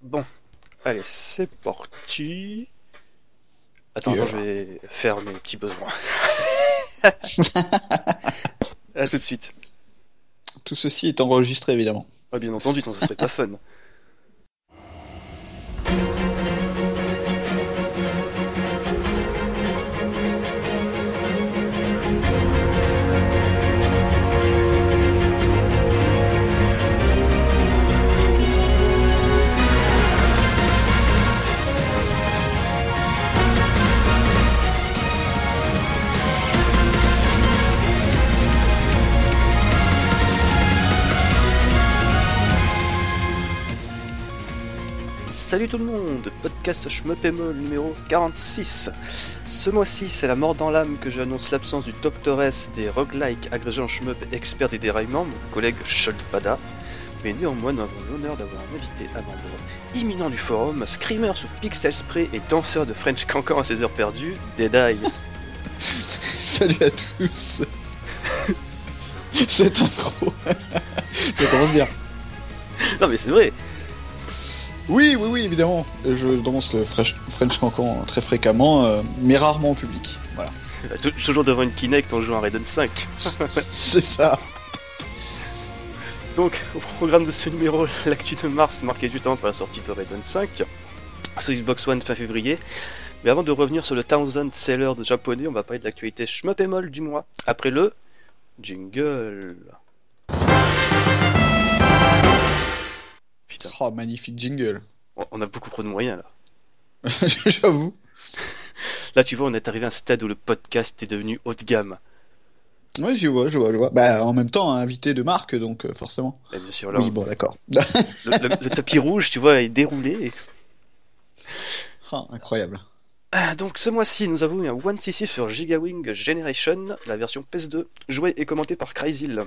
Bon, allez, c'est parti. Attends, je vais faire mes petits besoins. à tout de suite. Tout ceci est enregistré évidemment. Ah, bien entendu, sinon ça serait pas fun. Salut tout le monde, podcast Schmeppemol numéro 46. Ce mois-ci, c'est la mort dans l'âme que j'annonce l'absence du Doctor S des roguelike agrégés en Schmupp expert des déraillements, mon collègue Schuldpada. Mais néanmoins, nous avons l'honneur d'avoir un invité à membre imminent du forum, screamer sous Pixel Spray et danseur de French Cancan à ses heures perdues, Deadeye. Salut à tous. Cette intro. Ça commence bien. Non mais c'est vrai, Oui, oui, oui, évidemment. Je danse le French, French Cancan très fréquemment, euh, mais rarement en public. Voilà. Tou- toujours devant une Kinect en jouant à Raiden 5. C'est ça. Donc, au programme de ce numéro, l'actu de mars marqué du temps par la sortie de Raiden 5 sur Xbox One fin février. Mais avant de revenir sur le Thousand Seller de japonais, on va parler de l'actualité shmup et molle du mois. Après le jingle. Putain, Oh, magnifique jingle. on- on a beaucoup trop de moyens là. J'avoue. Là, tu vois, on est arrivé à un stade où le podcast est devenu haut de gamme. Oui, je vois, je vois, je vois. Bah, en même temps, un invité de marque, donc euh, forcément. Et bien sûr, là, Oui, on- bon, d'accord. le, le- le tapis rouge, tu vois, est déroulé. Ah, incroyable. Ah, Donc ce mois-ci, nous avons eu un 1cc sur Gigawing Generation, la version PS2, joué et commenté par Cryzil.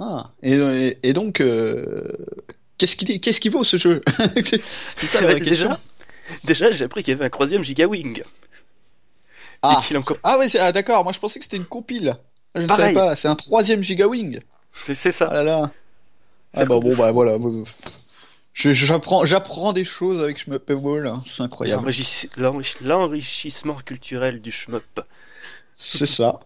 Ah, et, et, et donc, euh, qu'est-ce qu'il qu'est-ce qu'il vaut ce jeu? C'est ça la vraie question. déjà, déjà j'ai appris qu'il y avait un troisième Gigawing. Ah. Encore... Ah c'est- ah, d'accord, moi je pensais que c'était une compile. Je ne savais pas, c'est un troisième Gigawing. C'est c'est ça. Ah là là. Ah bah bon, bah voilà. J'apprends j'apprends des choses avec Ball, hein, c'est incroyable. L'enrichi- l'enrichi- L'enrichissement culturel du shmup. C'est ça.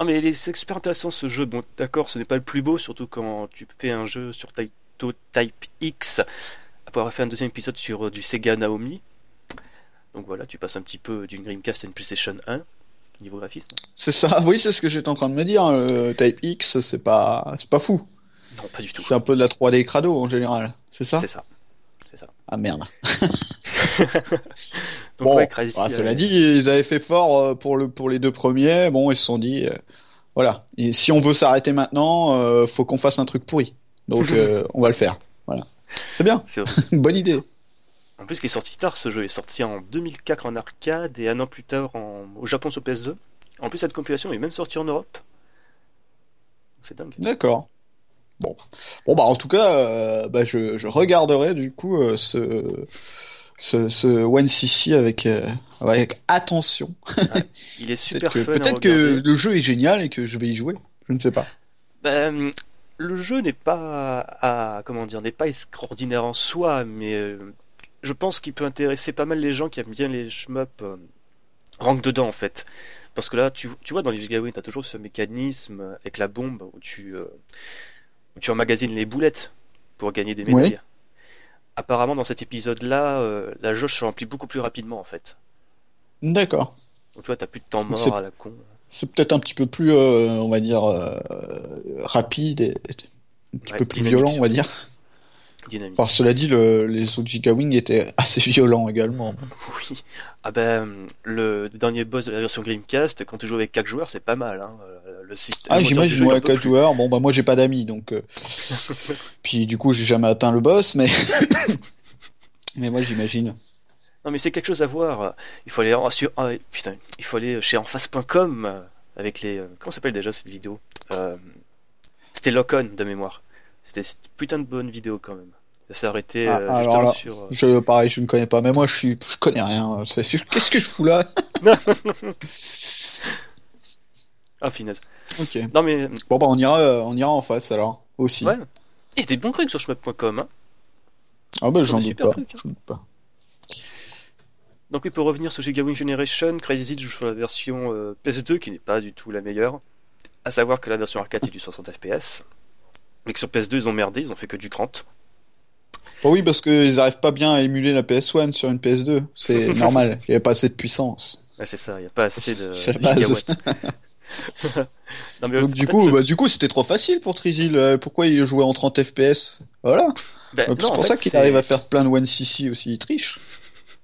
Ah mais les c'est super intéressant ce jeu. Bon d'accord, ce n'est pas le plus beau, surtout quand tu fais un jeu sur Taito Type X, après avoir fait un deuxième épisode sur euh, du Sega Naomi. Donc voilà, tu passes un petit peu d'une Dreamcast à une PlayStation 1, niveau graphisme. C'est ça. Oui, c'est ce que j'étais en train de me dire. Le Type X, c'est pas c'est pas fou. Non, pas du tout. C'est un peu de la 3D crado en général. C'est ça? C'est ça. C'est ça. Ah merde. Donc bon, ouais, Crazy, ah, cela dit, ils avaient fait fort euh, pour le pour les deux premiers. Bon, ils se sont dit, euh, voilà. Et si on veut s'arrêter maintenant, euh, faut qu'on fasse un truc pourri. Donc on va le faire. Voilà. C'est bien. Bonne idée. En plus, il est sorti tard ce jeu. Il est sorti en 2004 en arcade et un an plus tard en... au Japon sur PS2. En plus, cette compilation est même sortie en Europe. C'est dingue. D'accord. Bon. Bon bah en tout cas, euh, bah, je, je regarderai du coup euh, ce ce, ce One CC avec euh, avec attention. Il est super Peut-être que, fun. peut-être que le jeu est génial et que je vais y jouer. Je ne sais pas. Ben, le jeu n'est pas à, comment dire n'est pas extraordinaire en soi, mais euh, je pense qu'il peut intéresser pas mal les gens qui aiment bien les shmup euh, dedans en fait. Parce que là, tu, tu vois, dans les Gigawin, tu as toujours ce mécanisme avec la bombe où tu, euh, où tu emmagasines les boulettes pour gagner des médailles. Apparemment, dans cet épisode-là, euh, la jauge se remplit beaucoup plus rapidement en fait. D'accord. Donc tu vois, t'as plus de temps mort à la con. C'est peut-être un petit peu plus, euh, on va dire, euh, rapide et un petit Ouais, peu plus violent, on va dire. Dynamique. Par cela dit, le- les autres Gigawing étaient assez violents également. Oui. Ah ben, le dernier boss de la version Dreamcast, quand tu joues avec 4 joueurs, c'est pas mal. Hein. Euh, Le système, Ah, j'imagine, moi, peut 4 plus. joueurs. Bon, bah, moi, j'ai pas d'amis, donc. euh, Puis, du coup, j'ai jamais atteint le boss, mais. mais moi, j'imagine. Non, mais c'est quelque chose à voir. Il faut aller, en- sur, ah, putain, il faut aller chez enface.com euh, avec les. Comment s'appelle déjà cette vidéo Euh, C'était Locon de mémoire. C'était une putain de bonne vidéo quand même. Ça s'est arrêté Ah, euh, alors là, sur. euh, Je, pareil, je ne connais pas, mais moi, je suis, je connais rien. C'est- Qu'est-ce que je fous là? Ah, finesse. Ok. Non, mais. Bon, bah, on ira, euh, on ira en face alors, aussi. Ouais. Il y a des bons trucs sur shmup.com. Hein. Ah bah Sur j'en doute pas. trucs, hein. j'en doute pas. Donc oui, pour revenir sur Giga Wing Generation, Crazy joue sur la version euh, PS2 qui n'est pas du tout la meilleure. À savoir que la version arcade c'est du 60 FPS. Mais que sur PS2 ils ont merdé, ils ont fait que du 30. Oh oui, parce qu'ils n'arrivent pas bien à émuler la PS1 sur une PS2. C'est normal, il n'y a pas assez de puissance. Ouais, c'est ça, il n'y a pas assez de gigawatts. non, mais Donc du fait, coup, le- bah, du coup, c'était trop facile pour Trizil. Euh, Pourquoi il jouait en 30 FPS Voilà. ben, non, c'est pour fait, ça qu'il arrive à faire plein de 1cc aussi. Il triche.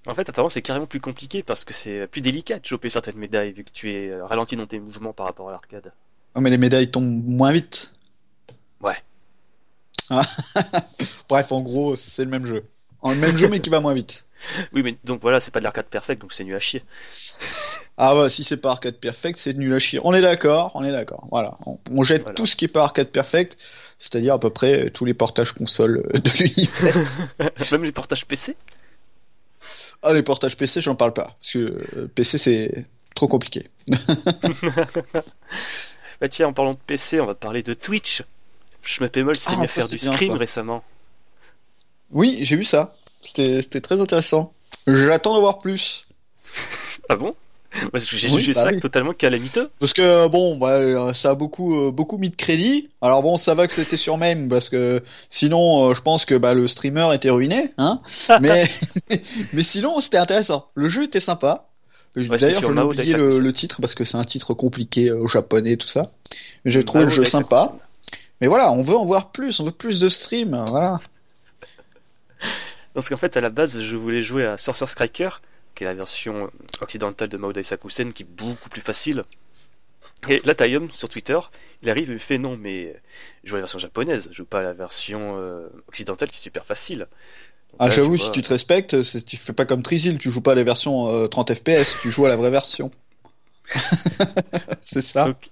En fait, apparemment, c'est carrément plus compliqué parce que c'est plus délicat de choper certaines médailles vu que tu es euh, ralenti dans tes mouvements par rapport à l'arcade. Oh, mais les médailles tombent moins vite. Ouais. Bref, en gros, c'est le même jeu. En le même jeu, mais qui va moins vite. Oui, mais donc voilà, c'est pas de l'arcade perfect, donc c'est nul à chier. Ah ouais, si c'est pas arcade perfect, c'est nul à chier. On est d'accord, on est d'accord. Voilà, on, on jette Voilà. tout ce qui est pas arcade perfect, c'est-à-dire à peu près tous les portages consoles euh, de l'univers. Même les portages PC. ah, les portages PC, j'en parle pas, parce que euh, PC c'est trop compliqué. Bah tiens, en parlant de PC, on va parler de Twitch. Schmeppemol s'est Ah, mis à faire c'est du scream ça. récemment. Oui, j'ai vu ça. C'était c'était très intéressant. J'attends de voir plus. Ah bon? Parce que j'ai Oui, jugé bah ça oui. totalement calamiteux. Parce que bon, bah, euh, ça a beaucoup euh, beaucoup mis de crédit. Alors bon, ça va que c'était sur même parce que sinon, euh, je pense que bah, le streamer était ruiné, hein. mais mais sinon, c'était intéressant. Le jeu était sympa. D'ailleurs, je oublié le, le titre parce que c'est un titre compliqué au japonais tout ça. J'ai trouvé le jeu sympa. Mais voilà, on veut en voir plus, on veut plus de stream, voilà. Parce qu'en fait, à la base, je voulais jouer à Sorcerer's Striker, qui est la version occidentale de Mao Daisakusen, qui est beaucoup plus facile. Et là, Tayum, sur Twitter, il arrive et il fait non, mais je joue à la version japonaise, je joue pas à la version euh, occidentale qui est super facile. Donc Ah, j'avoue, si tu te respectes, tu fais pas comme Trizil, tu joues pas à la version euh, 30 FPS, tu joues à la vraie version. c'est ça. donc,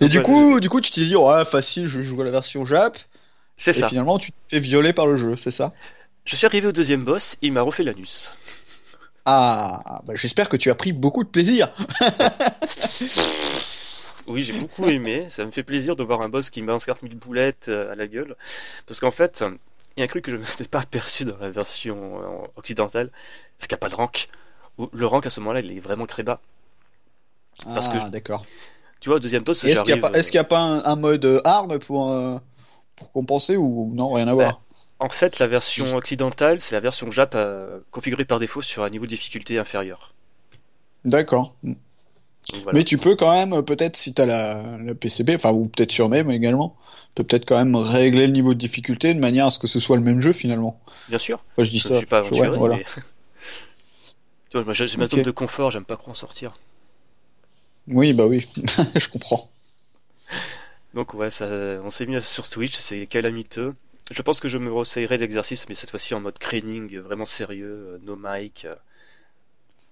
Et du coup, du coup, tu t'es dit, ouais, facile, je joue à la version Jap. c'est Et ça. finalement, tu te fais violer par le jeu, c'est ça? Je suis arrivé au deuxième boss, il m'a refait l'anus. Ah, bah, j'espère que tu as pris beaucoup de plaisir. Oui, j'ai beaucoup aimé. Ça me fait plaisir de voir un boss qui me balance 40 000 boulettes euh, à la gueule. Parce qu'en fait, il y a un truc que je n'ai pas aperçu dans la version euh, occidentale, c'est qu'il n'y a pas de rank. Le rank à ce moment-là, il est vraiment très bas. Parce ah, que- d'accord. Tu vois, au deuxième boss, Et Est-ce qu'il n'y a, pas- est-ce qu'il y a pas un, un mode euh, hard pour, euh, pour compenser ou non, rien à voir? euh, En fait, la version occidentale, c'est la version Jap euh, configurée par défaut sur un niveau de difficulté inférieur. D'accord. Voilà. Mais tu peux quand même, euh, peut-être, si tu as la, la PCB, enfin, ou peut-être sur même également, tu peux peut-être quand même régler le niveau de difficulté de manière à ce que ce soit le même jeu finalement. Bien sûr, Enfin, je dis je ça. ne suis pas Ouais, aventuré, voilà. mais. tu vois, moi, j'ai ma zone de confort, j'aime pas trop en sortir. Oui, bah oui, je comprends. Donc ouais, ça, on s'est mis sur Twitch, c'est calamiteux. Je pense que je me resserrerai l'exercice, mais cette fois-ci en mode training, vraiment sérieux, euh, no mic, euh,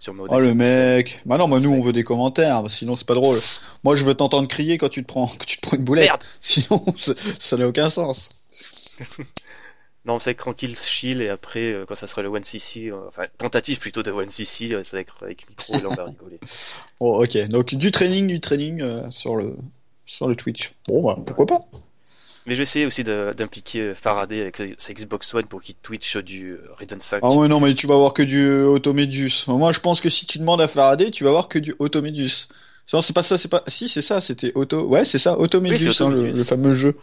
sur mode. Oh le mec. Bah non, bah nous on veut des commentaires, sinon c'est pas drôle. Moi je veux t'entendre crier quand tu te prends, quand tu te prends une boulette. Merde Sinon ça n'a aucun sens. Non, c'est tranquille, chill, et après, euh, quand ça sera le 1cc, euh, enfin, tentative plutôt de 1cc, euh, c'est avec, avec micro, et là on va rigoler. Bon, ok. Donc du training, du training euh, sur le sur le Twitch. Bon, bah pourquoi pas. Mais je vais essayer aussi d'impliquer Faraday avec sa Xbox One pour qu'il Twitch du euh, Raiden 5. Ah ouais, non, mais tu vas voir que du euh, Automedius. Moi je pense que si tu demandes à Faraday, tu vas voir que du Automedius. Non, c'est pas ça, c'est pas. Si, c'est ça, c'était Auto. Ouais, c'est ça, Automedius, Oui, c'est hein, le, Automedius. le fameux jeu.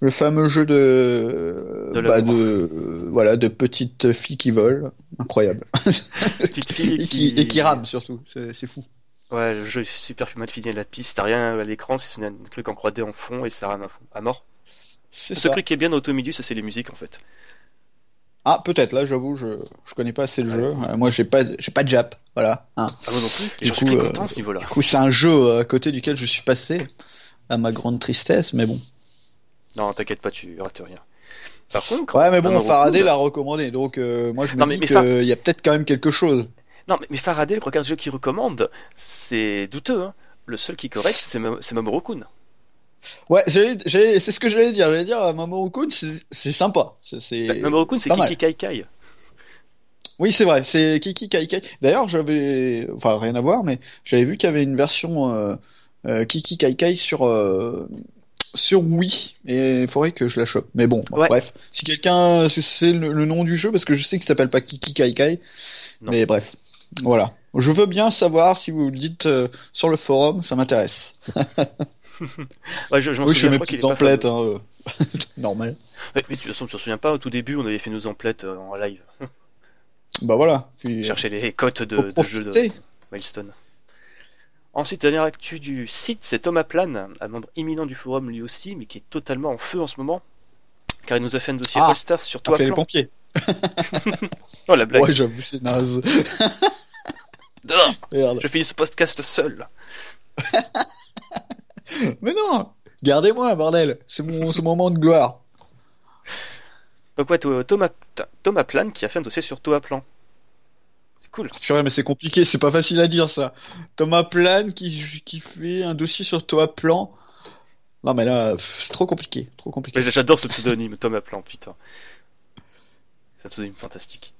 Le fameux jeu de. De bah, de euh, voilà, de petites filles qui volent. Incroyable. Petite fille et, qui, et qui rament surtout. C'est fou. Ouais, le jeu est super mal fini à la piste, t'as rien à l'écran si c'est un truc en 3D en fond et ça rame à, fond, à mort. Ce ça. truc qui est bien dans Automidus, c'est les musiques en fait. Ah, peut-être, là, j'avoue, je, je connais pas assez le jeu. Euh, moi, j'ai pas, j'ai pas de Jap. Voilà. Hein. Ah moi non plus, et Du suis euh, content à ce niveau-là. Du coup, c'est un jeu euh, à côté duquel je suis passé. À ma grande tristesse, mais bon. Non, t'inquiète pas, tu rates rien. Par contre, Ouais, mais bon, Faraday l'a recommandé, donc euh, moi je me Non, dis qu'il y a peut-être quand même quelque chose. Non, mais, mais Faraday, le regarde jeu qu'il recommande, c'est douteux. Hein. Le seul qui correct, c'est Mam- c'est Mamoru Kun. Ouais, c'est ce que j'allais dire. J'allais dire, euh, Mamoru Kun, c'est, sympa. Bah, Mamoru Kun, c'est. Kiki Kai Kai. Oui, c'est vrai, c'est Kiki Kaikai. D'ailleurs, j'avais, enfin rien à voir, mais j'avais vu qu'il y avait une version euh, euh, Kiki Kaikai sur euh, sur Wii et il faudrait que je la chope. Mais bon, Ouais. bref. Si quelqu'un c'est le, le nom du jeu parce que je sais qu'il s'appelle pas Kiki Kai Kai. Non. Mais bref. Voilà. Je veux bien savoir si vous le dites euh, sur le forum, ça m'intéresse. Ouais, je, je Oui, je fais mes petites emplettes, hein, euh. normal. Ouais, mais de toute façon, tu te souviens pas, au tout début, on avait fait nos emplettes euh, en live. Bah voilà. Puis, Chercher les cotes de, de jeux de. Milestone. Ensuite, dernière actu du site, c'est Thomas Plan, un membre imminent du forum lui aussi, mais qui est totalement en feu en ce moment. Car il nous a fait un dossier Ah, All-Star sur toi les pompiers. Oh la blague. Ouais, j'avoue, c'est naze. Dehors Merde. Je finis ce podcast seul. Mais non Gardez-moi, bordel C'est mon, moment de gloire. Donc ouais, Thomas, Thomas Plan qui a fait un dossier sur Toa Plan. C'est cool. Purée, mais c'est compliqué, c'est pas facile à dire ça. Thomas Plan qui, qui fait un dossier sur Thomas Plan. Non mais là, c'est trop compliqué, trop compliqué. J'adore ce pseudonyme, Thomas Plan, putain. C'est un pseudonyme fantastique.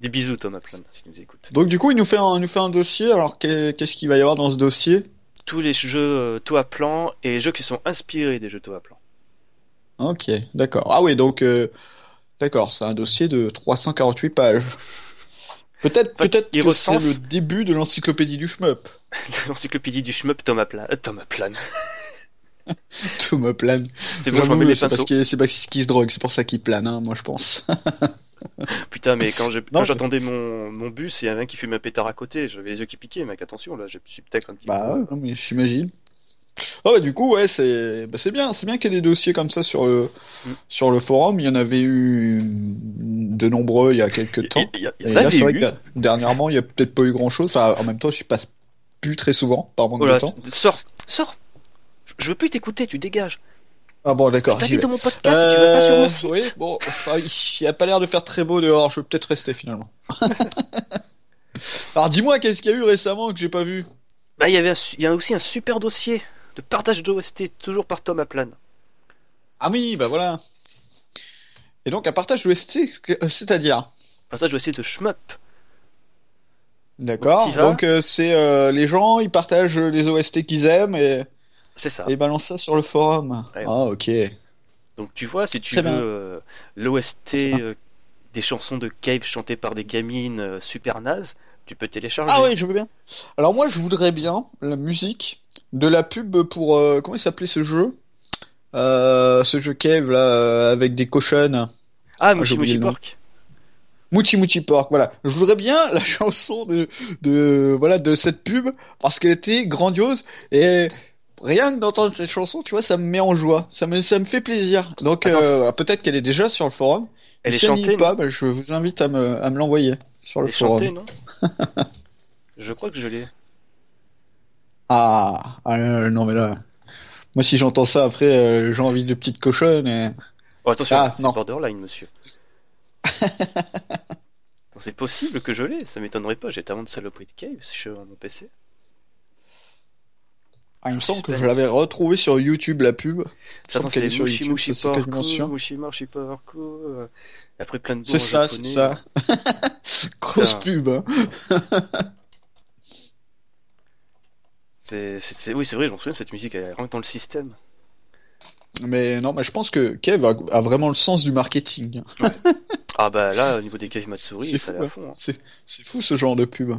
Des bisous, Thomas Plan, si tu nous écoutes. Donc du coup, il nous fait un, il nous fait un dossier. Alors qu'est- qu'est-ce qu'il va y avoir dans ce dossier? Tous les jeux euh, Toa Plan et les jeux qui sont inspirés des jeux Toa Plan. Ok, d'accord. Ah oui, donc euh, d'accord, c'est un dossier de 348 pages. Peut-être, fait, peut-être il que c'est recense- le début de l'encyclopédie du shmup. L'encyclopédie du shmup, Thomas Plan. euh, Thomas Plan. Thomas Plan. C'est bon, je m'en mets J'avoue, les c'est parce qu'il c'est parce qu'il se drogue, c'est pour ça qu'il plane, hein, moi je pense. Putain, mais quand je- Non, quand je- j'attendais mon, mon bus, il y avait un qui fumait un pétard à côté. J'avais les yeux qui piquaient, mec. Attention, là, je suis peut-être un petit Bah peu. non, mais j'imagine. Ah ouais, du coup, ouais, c'est bah, c'est bien, c'est bien qu'il y ait des dossiers comme ça sur le Mm. sur le forum. Il y en avait eu de nombreux il y a quelques temps. Il y, il y Et en là, avait c'est vrai eu. que dernièrement, il y a peut-être pas eu grand-chose. Enfin, en même temps, je passe plus très souvent par manque Oh de temps. sors, sors. Je- Je veux plus t'écouter, tu dégages. Ah bon, Je d'accord. j'y t'invite dans mon podcast et tu vas pas sur Euh, mon site. Oui, bon, il a pas l'air de faire très beau dehors. Je vais peut-être rester finalement. Alors, dis-moi, qu'est-ce qu'il y a eu récemment que j'ai pas vu? Bah, il y avait un y a aussi un super dossier de partage d'OST, toujours par Thomas Plan. Ah oui, bah voilà. Et donc, un partage d'OST, que- c'est-à-dire? Partage d'OST de Shmup. D'accord. Donc, euh, c'est euh, les gens, ils partagent les OST qu'ils aiment et, C'est ça. et ils balancent ça sur le forum. Ouais. Ah ok. Donc tu vois, si tu Très veux euh, l'OST euh, des chansons de Cave chantées par des gamines euh, super nazes, tu peux télécharger. Ah oui, je veux bien. Alors moi, je voudrais bien la musique de la pub pour euh, comment il s'appelait ce jeu? Euh, Ce jeu Cave là euh, avec des cochonnes. Ah, Mushi le nom. Pork. Mouchi Mouchi Pork, voilà. Je voudrais bien la chanson de, de, voilà, de cette pub parce qu'elle était grandiose et rien que d'entendre cette chanson, tu vois, ça me met en joie. Ça me, ça me fait plaisir. Donc, euh, voilà, peut-être qu'elle est déjà sur le forum. Elle est si elle n'y chantée, est pas, bah, je vous invite à me, à me l'envoyer sur Elle le est forum. chantée, non Je crois que je l'ai. Ah, ah, euh, non, mais là, moi, si j'entends ça après, euh, j'ai envie de petites cochonnes et... Oh, attention, Ah, c'est borderline, monsieur. C'est possible que je l'ai, ça m'étonnerait pas, j'ai tellement de saloperies de Cave sur mon PC. Ah, il me semble que je l'avais retrouvé sur YouTube, la pub. Ça, c'est Mushi Mushi Porco. Mushi Porco, euh, après plein de C'est ça, c'est ça. Grosse pub, hein. Oui, c'est vrai, je m'en souviens, cette musique, elle rentre dans le système. Mais non, mais je pense que Kev a, a vraiment le sens du marketing. Ah bah là, au niveau des Cave Matsuri, C'est fou, hein. C'est fou ce genre de pub.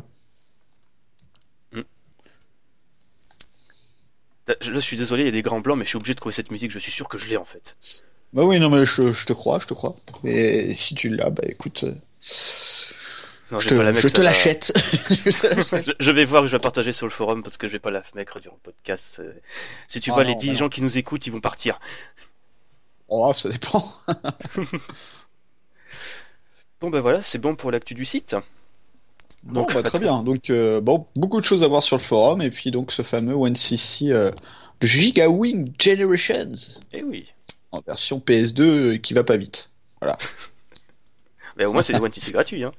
Là, je là, je suis désolé, il y a des grands blancs, mais je suis obligé de trouver cette musique, je suis sûr que je l'ai en fait. Bah oui, non, mais je, je te crois, je te crois. Et si tu l'as, bah écoute, euh, Non, je pas la te, mettre, je te ça va- l'achète. Je vais voir, je vais partager sur le forum parce que je vais pas la mettre durant le podcast. C'est- Si tu Ah vois non, les 10 bah non. gens qui nous écoutent, ils vont partir. oh, ça dépend. Bon ben voilà, c'est bon pour l'actu du site. Bon, Donc, bah, très bien. Donc, euh, bon, beaucoup de choses à voir sur le forum. Et puis, donc, ce fameux OneCC euh, de Giga Wing Generations Eh oui. en version PS2 euh, qui va pas vite. Mais au moins c'est des One TC gratuits. Hein.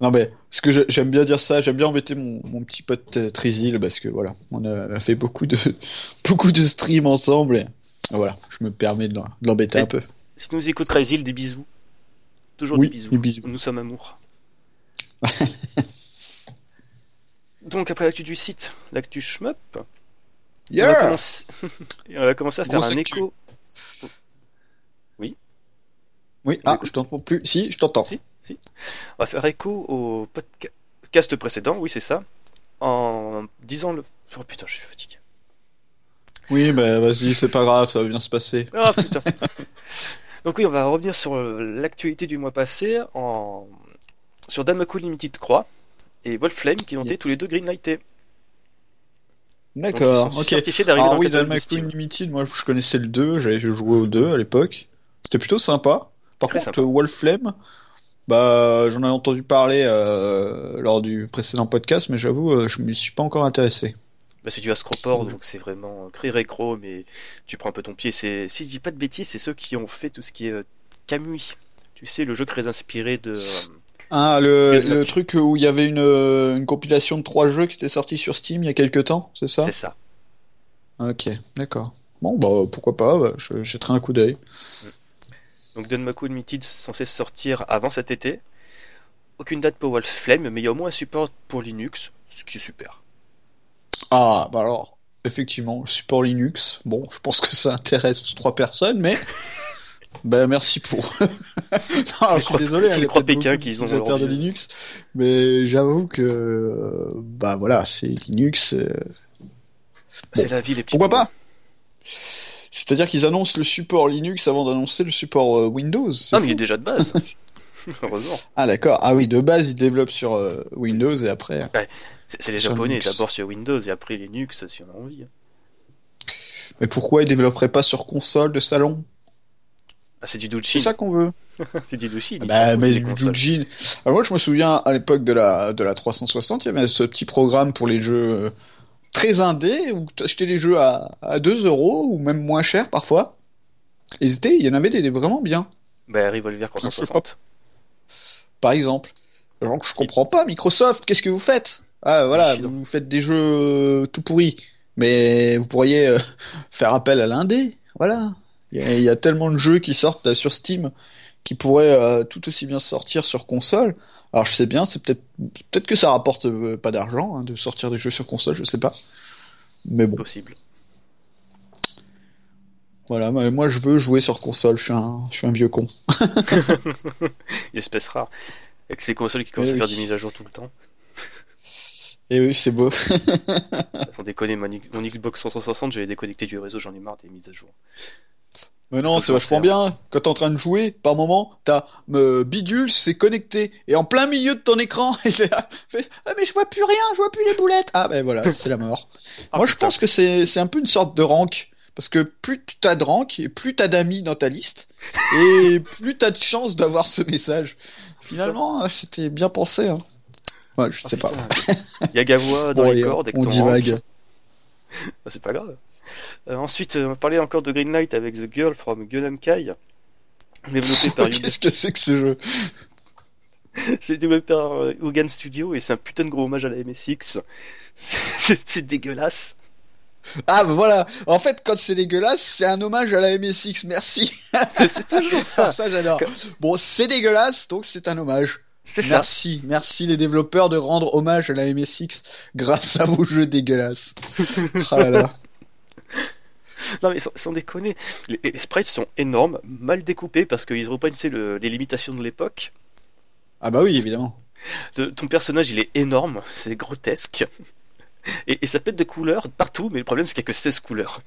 Non mais ce que j'ai- j'aime bien dire ça, j'aime bien embêter mon, mon petit pote euh, Trizil parce que voilà, on a, a fait beaucoup de beaucoup de streams ensemble et voilà, je me permets de l'embêter un peu. Si tu nous écoutes, Crazy, des bisous. Toujours Oui, des bisous. des bisous. Nous sommes amour. Donc après l'actu du site, l'actu shmup. on, va commencer... on va commencer à faire un écho. Oui. Ah, je t'entends plus. Si, je t'entends. Si, si. On va faire écho au podcast précédent, oui, c'est ça, en disant le. Oh putain, je suis fatigué. Oui, bah vas-y, c'est pas grave, ça va bien se passer. Oh putain. Donc oui, on va revenir sur euh, l'actualité du mois passé en sur Danmaku Limited Croix et Wolflame qui ont été tous les deux greenlightés. D'accord, ok. Certifiés d'arriver ah, oui, Danmaku Limited, moi je connaissais le 2, j'avais joué au 2 à l'époque. C'était plutôt sympa. Par contre, Wolflame, bah j'en ai entendu parler euh, lors du précédent podcast, mais j'avoue, euh, je m'y suis pas encore intéressé. Bah, c'est du Ascroport, donc c'est vraiment Cri Récro, mais tu prends un peu ton pied. C'est, si je dis pas de bêtises, c'est ceux qui ont fait tout ce qui est euh, Camus. Tu sais, le jeu très inspiré de. Euh, ah, le, le truc où il y avait une, une, compilation de trois jeux qui était sorti sur Steam il y a quelques temps, c'est ça? C'est ça. Ok, d'accord. Bon, bah pourquoi pas, bah, je jetterai un coup d'œil. Donc Dunmaku Limited censé sortir avant cet été. Aucune date pour Wolf-Flame, mais il y a au moins un support pour Linux, ce qui est super. Ah, bah alors, effectivement, support Linux. Bon, je pense que ça intéresse trois personnes, mais. Ben merci pour. non, je suis désolé, hein, a crois Pékin qui ont de Linux, mais j'avoue que bah voilà, c'est Linux. Euh, c'est la vie les petits. Pourquoi pas? C'est-à-dire qu'ils annoncent le support Linux avant d'annoncer le support euh, Windows. Non, mais il est déjà de base. Heureusement. Ah d'accord. Ah oui, de base ils développent sur euh, Windows et après. Ouais. C'est les japonais, d'abord sur Windows et après Linux si on a envie. Mais pourquoi ils développeraient pas sur console de salon? Ah, C'est du Doujin. C'est ça qu'on veut. c'est du Doujin. Bah, mais du Doujin. Alors moi je me souviens à l'époque de la, de la 360, il y avait ce petit programme pour les jeux euh, très indés où tu achetais les jeux à, à 2 euros ou même moins cher parfois. Et il y en avait des, vraiment bien. Bah Revolver 360. Par exemple. Alors que je comprends pas, Microsoft, qu'est-ce que vous faites? Ah voilà, vous faites des jeux euh, tout pourris, mais vous pourriez euh, faire appel à l'indé. Voilà, il y, a tellement de jeux qui sortent sur Steam qui pourraient euh, tout aussi bien sortir sur console. Alors je sais bien, c'est peut-être peut-être que ça rapporte pas d'argent hein, de sortir des jeux sur console, je sais pas. Mais bon. Possible. Voilà, moi je veux jouer sur console, je suis un, je suis un vieux con. espèce rare. Avec ces consoles qui commencent à faire des mises à jour tout le temps. Et oui, c'est beau. Sans déconner, mon, Xbox 360, j'avais déconnecté du réseau, j'en ai marre des mises à jour. Mais non, c'est vachement bien. Quand t'es en train de jouer, par moment, t'as euh, bidule, c'est connecté. Et en plein milieu de ton écran, il est là, ah, mais je vois plus rien, je vois plus les boulettes. Ah ben voilà, c'est la mort. Ah, Moi je pense que c'est un peu une sorte de rank. Parce que plus t'as de rank, et plus t'as d'amis dans ta liste, et plus t'as de chances d'avoir ce message. Finalement, c'était bien pensé. Hein. Ouais, je sais pas. Il y a Gavois dans les cordes. On divague. Bah, c'est pas grave. Euh, ensuite, on va parler encore de Greenlight avec The Girl from Gunham Kai. Développé par Qu'est-ce que c'est que ce jeu C'est développé par Hogan Studio et c'est un putain de gros hommage à la MSX. C'est dégueulasse. Ah bah voilà, en fait quand c'est dégueulasse, c'est un hommage à la MSX, merci. C'est toujours ça. ça j'adore. Bon, c'est dégueulasse, donc c'est un hommage. C'est Merci, merci les développeurs de rendre hommage à la MSX grâce à vos jeux dégueulasses. oh là Non mais sans, déconner, les, sprites sont énormes, mal découpés parce qu'ils reprennent les limitations de l'époque. Ah bah oui, évidemment. ton personnage il est énorme, c'est grotesque. Et, et, ça pète de couleurs partout, mais le problème c'est qu'il n'y a que 16 couleurs.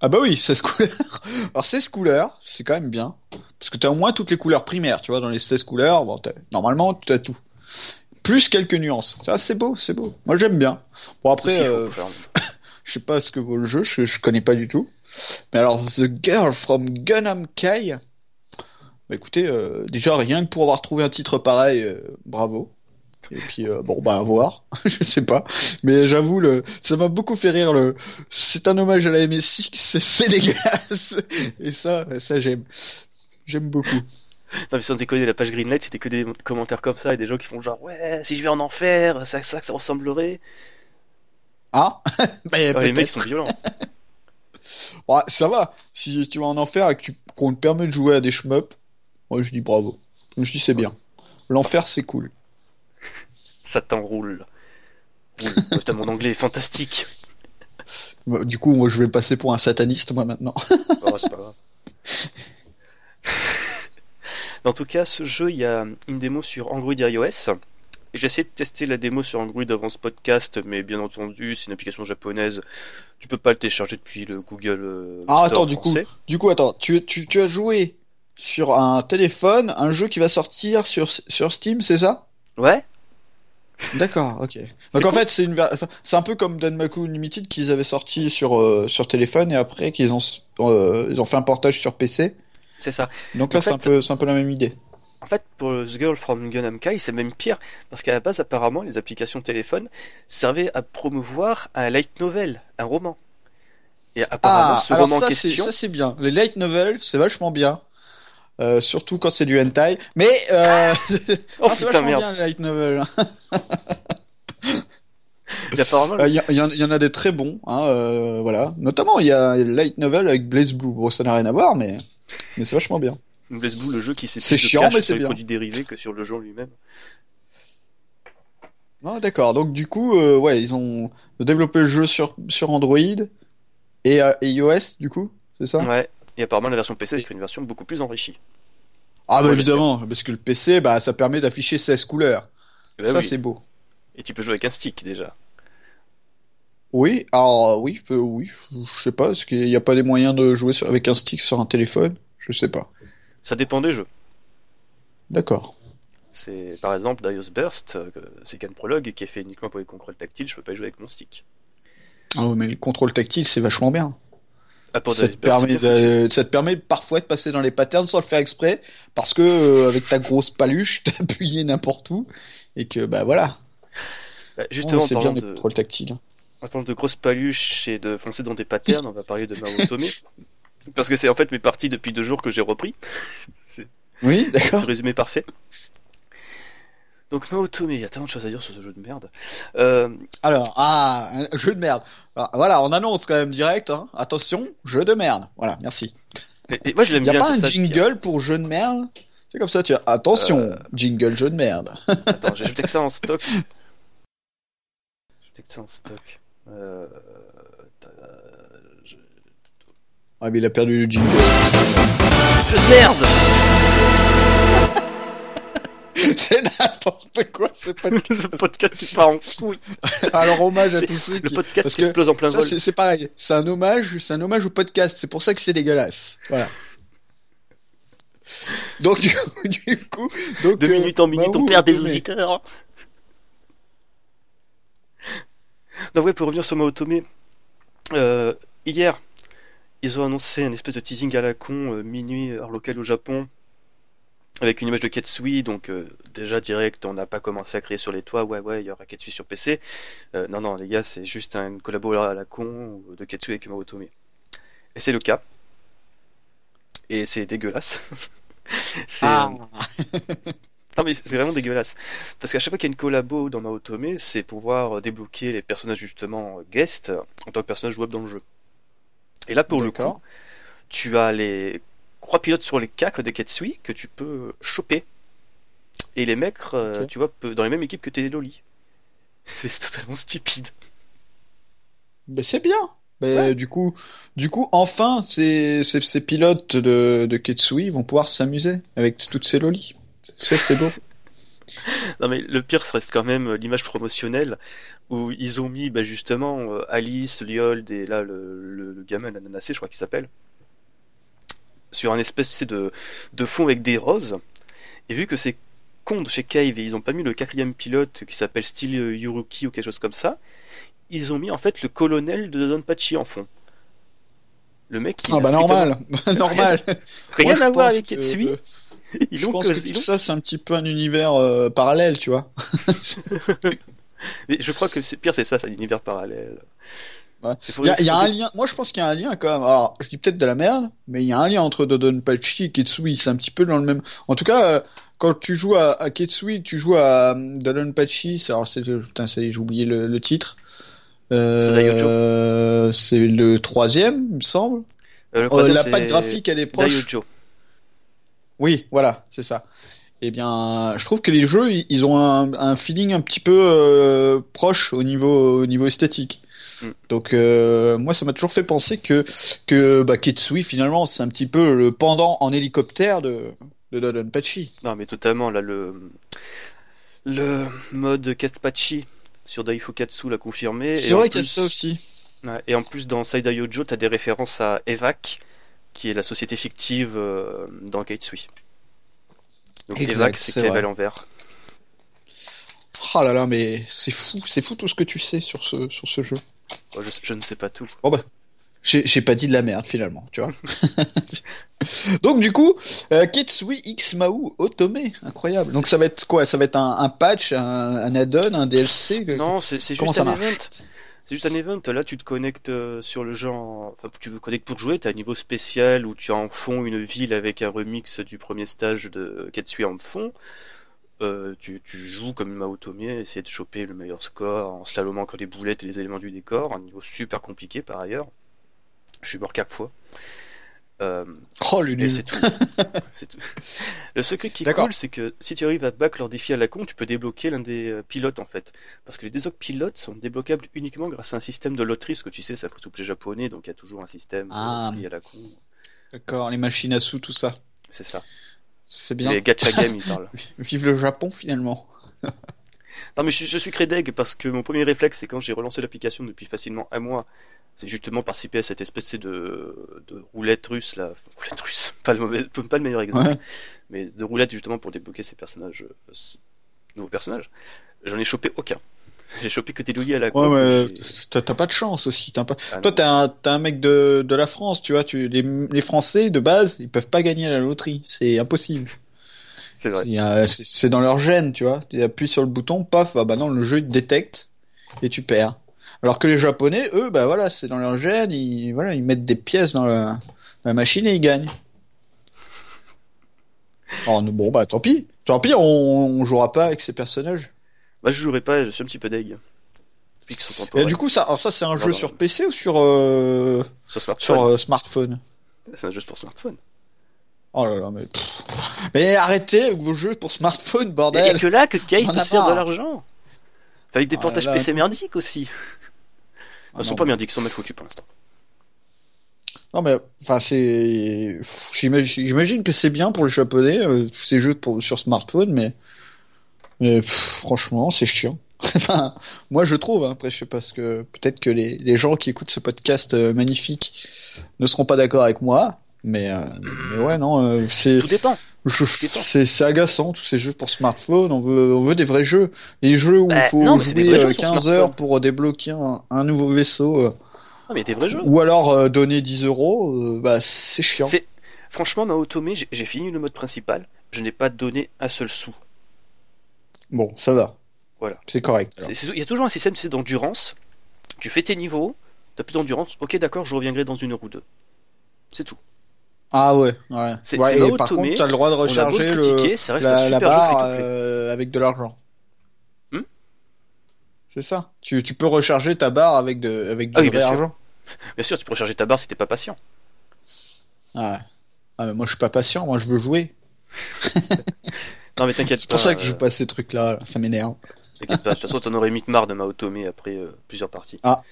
Ah bah oui, 16 couleurs. Alors 16 couleurs, c'est quand même bien. Parce que tu as au moins toutes les couleurs primaires, tu vois, dans les 16 couleurs, bon, normalement tu as tout. Plus quelques nuances. Ça, c'est beau, c'est beau. Moi j'aime bien. Bon après, euh, je sais pas ce que vaut le jeu, je, je connais pas du tout. Mais alors The Girl from Gunham Kai, bah écoutez, euh, déjà rien que pour avoir trouvé un titre pareil, euh, bravo. Et puis euh, bon bah à voir, je sais pas. Mais j'avoue ça m'a beaucoup fait rire le. C'est un hommage à la MSX, c'est dégueulasse. Et ça, ça j'aime, j'aime beaucoup. Non mais sans déconner, la page Greenlight c'était que des commentaires comme ça et des gens qui font genre ouais si je vais en enfer, ça ça, ça ressemblerait. Ah bah, Les mecs sont violents. ouais, ça va. Si tu vas en enfer et qu'on te permet de jouer à des shmups, moi je dis bravo. Je dis c'est bien. L'enfer c'est cool ça t'enroule. Putain, mon anglais est fantastique. Bah, Du coup, moi, je vais passer pour un sataniste, moi, maintenant. Oh, c'est pas grave. En tout cas, ce jeu, il y a une démo sur Android et iOS. J'ai essayé de tester la démo sur Android avant ce podcast, mais bien entendu, c'est une application japonaise. Tu peux pas le télécharger depuis le Google euh, Ah, Store attends, du coup, du coup, attends, tu, tu, tu as joué sur un téléphone un jeu qui va sortir sur, sur Steam, c'est ça? Ouais D'accord, ok. Donc en cool. fait, c'est une, un peu comme Danmaku Unlimited qu'ils avaient sorti sur euh, sur téléphone et après qu'ils ont euh, ils ont fait un portage sur PC. C'est ça. Donc là, c'est un peu c'est un peu la même idée. En fait, pour The Girl from Gunham Kai, c'est même pire, parce qu'à la base, apparemment, les applications téléphone servaient à promouvoir un light novel, un roman. Et apparemment, ce Ah, alors roman en ça, c'est- question, ça c'est bien. Les light novels, c'est vachement bien. Euh, surtout quand c'est du hentai. Mais euh... oh ah, c'est putain merde, bien les light novels. Apparemment, Euh, Il y, a- il y en- il y en a des très bons, hein, euh, voilà. Notamment, il y a le light novel avec Blaze Blue. Bon, ça n'a rien à voir, mais mais c'est vachement bien. Blaze Blue, le jeu qui fait plus chiant, mais sur les bien. produits dérivés que sur le jeu lui-même. Ah, d'accord. Donc du coup, euh, ouais, ils ont développé le jeu sur sur Android et, euh, et iOS, du coup, c'est ça? Ouais. Et apparemment, la version PC, c'est une version beaucoup plus enrichie. Ah bah Ouais, évidemment, parce que le PC, bah ça permet d'afficher 16 couleurs. Bah ça oui. c'est beau. Et tu peux jouer avec un stick déjà. Oui, alors oui, euh, oui, je je sais pas, est-ce qu'il n'y a pas des moyens de jouer sur- avec un stick sur un téléphone? Je sais pas. Ça dépend des jeux. D'accord. C'est par exemple Dios Burst, euh, c'est qu'un prologue qui est fait uniquement pour les contrôles tactiles, je peux pas y jouer avec mon stick. Ah ouais, mais le contrôle tactile, c'est vachement bien. Ah, pour Ça te, permet c'est bien foutu. de, ça te permet parfois de passer dans les patterns sans le faire exprès, parce que euh, avec ta grosse paluche, t'as appuyé n'importe où, et que bah voilà. Bah, Oh, justement, c'est en bien de, contrôles tactiles. en parlant de grosses paluches et de foncer dans des patterns, on va parler de Mao Otome. Parce que c'est en fait mes parties depuis deux jours que j'ai repris. Oui, C'est d'accord. le résumé parfait. Donc Mao Otome, il y a tellement de choses à dire sur ce jeu de merde. Euh, Alors, ah, un jeu de merde. Alors, voilà, on annonce quand même direct. Hein. Attention, jeu de merde. Voilà, merci. et, et moi je l'aime Il y a bien, pas c'est un ça. jingle pour jeu de merde? C'est comme ça, tu as attention, Euh. jingle jeu de merde. Attends, j'ai ajouté que ça en stock. J'ai ajouté que ça en stock. Euh... t'as- je- Ah, mais il a perdu le jingle. Merde c'est n'importe quoi, c'est pas. Ce podcast qui part en couille. Alors hommage à tous ceux Le qui. podcast parce qui explose en plein Ça, vol. c'est pareil. C'est un hommage, c'est un hommage au podcast. C'est pour ça que c'est dégueulasse. Voilà. Donc du coup, du coup, donc De euh, minute en minute, bah, on perd des auditeurs. Non, ouais, pour revenir sur Maotome, euh, hier, ils ont annoncé un espèce de teasing à la con, euh, minuit, heure locale au Japon, avec une image de Ketsui, donc euh, déjà direct, on n'a pas commencé à crier sur les toits, ouais, ouais, il y aura Ketsui sur PC. Euh, non, non, les gars, c'est juste un collabo à la con de Ketsui avec Maotome. Et c'est le cas. Et c'est dégueulasse. c'est. Ah. Non mais c'est vraiment dégueulasse. Parce qu'à chaque fois qu'il y a une collabo dans Naotome, c'est pouvoir débloquer les personnages justement euh, guest euh, en tant que personnage jouable dans le jeu. Et là pour le coup, tu as les trois pilotes sur les quatre des Ketsui que tu peux choper. Et les mettre, euh, tu vois, dans les mêmes équipes que tes Loli. C'est totalement stupide. Ben, c'est bien. Ben, Ouais. du coup, du coup, enfin, ces, ces, ces pilotes de, de Ketsui vont pouvoir s'amuser avec toutes ces lolis. C'est beau. Non mais le pire, ça reste quand même euh, l'image promotionnelle où ils ont mis bah, justement euh, Alice, Liold et là le, le, le gamin l'ananacé, je crois qu'il s'appelle, sur un espèce de, de fond avec des roses. Et vu que c'est con de chez Cave et ils ont pas mis le quatrième pilote qui s'appelle Style euh, Yuruki ou quelque chose comme ça, ils ont mis en fait le colonel de Donpachi en fond. Le mec, il Ah bah normal, normal. Rien à voir avec Ketsui. Ils Je pense que tout ça, c'est un petit peu un univers euh, parallèle, tu vois. Mais je crois que c'est pire, c'est ça, c'est un univers parallèle. Ouais. Il y a, il y a c'est un lien. Moi, je pense qu'il y a un lien quand même. Alors, je dis peut-être de la merde, mais il y a un lien entre Dodonpachi et Ketsui. C'est un petit peu dans le même. En tout cas, euh, quand tu joues à, à Ketsui, tu joues à euh, Dodonpachi. Alors, c'est putain, j'ai oublié le, le titre. C'est. Euh, le troisième, il me semble. Euh, le troisième, la patte graphique, elle est proche. Oui, voilà, c'est ça. Eh bien, je trouve que les jeux, ils- ont un, un feeling un petit peu euh, proche au niveau, au niveau esthétique. Mm. Donc euh, moi, ça m'a toujours fait penser que que bah, Ketsui finalement, c'est un petit peu le pendant en hélicoptère de de Dodonpachi. Non, mais totalement, là, le, le mode Katpachi sur Daifukatsu l'a confirmé. C'est vrai qu'il y a ça aussi. Ouais, et en plus, dans Saida Yojo, t'as des références à Evac, qui est la société fictive euh, dans Kaitsui. Donc Exact, c'est vrai. à l'envers. Oh là là, mais c'est fou, c'est fou tout ce que tu sais sur ce sur ce jeu. Moi, je, je ne sais pas tout. Bon bah, j'ai pas dit de la merde finalement, tu vois. Donc du coup, euh, Ketsui X Otome, incroyable. Donc ça va être quoi? Ça va être un, un patch, un, un add-on, un DLC Non, c'est juste un event. C'est juste un event. Là, tu te connectes euh, sur le en- Enfin, tu te connectes pour jouer. T'as un niveau spécial où tu as en fond une ville avec un remix du premier stage de Katsui en fond. Euh, tu, joues comme Maotome, essayer de choper le meilleur score en slalomant encore les boulettes et les éléments du décor. Un niveau super compliqué par ailleurs. Je suis mort quatre fois. Euh, Oh et c'est tout. Le secret qui est cool, c'est que si tu arrives à back leur défi à la con, tu peux débloquer l'un des euh, pilotes en fait. Parce que les deux autres pilotes sont débloquables uniquement grâce à un système de loterie. Ce que tu sais, c'est un free-to-play japonais, donc il y a toujours un système de Ah. loterie à la con. D'accord, les machines à sous, tout ça. C'est ça. C'est bien. Les gacha games, ils parlent. Vive le Japon finalement. Non, mais je, je suis crédeg parce que mon premier réflexe, c'est quand j'ai relancé l'application depuis facilement un mois, c'est justement participer à cette espèce de, de roulette russe là. Roulette russe, pas le, mauvais, pas le meilleur exemple. Ouais. mais de roulette justement pour débloquer ces personnages, euh, nouveaux personnages. J'en ai chopé aucun. J'ai chopé que des louis à la Ouais, con. j'ai- t'as pas de chance aussi. t'as Pas... Ah Toi, t'es un, un mec de, de la France, tu vois. Tu, les, les Français, de base, ils peuvent pas gagner à la loterie. C'est impossible. C'est vrai. C'est c'est dans leur gène, tu vois. Tu appuies sur le bouton, paf, ah bah non, le jeu il te détecte et tu perds. Alors que les Japonais, eux, bah voilà, c'est dans leur gène, ils, voilà, ils mettent des pièces dans la, dans la machine et ils gagnent. Oh, non, bon, bah tant pis. Tant pis, on, on jouera pas avec ces personnages. Bah, je jouerai pas, je suis un petit peu deg. Et du coup, ça, alors ça c'est un jeu sur PC ou sur, euh, sur smartphone. sur euh, smartphone? C'est un jeu pour smartphone. Oh là là, mais. Mais arrêtez avec vos jeux pour smartphone, Il y a bordel! que là que en peut se faire de l'argent. Avec des Oh là portages là. PC merdiques aussi. Ah Ils sont non, pas merdiques, ils sont mal foutus pour l'instant. Non mais enfin c'est j'imagine j'imagine que c'est bien pour les japonais euh, tous ces jeux pour sur smartphone mais mais pff, franchement c'est chiant. enfin moi je trouve hein. après je sais pas ce que peut-être que les, les gens qui écoutent ce podcast euh, magnifique ne seront pas d'accord avec moi mais, euh, mais ouais non euh, c'est Tout dépend. c'est agaçant tous ces jeux pour smartphone on veut on veut des vrais jeux les jeux où il Bah, faut non, jouer vrais jeux euh, sur 15 smartphone. heures pour débloquer un, un nouveau vaisseau euh, Ah, mais des vrais jeux. ou alors euh, donner 10 euros euh, bah c'est chiant C'est- Franchement, ma Otome, j'ai fini le mode principal. Je n'ai pas donné un seul sou. Bon, ça va. Voilà. C'est correct. Il y a toujours un système d'endurance. Tu fais tes niveaux, t'as plus d'endurance. Ok, d'accord, je reviendrai dans une heure ou deux. C'est tout. Ah ouais, ouais. C'est- Ouais, c'est et par contre, t'as le droit de recharger le le, la, la barre euh, avec de l'argent. Hmm C'est ça. Tu, tu peux recharger ta barre avec de avec du Ah oui, vrai bien sûr. argent. Bien sûr, tu peux recharger ta barre si t'es pas patient. Ah, ouais. Ah, mais moi je suis pas patient, moi je veux jouer. Non, mais t'inquiète C'est pas. pour ça que je euh, joue pas à ces trucs-là, là. ça m'énerve. T'inquiète pas, de toute façon, t'en aurais mis marre de ma Otome après euh, plusieurs parties. Ah.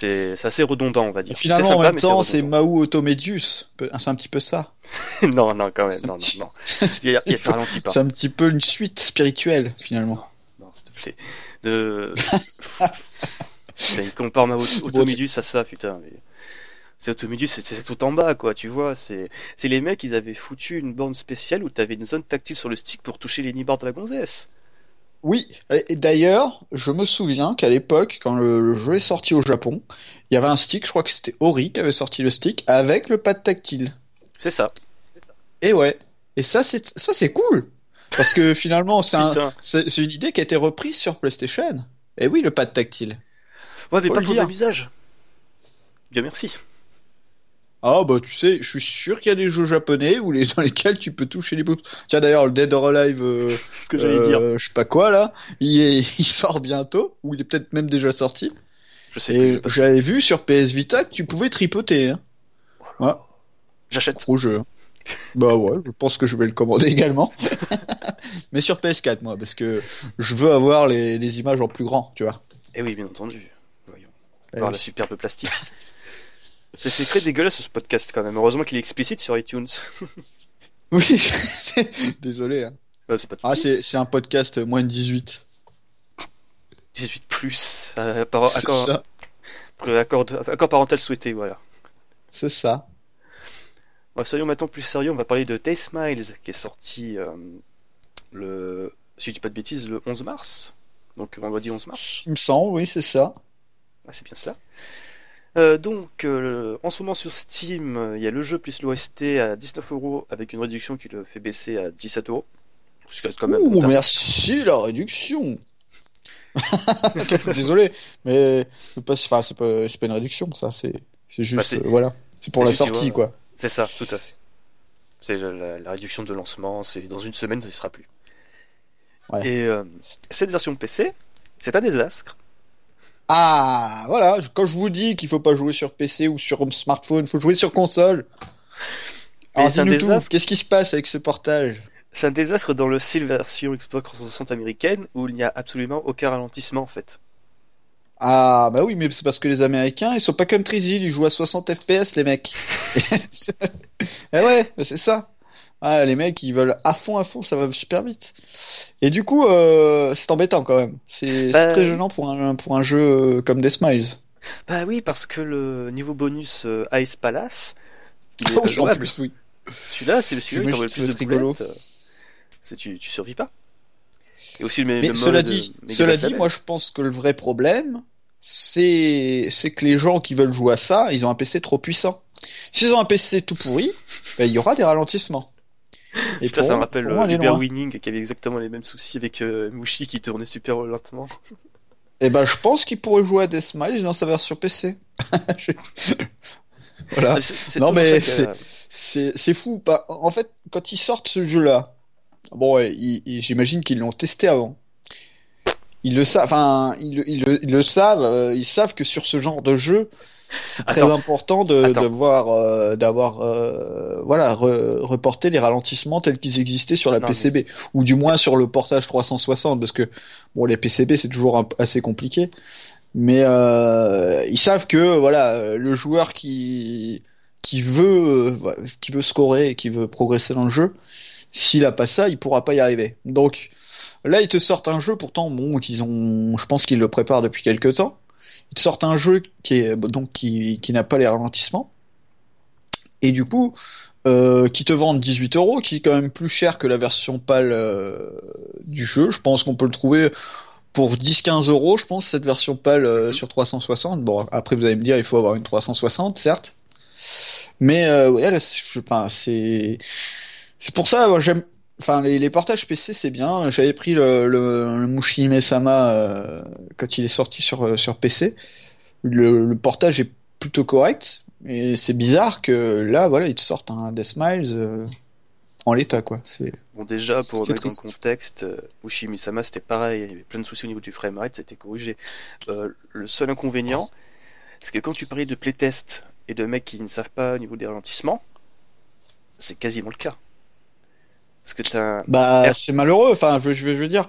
C'est assez redondant, on va dire. Finalement, C'est en sympa, même temps, c'est redondant. Mao Automedius. C'est un petit peu ça. non, non, quand même, C'est un non, non, petit- non. Il y a, il y a- ça ralentit pas. C'est un petit peu une suite spirituelle, finalement. Non, s'il te plaît. De... il compare ma Aut- Automedus à ça, putain. Mais... C'est Automedus, c'est tout en bas, quoi, tu vois. C'est c'est les mecs, ils avaient foutu une borne spéciale où t'avais une zone tactile sur le stick pour toucher les nibards de la gonzesse. Oui, et d'ailleurs, je me souviens qu'à l'époque, quand le, le jeu est sorti au Japon, il y avait un stick, je crois que c'était Ori qui avait sorti le stick, avec le pad tactile. C'est ça. Et ouais. Et ça, c'est ça, c'est cool. Parce que finalement, c'est un- une idée qui a été reprise sur PlayStation. Et oui, le pad tactile. Ouais, mais Faut pas pour le dire. même usage. Dieu merci. Ah bah tu sais, je suis sûr qu'il y a des jeux japonais où les, dans lesquels tu peux toucher les boobs. Tiens d'ailleurs, le Dead or Alive, euh, ce que j'allais dire. euh, je sais pas quoi là, il, est- il sort bientôt, ou il est peut-être même déjà sorti. Je sais j'avais vu sur PS Vita que tu pouvais tripoter. Hein. Ouais. J'achète. Gros jeu. bah ouais, je pense que je vais le commander également. Mais sur PS4 moi, parce que je veux avoir les, les images en plus grand, tu vois. Eh oui, bien entendu. Voyons. Eh Voir la superbe plastique. C'est secret dégueulasse ce podcast quand même. Heureusement qu'il est explicite sur iTunes. Oui, désolé. hein. Tout. Ah, c'est un podcast moins de 18. 18 plus. Euh, par- accord, ça. accord, accord parental souhaité, voilà. C'est ça. Bon, soyons maintenant plus sérieux, on va parler de Taste Miles qui est sorti euh, le, si je dis pas de bêtises, le 11 mars. Donc vendredi 11 mars. Il me semble, oui, c'est ça. Ah, c'est bien cela. Euh, donc, euh, en ce moment sur Steam, il y a le jeu plus l'OST à 19 euros avec une réduction qui le fait baisser à 17 euros. Quand même Ouh, merci la réduction. Désolé, mais c'est pas, enfin, c'est pas, une réduction, ça, c'est, juste, Bah, c'est- euh, voilà, c'est pour la juste, sortie, vois, quoi. C'est ça, tout à fait. C'est la, réduction de lancement, c'est dans une semaine, ça ne sera plus. Ouais. Et cette version PC, c'est un désastre. Ah, voilà, quand je vous dis qu'il faut pas jouer sur PC ou sur smartphone, faut jouer sur console. Alors c'est un désastre. qu'est-ce qui se passe avec ce portage? C'est un désastre dans le style version Xbox 360 américaine où il n'y a absolument aucun ralentissement en fait. Ah, bah oui, mais c'est parce que les Américains, ils sont pas comme Trizil, ils jouent à 60 FPS, les mecs. eh ouais, c'est ça. Ah, les mecs, ils veulent à fond, à fond, ça va super vite. Et du coup, euh, c'est embêtant quand même. C'est Bah, très gênant pour un, pour un jeu euh, comme Death Smiles. Bah oui, parce que le niveau bonus euh, Ice Palace, il est Oh, pas en jouable. plus, oui. Celui-là, c'est celui-là t'envoie le plus de tu, tu survis pas. Et aussi le, Mais le cela dit, cela dit, moi je pense que le vrai problème, c'est c'est que les gens qui veulent jouer à ça, ils ont un PC trop puissant. S'ils ont un PC tout pourri, ben, il y aura des ralentissements. Et Ça, pour ça me rappelle moi, euh, Uber. Winning qui avait exactement les mêmes soucis avec euh, Mushi qui tournait super lentement. Eh ben, je pense qu'il pourrait jouer à Death Smiles dans sa version PC. Je- voilà. C'est- c'est Non, mais c'est- fou. Bah, en fait, quand ils sortent ce jeu-là, bon, j'imagine qu'ils l'ont testé avant. Ils le savent, enfin, ils, le- ils le, ils le savent, euh, ils savent que sur ce genre de jeu, c'est très Attends. important de d'avoir, euh, d'avoir, euh, voilà, re- reporté les ralentissements tels qu'ils existaient sur la Non, PCB, ou du moins sur le portage 360, parce que bon, les PCB c'est toujours un assez compliqué, mais euh, ils savent que voilà, euh, le joueur qui qui veut, euh, qui veut scorer et qui veut progresser dans le jeu, s'il a pas ça, il pourra pas y arriver. Donc là, ils te sortent un jeu, pourtant, bon, qu'ils ont, je pense qu'ils le préparent depuis quelques temps. Ils te sortent un jeu qui est donc qui, qui n'a pas les ralentissements et du coup euh, qui te vendent 18 euros, qui est quand même plus cher que la version pâle euh, du jeu. Je pense qu'on peut le trouver pour 10-15 euros, je pense, cette version pâle euh, sur 360. Bon, après vous allez me dire, il faut avoir une 360, certes. Mais euh, ouais, c'est- c'est c'est pour ça, j'aime. Enfin, les, les portages PC, c'est bien. J'avais pris le, le, le Mushihime Sama euh, quand il est sorti sur, euh, sur PC. Le, le portage est plutôt correct. Et c'est bizarre que là, voilà, ils te sortent un Death Smiles euh, en l'état, quoi. C'est Bon, déjà, pour remettre triste. contexte, euh, Ushimi-sama, c'était pareil, il y avait plein de soucis au niveau du framerate, c'était corrigé. Euh, le seul inconvénient, c'est que quand tu parlais de playtest et de mecs qui ne savent pas au niveau des ralentissements, c'est quasiment le cas. Parce que bah, c'est malheureux. Enfin, je, je, veux- je veux dire,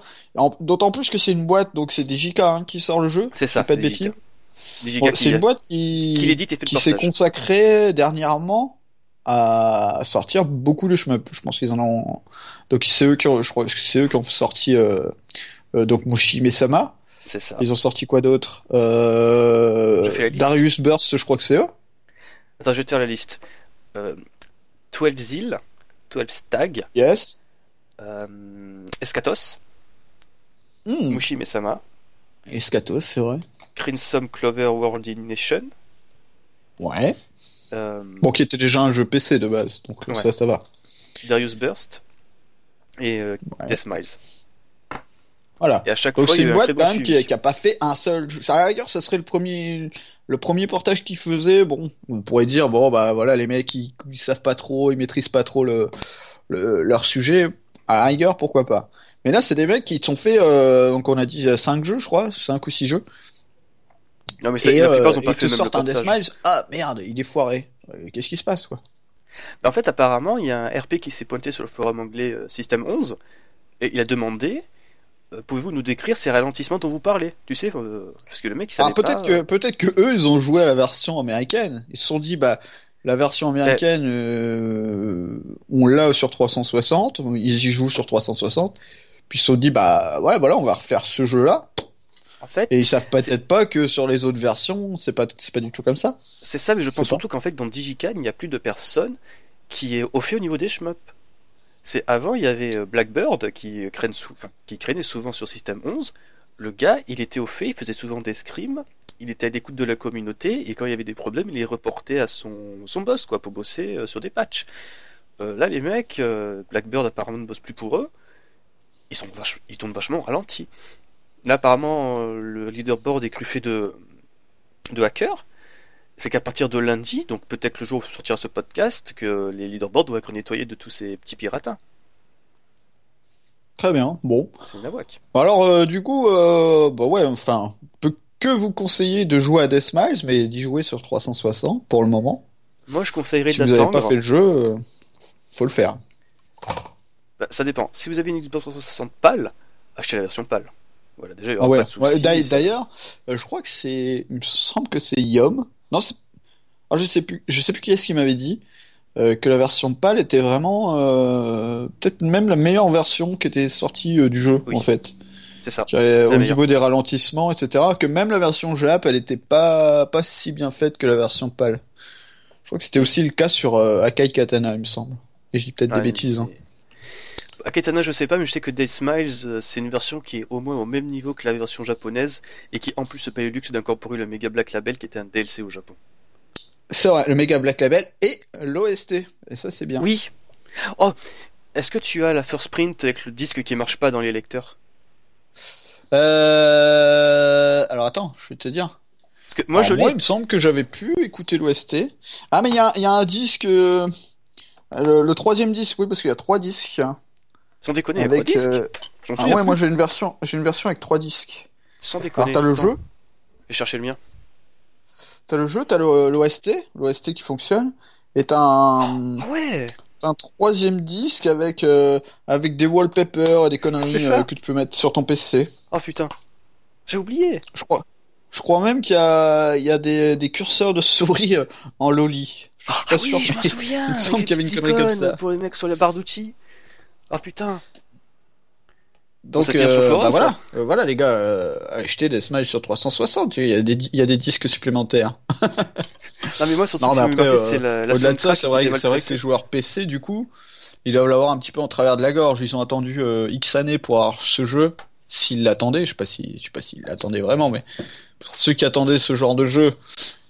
d'autant plus que c'est une boîte, donc c'est DJK hein, qui sort le jeu. C'est ça, pas de bêtises. Bon, c'est une boîte qui, qui l'édite et fait le qui s'est consacrée dernièrement à sortir beaucoup de shmups. Je pense qu'ils en ont. Donc c'est eux qui ont, je crois que c'est eux qui ont sorti euh, euh, donc Mushihime Sama. C'est ça. Ils ont sorti quoi d'autre? Euh. Darius Burst, je crois que c'est eux. Attends, je vais te faire la liste. Euh, 12 Zil, 12 Stag, Yes. euh, Escatos, Hmm. Mushi-Mesama, Escatos, c'est vrai. Crimson Clover World in Nation, Ouais. euh, Bon, qui était déjà un jeu PC de base, donc Ouais. ça, ça va. Darius Burst et euh, Ouais. Death Miles. Voilà. Et à chaque Donc fois, c'est une boîte quand même qui, qui a pas fait un seul jeu. À la rigueur, ça serait le premier, le premier portage qu'ils faisaient. Bon, on pourrait dire bon bah voilà les mecs ils, ils savent pas trop, ils maîtrisent pas trop le, le- leur sujet. À la rigueur, pourquoi pas. Mais là, c'est des mecs qui ont fait euh, donc on a dit 5 jeux, je crois, 5 ou 6 jeux. Non, mais ça, Et la plupart euh, n'ont pas fait te sortent un. Death Smiles. Ah merde, il est foiré. Euh, Qu'est-ce qui se passe quoi? Mais En fait, apparemment, il y a un RP qui s'est pointé sur le forum anglais euh, System 11 et il a demandé euh, pouvez-vous nous décrire ces ralentissements dont vous parlez? Tu sais, euh, parce que le mec, il savait Ah, peut-être que euh, peut-être que eux, ils ont joué à la version américaine. Ils se sont dit, bah, la version américaine, euh, on l'a sur 360. Ils y jouent sur 360. Puis ils se sont dit, bah, ouais, voilà, on va refaire ce jeu-là. En fait, Et ils savent peut-être pas que sur les autres versions, c'est pas, c'est pas du tout comme ça. c'est ça, mais je pense surtout qu'en fait, dans Digican, il n'y a plus de personnes qui est au fait au niveau des shmups. Avant, il y avait euh, Blackbird enfin, qui craignait souvent sur Système 11. Le gars, il était au fait, il faisait souvent des scrims, il était à l'écoute de la communauté, et quand il y avait des problèmes, il les reportait à son, boss, quoi, pour bosser euh, sur des patchs. Euh, là, les mecs, euh, Blackbird apparemment ne bosse plus pour eux, ils, sont vach- ils tournent vachement ralenti. Là, apparemment, euh, le leaderboard est truffé de, de hackers. C'est qu'à partir de lundi, donc peut-être le jour où sortira ce podcast, que les leaderboards doivent être nettoyés de tous ces petits piratins. Très bien. Bon. C'est une nawak. Alors, euh, du coup, euh, bah ouais, enfin, peut que vous conseiller de jouer à Death Miles, mais d'y jouer sur 360 pour le moment. Moi, je conseillerais Si vous n'avez d'attendre. pas fait le jeu, euh, faut le faire. Bah, ça dépend. Si vous avez une Xbox 360 pâle, achetez la version pâle. Voilà, déjà, il y Ah aura ouais. pas de soucis. Ouais, d'ailleurs- Ça- D'ailleurs, euh, je crois que c'est, il me semble que c'est Yom. Non, ah, je sais plus, je sais plus qui est-ce qui m'avait dit euh, que la version PAL était vraiment euh, peut-être même la meilleure version qui était sortie euh, du jeu Oui. en fait. C'est ça. Au niveau des ralentissements, etc. Que même la version Jap, elle était pas pas si bien faite que la version PAL. Je crois que c'était aussi le cas sur Akai Katana, il me semble. Et je dis peut-être des bêtises. Hein. Aketana, je sais pas, mais je sais que Death Smiles, euh, c'est une version qui est au moins au même niveau que la version japonaise et qui en plus se paye le luxe d'incorporer le Mega Black Label qui était un DLC au Japon. C'est vrai, le Mega Black Label et l'OST. Et ça, c'est bien. Oui. Oh, est-ce que tu as la first print avec le disque qui marche pas dans les lecteurs? Euh... Alors attends, je vais te dire. Parce que moi, Alors, je moi, l'ai. il me semble que j'avais pu écouter l'OST. Ah, mais il y a, il y a un disque. euh, Le, le troisième disque, oui, parce qu'il y a trois disques. Sans déconner, avec. avec, disques. euh, Ah ouais, moi j'ai une version, j'ai une version avec trois disques. Sans déconner. Alors t'as le jeu, Je vais chercher le mien. t'as le jeu, t'as le- l'OST, l'OST qui fonctionne, et t'as un, Ah ouais un troisième disque avec avec avec des wallpapers et des conneries euh, que tu peux mettre sur ton PC. Oh putain. J'ai oublié. Je crois, je crois même qu'il y a il y a des, des curseurs de souris euh, en loli. Je suis Ah pas oui, sûr. je m'en souviens. il me semble qu'il y avait une connerie comme ça. Pour les mecs sur la barre d'outils. Oh putain. Donc ça tient sur euh, forum, bah voilà, ça Euh, voilà les gars, euh, achetez des Smash sur 360. Il y a des il y a des disques supplémentaires. Non mais moi surtout c'est la, la Au-delà de ça, c'est vrai, que- vrai les joueurs PC, du coup, ils doivent l'avoir un petit peu en travers de la gorge. Ils ont attendu euh, X années pour avoir ce jeu, s'ils l'attendaient. Je sais pas si, je sais pas s'ils l'attendaient vraiment, mais pour ceux qui attendaient ce genre de jeu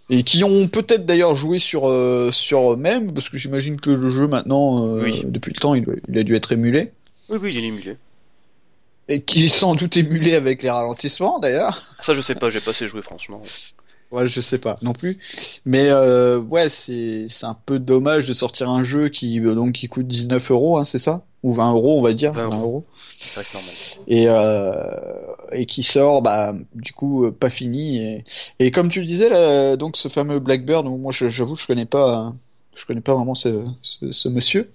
et qui ont peut-être d'ailleurs joué sur euh, sur même, parce que j'imagine que le jeu maintenant, euh, Oui. depuis le temps, il, doit- il a dû être émulé Oui oui, il est émulé. et qui est sans doute émulé avec les ralentissements d'ailleurs. Ça je sais pas, j'ai pas assez joué franchement. Ouais, je sais pas non plus. Mais euh, ouais, c'est c'est un peu dommage de sortir un jeu qui euh, donc qui coûte 19 euros, hein, c'est ça? Ou 20 euros, on va dire. 20 20 euros. Et euh, et qui sort, bah du coup euh, pas fini. Et, et comme tu le disais là, donc ce fameux Blackbird, où moi j'avoue je connais pas. Je connais pas vraiment ce, ce, ce monsieur,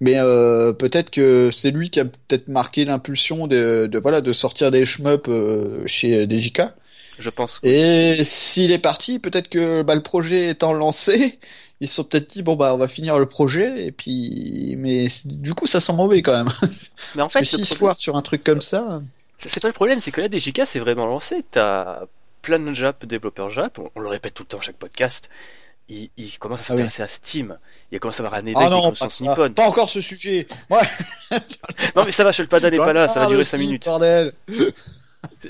mais euh, peut-être que c'est lui qui a peut-être marqué l'impulsion de, de voilà de sortir des shmups euh, chez DJK. Je pense que Et s'il est parti, peut-être que bah, le projet étant lancé, ils se sont peut-être dit bon bah on va finir le projet et puis mais du coup ça sent mauvais quand même. Mais en fait, se problème- sur un truc comme ça, c'est pas le problème, c'est que là DJK c'est vraiment lancé. T'as plein de Jap, développeurs Jap, on, on le répète tout le temps chaque podcast. Ils, ils commencent à Ah oui. s'intéresser à Steam. Il commence à avoir un ah non, pas, nippones. pas encore ce sujet. Ouais. Non mais ça va, Shulpada n'est pas là, ça va durer 5 Steam, minutes. Bordel.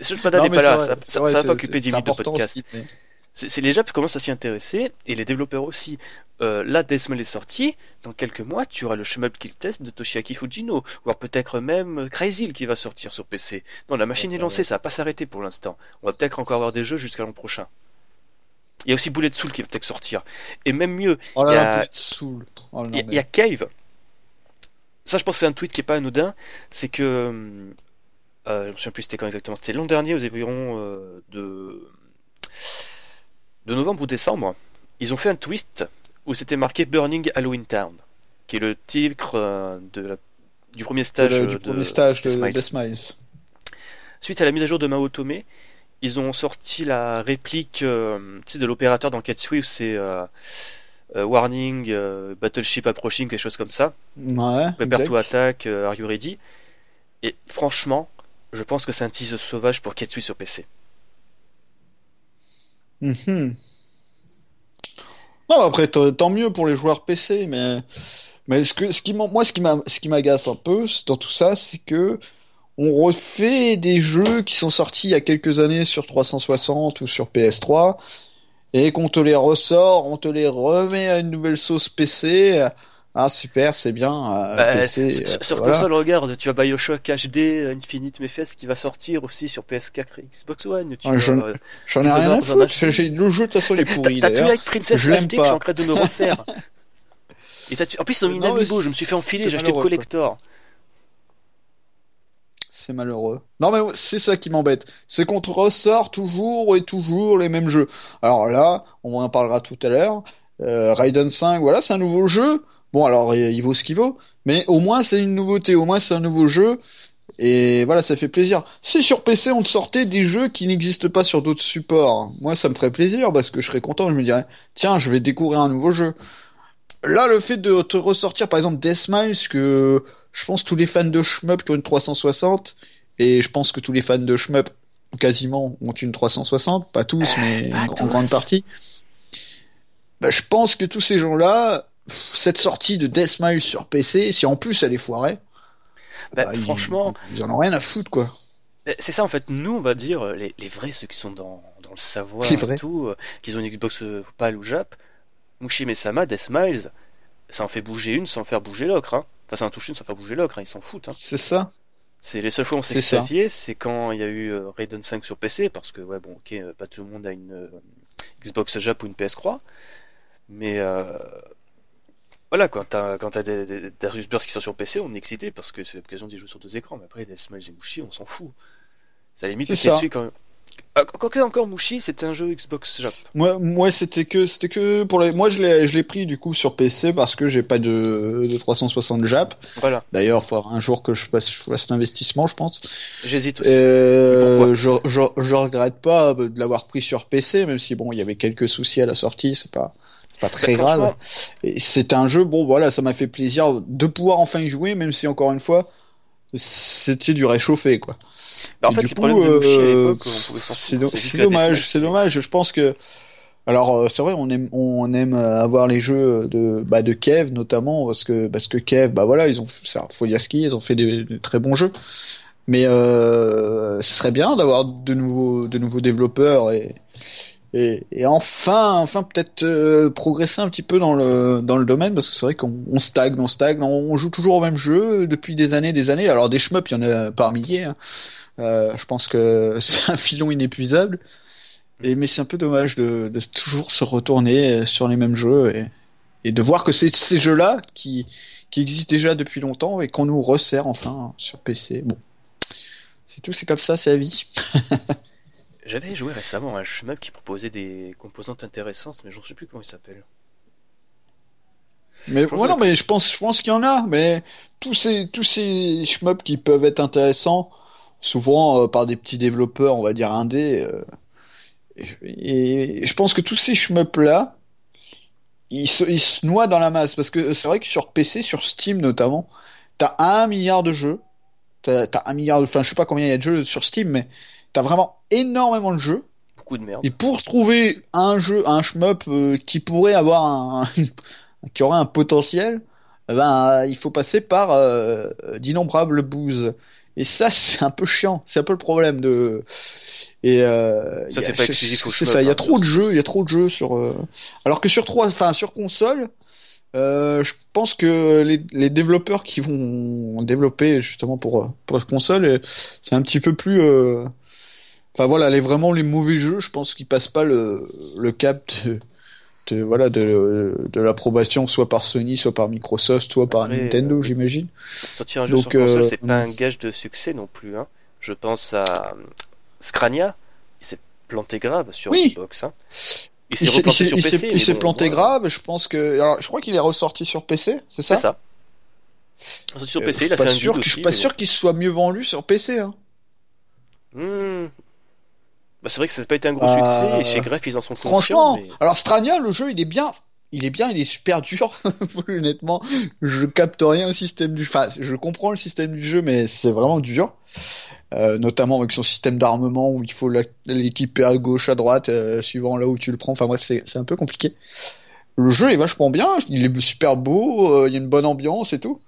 Shulpada n'est pas là, ça, va pas occuper c'est- 10 c'est minutes de podcast. aussi, mais- C'est les Japs commencent à s'y intéresser et les développeurs aussi. Euh, là, Deathmell est sorti. Dans quelques mois, tu auras le shmup kill test de Toshiaki Fujino, voire peut-être même Crazy qui va sortir sur PC. Non, la machine Ouais, est lancée, ouais. ça va pas s'arrêter pour l'instant. On va peut-être encore avoir des jeux jusqu'à l'an prochain. Il y a aussi Bullet Soul qui va peut-être sortir. Et même mieux, Oh là Il y là, a- t'es saoul. Oh, non, il y, a- mais- il y a Cave. Ça, je pense que c'est un tweet qui est pas anodin. C'est que. Euh, je me souviens plus c'était quand exactement. C'était l'an dernier, aux environs euh, de. De novembre ou décembre. Ils ont fait un twist où c'était marqué Burning Halloween Town, qui est le titre euh, de la- du premier stage de- euh, du de premier stage de, Smiles. de Smiles. suite à la mise à jour de Maotome, ils ont sorti la réplique euh, de l'opérateur dans Ketsui où c'est euh, euh, warning, euh, battleship approaching, quelque chose comme ça. Ouais. Prepare to attack, euh, are you ready? Et franchement, je pense que c'est un teaser sauvage pour Ketsui sur PC. Mhm. Non, après, tant mieux pour les joueurs PC, mais, mais ce que, ce qui moi, ce qui m'a, ce qui m'agace un peu dans tout ça, c'est que on refait des jeux qui sont sortis il y a quelques années sur 360 ou sur PS3, et qu'on te les ressort, on te les remet à une nouvelle sauce PC. Ah, super, c'est bien, euh, Bah, PC, sur euh, sur voilà. console, regarde, tu as Bioshock HD Infinite Mefes qui va sortir aussi sur PS4 et Xbox One. Tu Ah, J'en ai rien à foutre, j'ai le jeu de toute façon il est T'as tué avec Princess HD que je suis en train de me refaire. Et En plus, ils ont mis un Non, mais amiibo, je me suis fait enfiler, j'ai acheté le collector. C'est malheureux. Non mais c'est ça qui m'embête. C'est qu'on te ressort toujours et toujours les mêmes jeux. Alors là, on en parlera tout à l'heure. Euh, Raiden 5, voilà, c'est un nouveau jeu. Bon alors il vaut ce qu'il vaut, mais au moins c'est une nouveauté, au moins c'est un nouveau jeu. Et voilà, ça fait plaisir. Si sur PC on te sortait des jeux qui n'existent pas sur d'autres supports, moi ça me ferait plaisir parce que je serais content, je me dirais, tiens, je vais découvrir un nouveau jeu. Là, le fait de te ressortir par exemple Deathmise, que je pense tous les fans de shmup qui ont une 360, et je pense que tous les fans de shmup quasiment ont une 360, pas tous, mais pas en tous. grande partie. Bah, je pense que tous ces gens-là, cette sortie de Deathmise sur PC, si en plus elle est foirée, Bah, bah, ils- franchement, ils, en ont rien à foutre quoi. euh, c'est ça en fait. Nous, on va dire, euh, les, les vrais, ceux qui sont dans, dans le savoir et tout, euh, qui ont une Xbox euh, PAL ou Jap, Mushi Sama, Death Miles, ça en fait bouger une sans faire bouger l'autre. Hein. Enfin, ça en touche une sans faire bouger l'autre, hein, ils s'en foutent. Hein. C'est ça. C'est les seules fois où on s'est extasié, c'est quand il y a eu euh, Raiden 5 sur PC, parce que, ouais, bon, ok, euh, pas tout le monde a une Xbox Jap ou une PS3, mais voilà, quand t'as, quand t'as des, des, Darius Burst qui sont sur PC, on est excité parce que c'est l'occasion d'y jouer sur deux écrans, mais après, des Smiles et Mushi, on s'en fout. Ça limite C'est ça. dessus quand Ah, Quoique encore Mushi, c'était un jeu Xbox Jap. Moi, moi c'était que, c'était que pour les, moi je l'ai, je l'ai pris du coup sur PC parce que j'ai pas de, de 360 Jap. Voilà, D'ailleurs, il faudra un jour que je fasse, je fasse l'investissement, je pense. j'hésite aussi. Euh, je, je, je regrette pas de l'avoir pris sur PC, même si bon, il y avait quelques soucis à la sortie, c'est pas, pas très Bah, grave. c'est un jeu, bon voilà, ça m'a fait plaisir de pouvoir enfin y jouer, même si encore une fois, c'était du réchauffé quoi. bah, en et fait, du coup, euh, C'est dommage, c'est dommage. Je pense que alors euh, c'est vrai, on aime on aime euh, avoir les jeux de bah de Kev notamment parce que parce que Kev bah voilà ils ont Foliaski, ils ont fait des, des très bons jeux. Mais euh, ce serait bien d'avoir de nouveaux de nouveaux développeurs et et, et enfin enfin peut-être euh, progresser un petit peu dans le dans le domaine parce que c'est vrai qu'on on stagne, on stagne, on joue toujours au même jeu depuis des années des années. Alors des shmups, il y en a par milliers. hein. Euh, je pense que c'est un filon inépuisable. Et, mais c'est un peu dommage de, de toujours se retourner sur les mêmes jeux et, et de voir que c'est ces jeux-là qui, qui existent déjà depuis longtemps et qu'on nous resserre enfin sur PC. Bon. C'est tout, c'est comme ça, c'est la vie. J'avais joué récemment à un shmup qui proposait des composantes intéressantes, mais j'en sais plus comment il s'appelle. Mais voilà, que- mais je pense, je pense qu'il y en a. Mais tous ces, tous ces shmups qui peuvent être intéressants, souvent euh, par des petits développeurs, on va dire indés. euh, et, et je pense que tous ces shmups là, ils se, ils se noient dans la masse parce que c'est vrai que sur PC, sur Steam notamment, t'as un milliard de jeux. T'as, t'as un milliard enfin, je sais pas combien il y a de jeux sur Steam, mais t'as vraiment énormément de jeux. Beaucoup de merde. Et pour trouver un jeu, un shmup euh, qui pourrait avoir un, qui aurait un potentiel, eh ben, il faut passer par euh, d'innombrables bouses. Et ça, c'est un peu chiant. C'est un peu le problème de. Et euh, Ça, c'est pas exclusif au C'est ça. Il y a hein, trop de jeux. Il y a trop de jeux sur. euh, Alors que sur trois, enfin sur console. Euh, je pense que les, les développeurs qui vont développer justement pour pour console, euh, c'est un petit peu plus euh, Enfin voilà, les vraiment les mauvais jeux, je pense qu'ils passent pas le, le cap de, de voilà de, de l'approbation soit par Sony, soit par Microsoft, soit par Après, Nintendo, euh, j'imagine. Sortir un jeu Donc, sur console, euh, c'est pas un gage de succès non plus. Hein. Je pense à euh, Scrania, il s'est planté grave sur Oui. Xbox. Hein. Il s'est replanté sur PC. il s'est bon, planté grave. Je pense que alors je crois qu'il est ressorti sur PC, c'est ça? C'est ça. Sorti sur PC, il a fait un je suis pas sûr qu'il soit mieux vendu sur PC. Hein. bon. Bah, c'est vrai que ça n'a pas été un gros Euh, succès et chez Greff ils en sont conscients. Franchement, mais- alors Strania, le jeu, il est bien. Il est bien, il est super dur. Honnêtement, je capte rien au système du. Enfin, je comprends le système du jeu, mais c'est vraiment dur. Euh, notamment avec son système d'armement où il faut l'équiper à gauche, à droite, euh, suivant là où tu le prends. Enfin bref, c'est c'est un peu compliqué. Le jeu est vachement bien, il est super beau, euh, il y a une bonne ambiance et tout.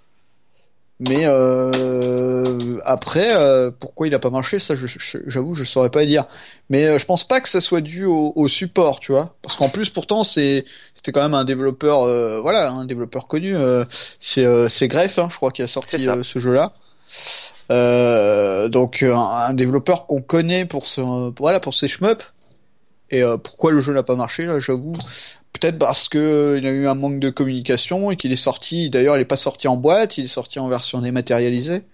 Mais euh, après, euh, pourquoi il a pas marché, ça, je- je- j'avoue, je saurais pas dire. Mais euh, je pense pas que ça soit dû au, au support, tu vois. Parce qu'en plus, pourtant, c'est c'était quand même un développeur, euh, voilà, un développeur connu. euh, c'est euh, c'est Greff, hein, je crois, qui a sorti ce jeu-là. Euh, donc un, un développeur qu'on connaît pour ce, voilà, pour ses shmups. Et euh, pourquoi le jeu n'a pas marché là, j'avoue? Peut-être parce que euh, il y a eu un manque de communication et qu'il est sorti. D'ailleurs, il est pas sorti en boîte, il est sorti en version dématérialisée.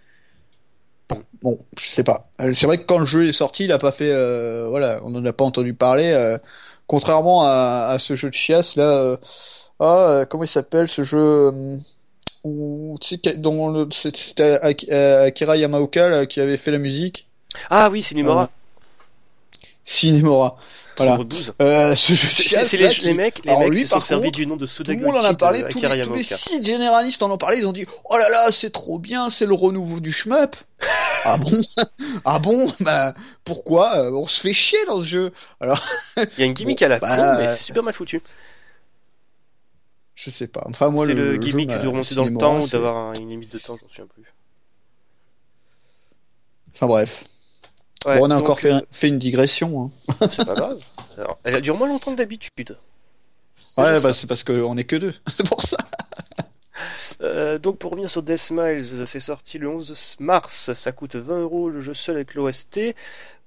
Bon, je sais pas. Euh, C'est vrai que quand le jeu est sorti, il a pas fait, euh, voilà, on en a pas entendu parler. euh, contrairement à, à ce jeu de chiasse là. euh, ah, comment il s'appelle ce jeu où tu sais dont le- c'était Ak- Akira Yamaoka là, qui avait fait la musique? Ah oui, c'est Numora. Cinemora. Voilà. Numéro 12. Euh, ce jeu de C'est- les, qui- les mecs, les Alors mecs lui, se sont servis du nom de Tout Suda le monde en a parlé, tous Akira les, tous les sites généralistes en ont parlé, ils ont dit Oh là là, c'est trop bien, c'est le renouveau du shmup. ah bon? Ah bon? Bah pourquoi Euh, On se fait chier dans ce jeu. Alors, Il y a une gimmick Bon, à la bah, con, mais euh, c'est super mal foutu. je sais pas. Enfin moi C'est le, gimmick de remonter dans le temps ou d'avoir un- une limite de temps, j'en souviens plus. Enfin bref. Ouais, Bon, on a donc, encore fait, euh, fait une digression. Hein. C'est pas grave. Alors, elle dure moins longtemps que d'habitude. Ouais, bah c'est parce qu'on est que deux. c'est pour ça. Euh, donc pour revenir sur Death Smiles, c'est sorti le 11 mars, ça coûte 20 euros le jeu seul avec l'OST.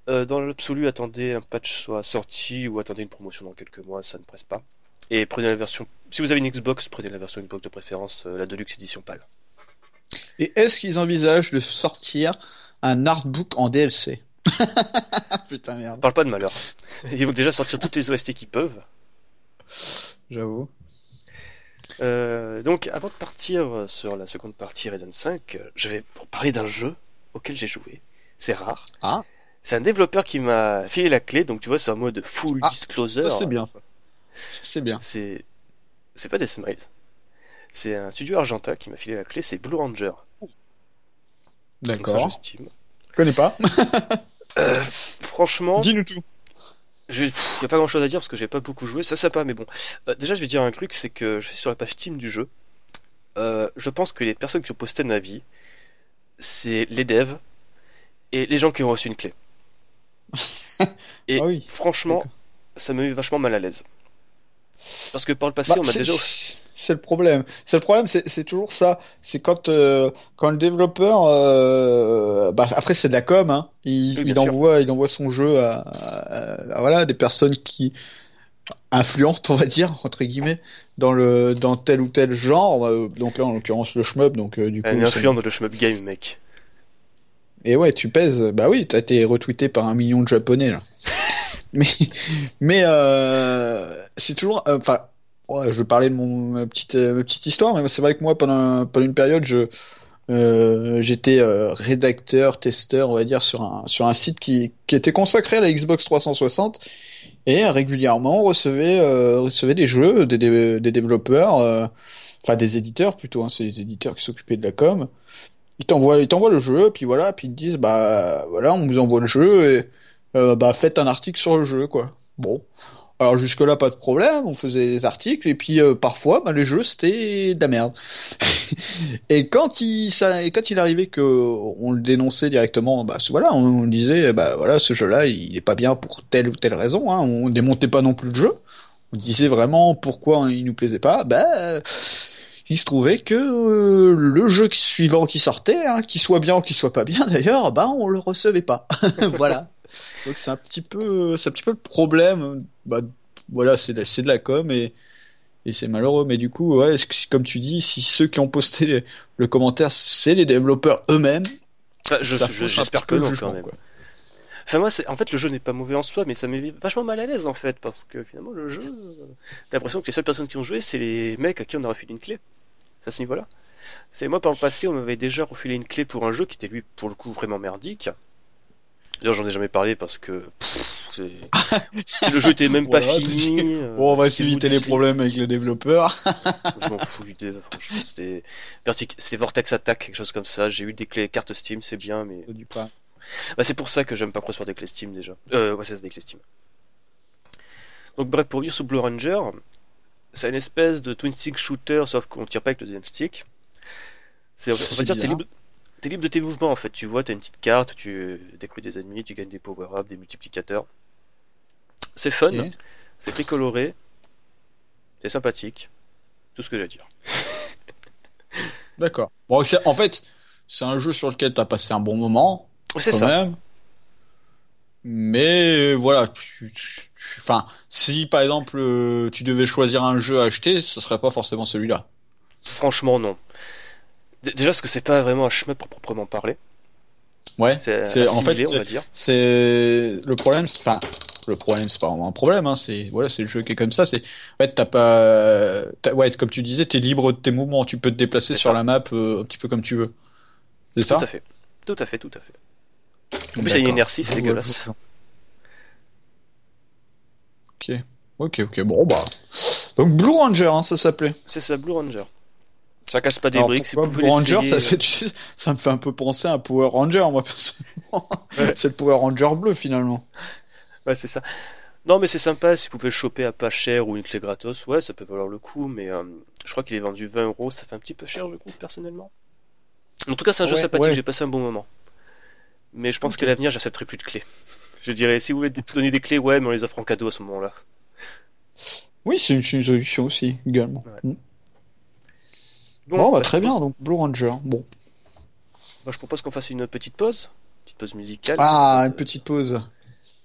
Euh, dans l'absolu, attendez un patch soit sorti ou attendez une promotion dans quelques mois, ça ne presse pas. Et prenez la version. Si vous avez une Xbox, prenez la version Xbox de préférence, euh, la Deluxe Edition PAL. Et est-ce qu'ils envisagent de sortir un artbook en DLC Putain merde. Parle pas de malheur. Ils vont déjà sortir toutes les OST qu'ils peuvent. J'avoue. Euh, donc avant de partir sur la seconde partie Raiden 5, euh, je vais vous parler d'un jeu auquel j'ai joué. C'est rare. Ah. C'est un développeur qui m'a filé la clé, donc tu vois, c'est en mode full Ah, disclosure. Ça c'est bien ça. C'est bien. C'est c'est pas des smiles. C'est un studio argentin qui m'a filé la clé, c'est Blue Ranger. D'accord. Je connais pas. Euh, franchement, Dis-nous tout. je pff, y a pas grand chose à dire parce que j'ai pas beaucoup joué, ça ça pas, mais bon. Euh, déjà, je vais dire un truc, c'est que je suis sur la page Steam du jeu. Euh, je pense que les personnes qui ont posté un avis, c'est les devs et les gens qui ont reçu une clé. Et Ah oui. franchement, ça me met vachement mal à l'aise. Parce que par le passé, Bah, on c'est- déjà. C'est le problème. C'est le problème, c'est toujours ça. C'est quand euh, quand le développeur, euh, bah, après c'est de la com, hein. Il, Oui, envoie il envoie son jeu à, à- à- voilà des personnes qui influentes, on va dire entre guillemets, dans le dans tel ou tel genre. Euh, Donc là en l'occurrence le shmup. Donc euh, du coup. C'est- influente dans le shmup game, mec. Et ouais, tu pèses. Bah oui, t'as été retweeté par un million de japonais là. mais mais euh, c'est toujours. euh, Enfin, ouais, je vais parler de mon ma petite euh, ma petite histoire, mais c'est vrai que moi pendant pendant une période, je euh, j'étais rédacteur, testeur, on va dire sur un sur un site qui qui était consacré à la Xbox 360 et régulièrement on recevait recevait des jeux des des, des développeurs, enfin des éditeurs plutôt. Hein, c'est les éditeurs qui s'occupaient de la com ils t'envoient ils t'envoient le jeu puis voilà puis ils te disent bah voilà on vous envoie le jeu et euh, bah faites un article sur le jeu quoi. Bon. Alors jusque là pas de problème on faisait des articles et puis euh, parfois bah, les jeux c'était de la merde. Et quand il ça et quand il arrivait que on le dénonçait directement bah voilà on, disait bah voilà ce jeu là il est pas bien pour telle ou telle raison hein, on démontait pas non plus le jeu. On disait vraiment pourquoi il nous plaisait pas. Bah il se trouvait que euh, le jeu suivant qui sortait, hein, qu'il soit bien ou qu'il soit pas bien d'ailleurs, bah on le recevait pas. voilà. Donc c'est un petit peu, c'est un petit peu le problème. Bah voilà, c'est de, la com et et c'est malheureux. Mais du coup, ouais, est-ce que, comme tu dis, si ceux qui ont posté le commentaire, c'est les développeurs eux-mêmes, Enfin, je- ça je- fausse un j'espère que non, quand même. quoi. Enfin, moi, en fait, le jeu n'est pas mauvais en soi, mais ça met vachement mal à l'aise, en fait, parce que finalement, le jeu, euh, j'ai l'impression que les seules personnes qui ont joué, c'est les mecs à qui on a refilé une clé. À ce niveau-là. C'est moi, par le passé, on m'avait déjà refilé une clé pour un jeu qui était, lui, pour le coup, vraiment merdique. D'ailleurs, j'en ai jamais parlé parce que pff, le jeu était même pas Voilà, fini. Bon, on va euh, éviter les problèmes avec le développeur. Je m'en fous l'idée, franchement. C'était, Vertic- Vortex Attack, quelque chose comme ça. J'ai eu des clés cartes Steam, c'est bien, mais Du pas. bah, c'est pour ça que j'aime pas recevoir des clés Steam déjà. Euh, ouais, c'est des clés Steam. Donc bref, pour revenir sur Blue Ranger, c'est une espèce de twin stick shooter, sauf qu'on tire pas avec le deuxième stick. C'est, on va dire, t'es libre, t'es libre de tes mouvements en fait. Tu vois, t'as une petite carte, tu détruis des ennemis, tu gagnes des power-ups, des multiplicateurs. C'est fun, c'est très coloré, c'est sympathique. Tout ce que j'ai à dire. D'accord. Bon, en fait, c'est un jeu sur lequel t'as passé un bon moment, C'est ça. même. Mais voilà, tu- tu- enfin, si par exemple euh, tu devais choisir un jeu à acheter, ce serait pas forcément celui-là. Franchement, non. D- Déjà, parce que c'est pas vraiment un shmup à proprement parler. Ouais. C'est C'est en fait, on va dire. c'est le problème. c'est- Enfin, le problème, c'est pas vraiment un problème. Hein, c'est voilà, c'est le jeu qui est comme ça. C'est en fait, t'as pas, ouais, comme tu disais, t'es libre de tes mouvements. Tu peux te déplacer sur ça. la map euh, un petit peu comme tu veux. C'est ça Tout à fait. Tout à fait, tout à fait. En plus, il y a une inertie, c'est Ouais, dégueulasse. Ok, ok, ok. Bon bah, donc Blue Ranger, hein, ça s'appelait. C'est ça, Blue Ranger. Ça casse pas des Alors, briques, c'est Blue pouvez Ranger, ça, ça me fait un peu penser à un Power Ranger, moi personnellement. Ouais. c'est le Power Ranger bleu finalement. Ouais, c'est ça. Non, mais c'est sympa, si vous pouvez le choper à pas cher ou une clé gratos, ouais, ça peut valoir le coup, mais euh, je crois qu'il est vendu 20 euros, ça fait un petit peu cher, je trouve, personnellement. En tout cas, c'est un jeu Ouais, sympathique, ouais. j'ai passé un bon moment. Mais je pense Ok. qu'à l'avenir, j'accepterai plus de clés. Je dirais, si vous voulez donner des clés, ouais, mais on les offre en cadeau à ce moment-là. Oui, c'est une, solution aussi également. Ouais. Mm. Bon, bah, bah, très bien, donc Blue Ranger. Bon. bah, je propose qu'on fasse une petite pause, petite pause musicale. Ah, une de- petite pause.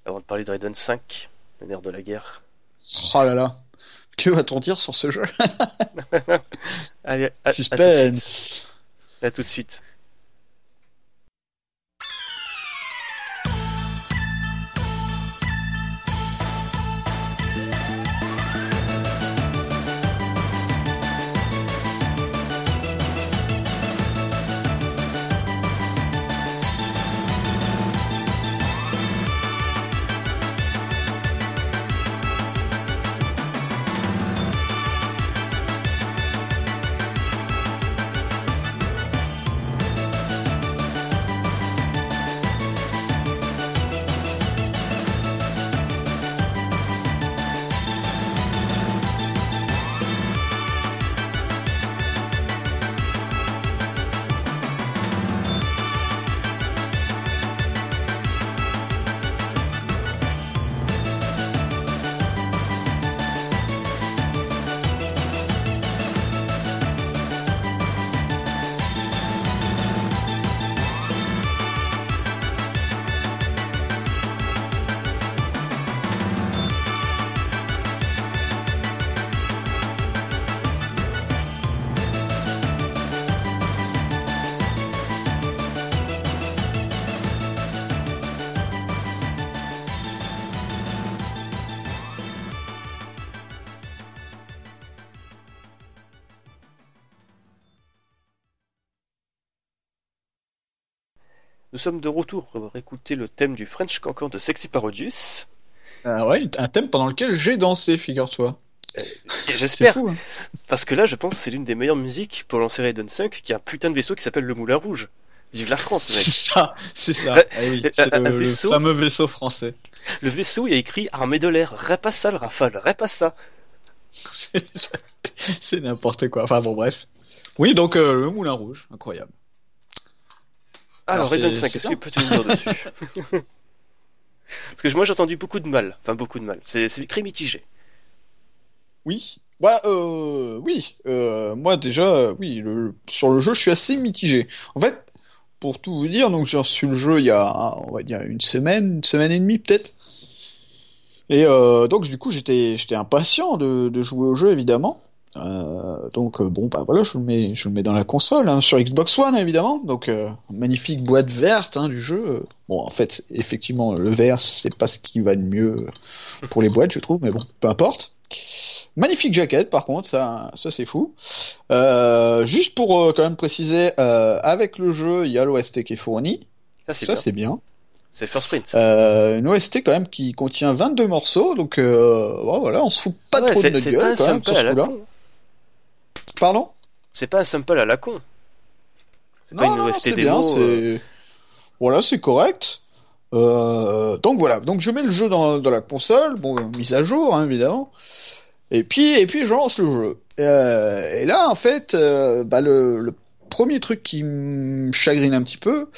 Avant de parler de Raiden 5, le nerf de la guerre. Oh là là. Que va-t-on dire sur ce jeu? Allez, à, à tout de suite. Suspense. À tout de suite. Nous sommes de retour pour écouter le thème du French Cancan de Sexy Parodius. Ah ouais, un thème pendant lequel j'ai dansé, figure-toi. Et C'est J'espère, hein. parce que là, je pense que c'est l'une des meilleures musiques pour lancer Raiden 5, qui a un putain de vaisseau qui s'appelle le Moulin Rouge. Vive la France, mec. C'est ça, c'est ça. Ouais, Eh oui, un- c'est un le, le vaisseau. fameux vaisseau français. Le vaisseau, il y a écrit Armée de l'air, Repassa le Rafale, Repassa. c'est n'importe quoi. Enfin bon, bref. Oui, donc euh, le Moulin Rouge, incroyable. Alors, c'est- 5, c'est qu'est-ce bien. que peux-tu nous dire dessus Parce que moi, j'ai entendu beaucoup de mal. Enfin, beaucoup de mal. C'est écrit mitigé. Oui. Bah, euh, oui. Euh, moi déjà, oui, le- sur le jeu, je suis assez mitigé. En fait, pour tout vous dire, donc j'ai reçu le jeu il y a, on va dire, une semaine, une semaine et demie peut-être. Et euh, donc du coup, j'étais, j'étais impatient de, de jouer au jeu évidemment. Euh, donc euh, bon, bah voilà, je le mets, je le mets dans la console, hein, sur Xbox One évidemment. Donc euh, magnifique boîte verte hein, du jeu. Bon, en fait, effectivement, le vert, c'est pas ce qui va de mieux pour les boîtes, je trouve, mais bon, peu importe. Magnifique jaquette, par contre, ça, ça c'est fou. Euh, juste pour quand même préciser, avec le jeu, il y a l'OST qui est fourni. Ça, c'est bien. c'est First Print. Euh, une OST quand même qui contient 22 morceaux, donc euh, bon, voilà, on se fout pas Ouais, trop de notre c'est gueule quand même sur ce coup-là. Pardon C'est pas un sample à la con. C'est pas une OST démo. bien, euh, voilà, c'est correct. Euh, donc voilà, donc je mets le jeu dans, dans la console, bon, mise à jour hein, évidemment. Et puis et puis je lance le jeu. Euh, et là en fait, euh, bah, le, le premier truc qui me chagrine un petit peu,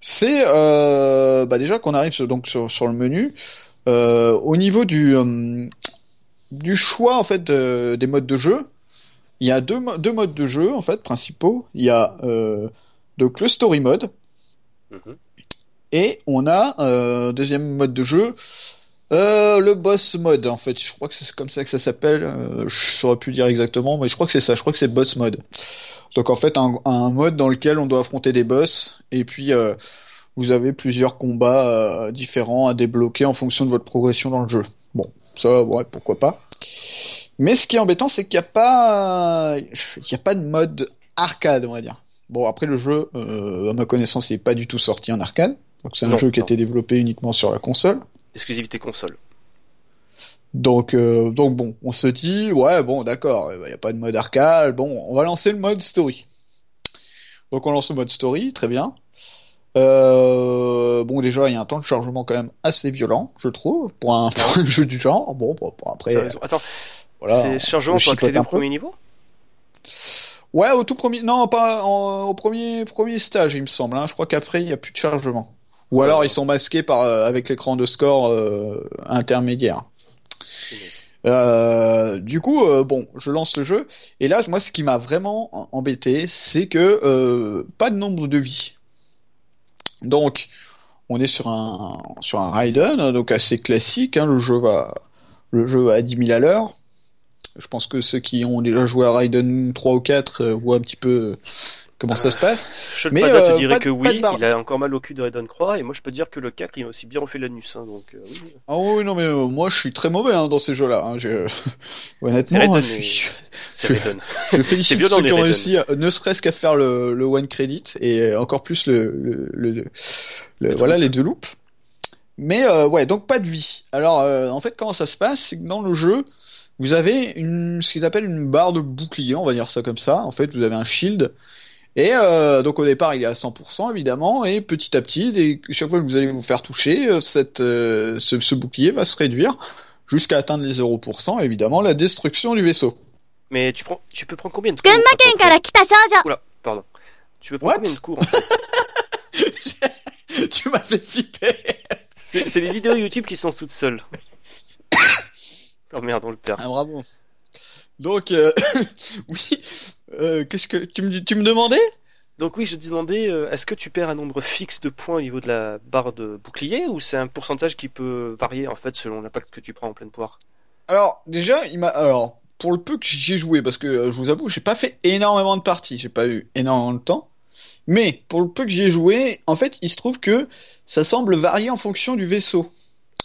c'est bah, déjà qu'on arrive sur, donc sur, sur le menu. Au niveau du du choix en fait de- des modes de jeu, il y a deux, deux modes de jeu en fait principaux. Il y a euh, donc le story mode mhm. et on a euh, deuxième mode de jeu euh, le boss mode en fait. Je crois que c'est comme ça que ça s'appelle. Euh, je saurais plus dire exactement, mais je crois que c'est ça. Je crois que c'est boss mode. Donc en fait un, un mode dans lequel on doit affronter des boss et puis vous avez plusieurs combats différents à débloquer en fonction de votre progression dans le jeu. Bon, ça ouais pourquoi pas. Mais ce qui est embêtant, c'est qu'il n'y a pas, il y a pas de mode arcade, on va dire. Bon, après le jeu, euh, à ma connaissance, il n'est pas du tout sorti en arcade. Donc c'est un Non, jeu qui a été développé uniquement sur la console. Exclusivité console. Donc, euh, donc bon, on se dit, ouais, bon, d'accord, il n'y a pas de mode arcade. Bon, on va lancer le mode story. Donc on lance le mode story, très bien. Euh, bon, déjà, il y a un temps de chargement quand même assez violent, je trouve, pour un, pour un jeu du genre. Bon, bon, bon, après, Ça. Attends, voilà. c'est chargement pour accéder au premier niveau? Ouais, au tout premier, non, pas en- au premier premier stage, il me semble. Hein. Je crois qu'après il n'y a plus de chargement. Ou Ouais. alors ils sont masqués par euh, avec l'écran de score euh, intermédiaire. Euh, du coup, euh, bon, je lance le jeu et là, moi, ce qui m'a vraiment en- embêté, c'est que euh, pas de nombre de vies. Donc, on est sur un sur un Raiden, donc assez classique. Hein, le jeu va le jeu va à 10 000 à l'heure. Je pense que ceux qui ont déjà joué à Raiden 3 ou 4 euh, voient un petit peu euh, comment ça se passe. Je Mais, euh, te de- que oui, il a encore mal au cul de Raiden Croix, et moi je peux dire que le 4 il m'a aussi bien refait l'anus, hein, donc euh, oui. Ah oui, non mais euh, moi je suis très mauvais hein, dans ces jeux-là. Hein. Je- Honnêtement, Raiden, je, suis- Je- je félicite ceux qui ont réussi, ne serait-ce qu'à faire le, le one credit et encore plus le, le, le- le- le- Les voilà deux les deux loops. Mais ouais, donc pas de vie. Alors en fait, comment ça se passe, c'est que dans le jeu, vous avez une, ce qu'ils appellent une barre de bouclier, on va dire ça comme ça. En fait, vous avez un shield. Et euh, donc au départ, il est à 100% évidemment, et petit à petit, chaque fois que vous allez vous faire toucher, euh, cette, euh, ce, bouclier va se réduire jusqu'à atteindre les 0%, évidemment, la destruction du vaisseau. Mais tu, tu peux prendre combien de coups Oula, pardon. Tu peux prendre combien de coups en Tu m'as fait flipper C'est des vidéos YouTube qui sont toutes seules. Oh merde, on le perd. Ah, bravo. Donc, euh, oui, euh, qu'est-ce que tu me, dis- tu me demandais? Donc oui, je te demandais, euh, est-ce que tu perds un nombre fixe de points au niveau de la barre de bouclier, ou c'est un pourcentage qui peut varier en fait selon l'impact que tu prends en pleine poire? Alors, déjà, il m'a. Alors, pour le peu que j'y ai joué, parce que je vous avoue, j'ai pas fait énormément de parties, j'ai pas eu énormément de temps. Mais pour le peu que j'y ai joué, en fait, il se trouve que ça semble varier en fonction du vaisseau.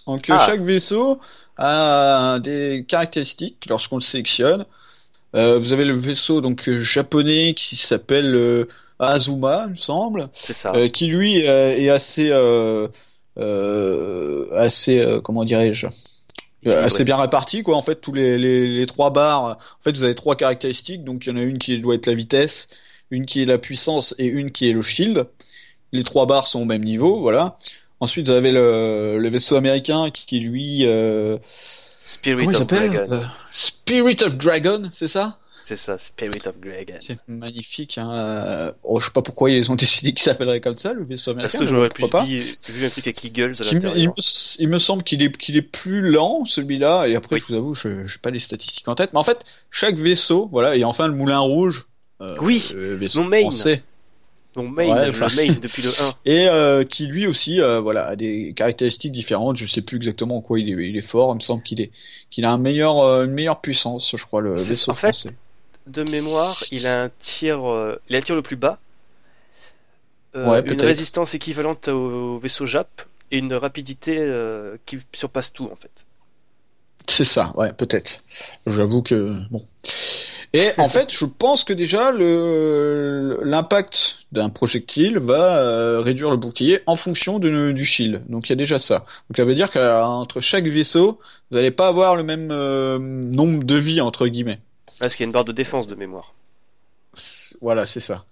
Donc, Ah. chaque vaisseau a des caractéristiques lorsqu'on le sélectionne. Euh, vous avez le vaisseau donc euh, japonais qui s'appelle euh, Azuma, il me semble. C'est ça. euh, qui lui euh, est assez euh, euh, assez euh, comment dirais-je assez bien réparti quoi en fait tous les, les, les trois barres en fait vous avez trois caractéristiques donc il y en a une qui doit être la vitesse une qui est la puissance et une qui est le shield les trois barres sont au même niveau voilà ensuite vous avez le, le vaisseau américain qui, lui euh, Spirit comment of Dragon. Euh, Spirit of Dragon c'est ça? C'est ça, Spirit of Dragon. c'est magnifique hein. euh, oh, je sais pas pourquoi ils ont décidé qu'il s'appellerait comme ça le vaisseau américain Est-ce que j'aurais plus pas dit, vu un truc avec Eagles à Il me, il, l'intérieur me, il me semble qu'il est, qu'il est plus lent, celui-là, et après, Oui. je vous avoue, je n'ai pas les statistiques en tête, mais en fait, chaque vaisseau, voilà, et enfin le moulin rouge, euh, Oui, le vaisseau mon main. français, Mon main, Ouais, le enfin- main depuis le 1. et euh, qui lui aussi, euh, voilà, a des caractéristiques différentes, je sais plus exactement en quoi il est, il est fort, il me semble qu'il est, qu'il a un meilleur, euh, une meilleure puissance, je crois, le vaisseau en fait, français. De mémoire, il a un tir, il a un tir le plus bas, Ouais, une résistance équivalente au vaisseau Jap et une rapidité qui surpasse tout en fait. C'est ça, ouais, peut-être. J'avoue que bon. Et en fait, je pense que déjà le l'impact d'un projectile va euh, réduire le bouclier en fonction de, du shield. Donc il y a déjà ça. Donc ça veut dire qu'entre chaque vaisseau, vous n'allez pas avoir le même euh, nombre de vies entre guillemets. Parce qu'il y a une barre de défense de mémoire. Voilà, c'est ça.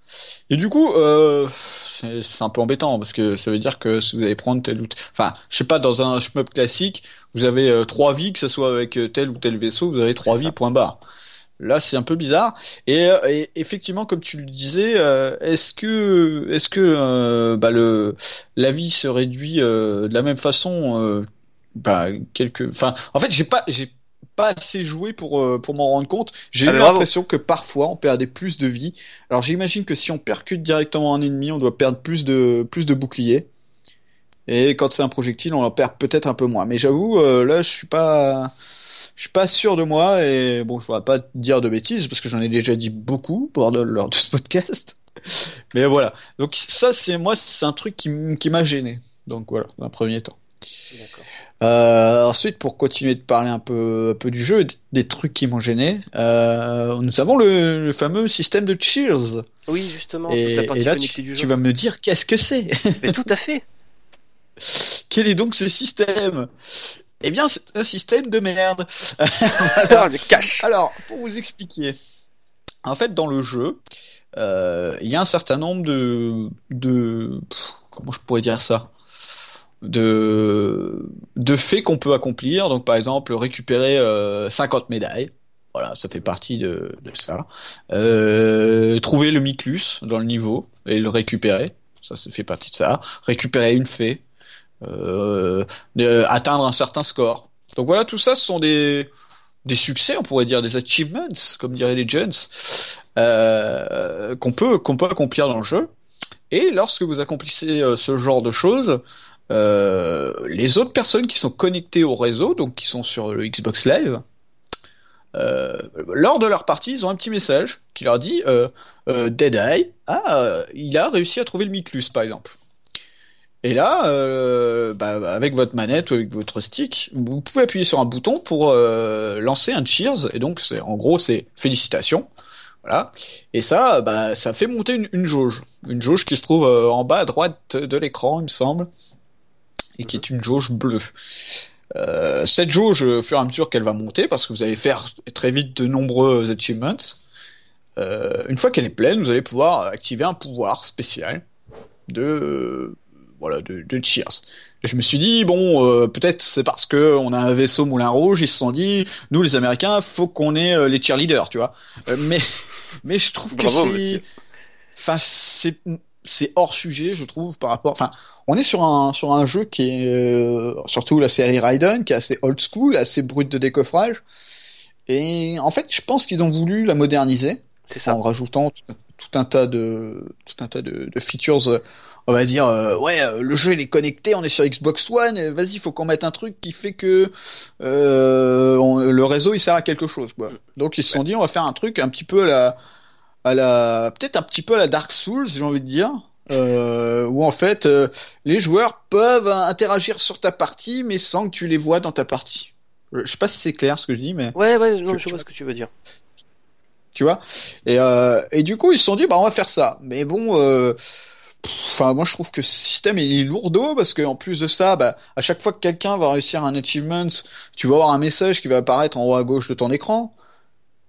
Et du coup, euh, c'est un peu embêtant parce que ça veut dire que si vous allez prendre tel ou tel... enfin, je sais pas, dans un shmup classique, vous avez euh, trois vies, que ce soit avec euh, tel ou tel vaisseau, vous avez trois vies, point barre. Là, c'est un peu bizarre. Et, et, effectivement, comme tu le disais, est-ce que, est-ce que bah, le la vie se réduit de la même façon bah, quelques, enfin, en fait, j'ai pas, j'ai pas assez joué pour euh, pour m'en rendre compte. J'ai ah, eu l'impression que parfois on perdait plus de vie. Alors j'imagine que si on percute directement un ennemi, on doit perdre plus de plus de boucliers. Et quand c'est un projectile, on en perd peut-être un peu moins. Mais j'avoue, euh, là, je suis pas je suis pas sûr de moi et bon, je voudrais pas dire de bêtises parce que j'en ai déjà dit beaucoup lors de ce podcast. Mais voilà. Donc ça, c'est moi, c'est un truc qui, qui m'a gêné. Donc voilà, dans un premier temps. Euh, ensuite, pour continuer de parler un peu, un peu du jeu, des trucs qui m'ont gêné, euh, nous avons le, fameux système de Cheers. Oui, justement, et, toute la partie là, connectée tu, du jeu. Tu vas me dire qu'est-ce que c'est? Mais tout à fait. Quel est donc ce système? Eh bien, c'est un système de merde. Cache. Alors, pour vous expliquer, en fait, dans le jeu, euh, il y a un certain nombre de, de, comment je pourrais dire ça? De, de faits qu'on peut accomplir. Donc, par exemple, récupérer 50 euh, médailles. Voilà, ça fait partie de, de ça. Euh, trouver le Miclus dans le niveau et le récupérer. Ça, ça fait partie de ça. Récupérer une fée. Euh, atteindre un certain score. Donc voilà, tout ça, ce sont des, succès, on pourrait dire, des achievements, comme diraient les jeunes, euh, qu'on peut, accomplir dans le jeu. Et lorsque vous accomplissez ce genre de choses, euh, les autres personnes qui sont connectées au réseau, donc qui sont sur le Xbox Live, euh, lors de leur partie, ils ont un petit message qui leur dit euh, euh Deadeye, ah, il a réussi à trouver le Miclus, par exemple. Et là, bah, avec votre manette ou avec votre stick, vous pouvez appuyer sur un bouton pour lancer un cheers. Et donc, c'est en gros, c'est félicitations. Voilà. Et ça, bah, ça fait monter une, jauge. Une jauge qui se trouve en bas à droite de l'écran, il me semble et qui est une jauge bleue. Euh, cette jauge, au fur et à mesure qu'elle va monter, parce que vous allez faire très vite de nombreux achievements, euh, une fois qu'elle est pleine, vous allez pouvoir activer un pouvoir spécial de euh, voilà de, de, Cheers. Et je me suis dit bon, euh, peut-être c'est parce que on a un vaisseau Moulin Rouge, ils se sont dit nous les Américains, faut qu'on ait euh, les cheerleaders, tu vois. mais mais je trouve que c'est enfin c'est c'est hors sujet, je trouve, par rapport. Enfin, on est sur un sur un jeu qui est euh, surtout la série Raiden, qui est assez old school, assez brut de décoffrage. Et en fait, je pense qu'ils ont voulu la moderniser, c'est ça, en rajoutant tout un tas de tout un tas de, de features. On va dire, euh, ouais, euh, le jeu il est connecté, on est sur Xbox One, vas-y, faut qu'on mette un truc qui fait que le réseau il sert à quelque chose. Quoi. Mm. Donc ils se sont dit, on va faire un truc un petit peu à la à la peut-être un petit peu à la Dark Souls, j'ai envie de dire, euh, où en fait euh, les joueurs peuvent interagir sur ta partie, mais sans que tu les vois dans ta partie. Je sais pas si c'est clair ce que je dis, mais ouais, ouais, non, je vois ce que tu veux dire. Tu vois? Et, euh, et du coup ils se sont dit bah on va faire ça, mais bon. Euh, enfin, moi je trouve que ce système est lourdeau parce qu'en plus de ça, bah, à chaque fois que quelqu'un va réussir un achievement, tu vas avoir un message qui va apparaître en haut à gauche de ton écran.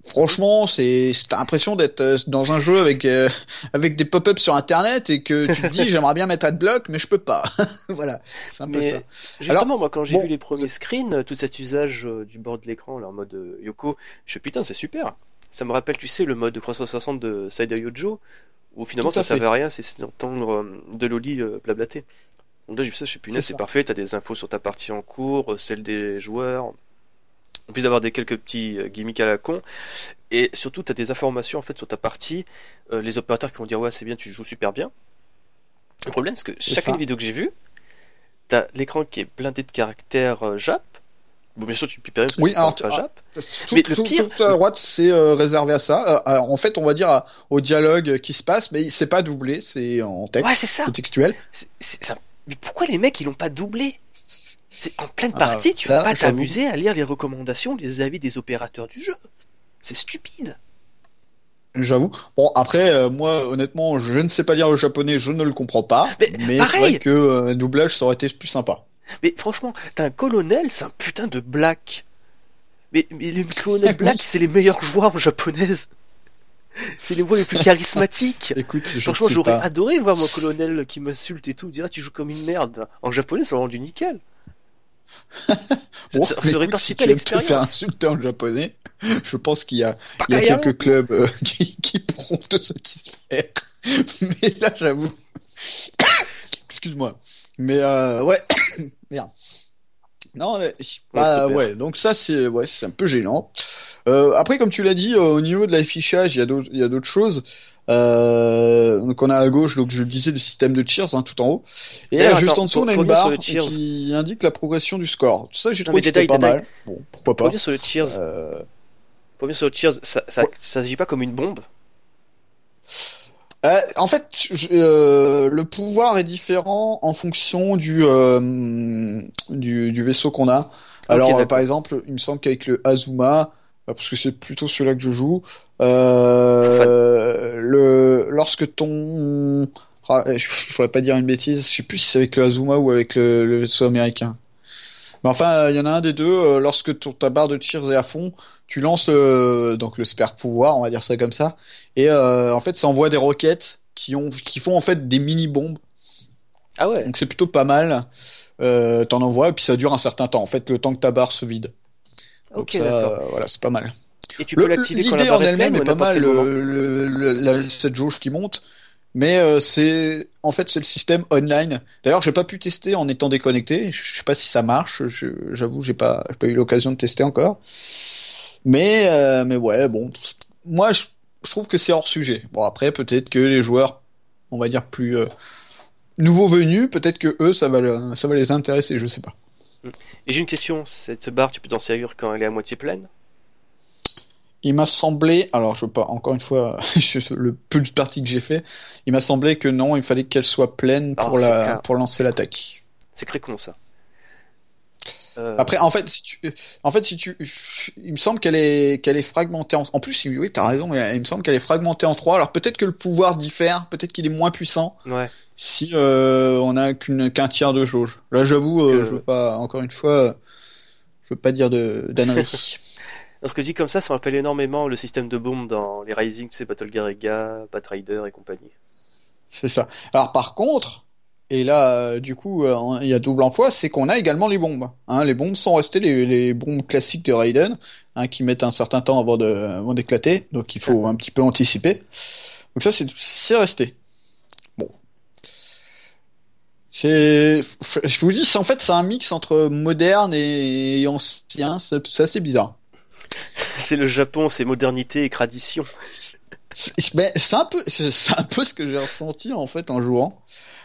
Franchement, c'est t'as l'impression d'être euh, dans un jeu avec euh, avec des pop-ups sur internet et que tu te dis j'aimerais bien mettre bloc mais je peux pas. voilà, c'est un peu ça. Justement, moi quand j'ai vu les premiers screens, euh, tout cet usage du bord de l'écran, en mode Yoko, je putain, c'est super. Ça me rappelle, tu sais, le mode 360 de Side Yojo où finalement ça servait à rien, c'est d'entendre de Loli blablater. Donc là, j'ai vu ça, je suis punaise, c'est parfait, t'as des infos sur ta partie en cours, celle des joueurs en plus d'avoir des quelques petits euh, gimmicks à la con, et surtout tu as des informations en fait sur ta partie, euh, les opérateurs qui vont dire ouais c'est bien, tu joues super bien. Le problème c'est que chaque vidéo que j'ai vue, t'as l'écran qui est blindé de caractères euh, Jap. Bon, bien sûr, tu peux parce que oui, alors, pas Jap. mais le pire, toute droite, c'est réservé à ça. en fait, on va dire au dialogue qui se passe, mais c'est pas doublé, c'est en texte. Ouais, c'est ça. textuel. ça. Mais pourquoi les mecs ils l'ont pas doublé? C'est en pleine ah, partie, tu vas pas t'amuser à lire les recommandations, les avis des opérateurs du jeu. C'est stupide. J'avoue. Bon, après, euh, moi, honnêtement, je ne sais pas lire le japonais, je ne le comprends pas. Mais Mais, c'est pareil. vrai que euh, doublage, ça aurait été plus sympa. Mais franchement, t'as un colonel, c'est un putain de black. Mais, mais les colonels black, c'est les meilleures voix en japonaise. C'est les voix les plus charismatiques. Écoute, je Franchement, j'aurais adoré voir mon colonel qui m'insulte et tout, dire tu joues comme une merde. En japonais, ça aurait rendu nickel. Ça, ça aurait écoute, participé si à faire insulter en japonais, je pense qu'il y a, Pas il y a carrément. quelques clubs euh, qui, qui pourront te satisfaire. Mais là, j'avoue. Excuse-moi. Mais euh, ouais, merde. Non, bah, ouais, donc ça c'est ouais, c'est un peu gênant. Euh, après, comme tu l'as dit, euh, au niveau de l'affichage, il y a d'autres il y a d'autres choses. Euh, donc on a à gauche, donc je le disais, le système de cheers hein, tout en haut. Et là, juste attends, en dessous, on a pour une barre qui indique la progression du score. Ça, j'ai trouvé que c'était pas mal. Bon, pourquoi Pour pas. revenir sur le cheers, Euh, pour revenir sur le cheers, ça, ça, Ouais. ça agit pas comme une bombe? Euh, en fait, je- euh, le pouvoir est différent en fonction du euh, du, du vaisseau qu'on a. Alors, euh, par exemple, il me semble qu'avec le Azuma, euh, parce que c'est plutôt celui-là que je joue, euh, le lorsque ton ah, je, je pourrais pas dire une bêtise, je sais plus si c'est avec le Azuma ou avec le, le vaisseau américain. Mais enfin, il y en a un des deux. lorsque ton- ta barre de tir est à fond, tu lances le, donc le super pouvoir, on va dire ça comme ça, et euh, en fait, ça envoie des roquettes qui ont, qui font en fait des mini bombes. Ah ouais. Donc c'est plutôt pas mal. Euh, T'en envoies et puis ça dure un certain temps. En fait, le temps que ta barre se vide. Donc Ok, d'accord. euh, voilà, c'est pas mal. Et tu peux l'activer quand L'idée en elle-même est pas mal, quel moment le, le- la- cette jauge qui monte, mais euh, c'est en fait c'est le système online. D'ailleurs, j'ai pas pu tester en étant déconnecté. Je sais pas si ça marche. J'avoue, j'ai pas, j'ai pas eu l'occasion de tester encore. Mais euh, mais ouais, bon, moi je, je trouve que c'est hors sujet. Bon après, peut-être que les joueurs, on va dire plus euh, nouveaux venus, peut-être que eux ça va le- ça va les intéresser. Je sais pas. Et j'ai une question, cette barre, tu peux t'en servir quand elle est à moitié pleine? Il m'a semblé, alors je veux pas, encore une fois, le peu de parties que j'ai fait, il m'a semblé que non, il fallait qu'elle soit pleine Ah, pour la, pour lancer l'attaque. C'est très con ça. Euh, Après, en fait, si tu, en fait, si tu, il me semble qu'elle est, qu'elle est fragmentée en, en plus, oui, t'as raison, il me semble qu'elle est fragmentée en trois. Alors peut-être que le pouvoir diffère, peut-être qu'il est moins puissant ouais. si euh, on a qu'une, qu'un tiers de jauge. Là, j'avoue, que- euh, je veux pas, encore une fois, je veux pas dire de, d'annerie. Parce que dit comme ça, ça me rappelle énormément le système de bombes dans les Rising, c'est Battle Garega, Batrider et compagnie. C'est ça. Alors par contre, et là, euh, du coup, euh, il y a double emploi, c'est qu'on a également les bombes. Hein, les bombes sont restées les, les bombes classiques de Raiden, hein, qui mettent un certain temps avant de, avant d'éclater, donc il faut un petit peu anticiper. Donc ça, c'est, resté. Bon. C'est, je vous dis, en fait, c'est un mix entre moderne et, ancien. C'est, assez bizarre. C'est le Japon, c'est modernité et tradition. C'est un peu, un peu ce que j'ai ressenti en fait en jouant.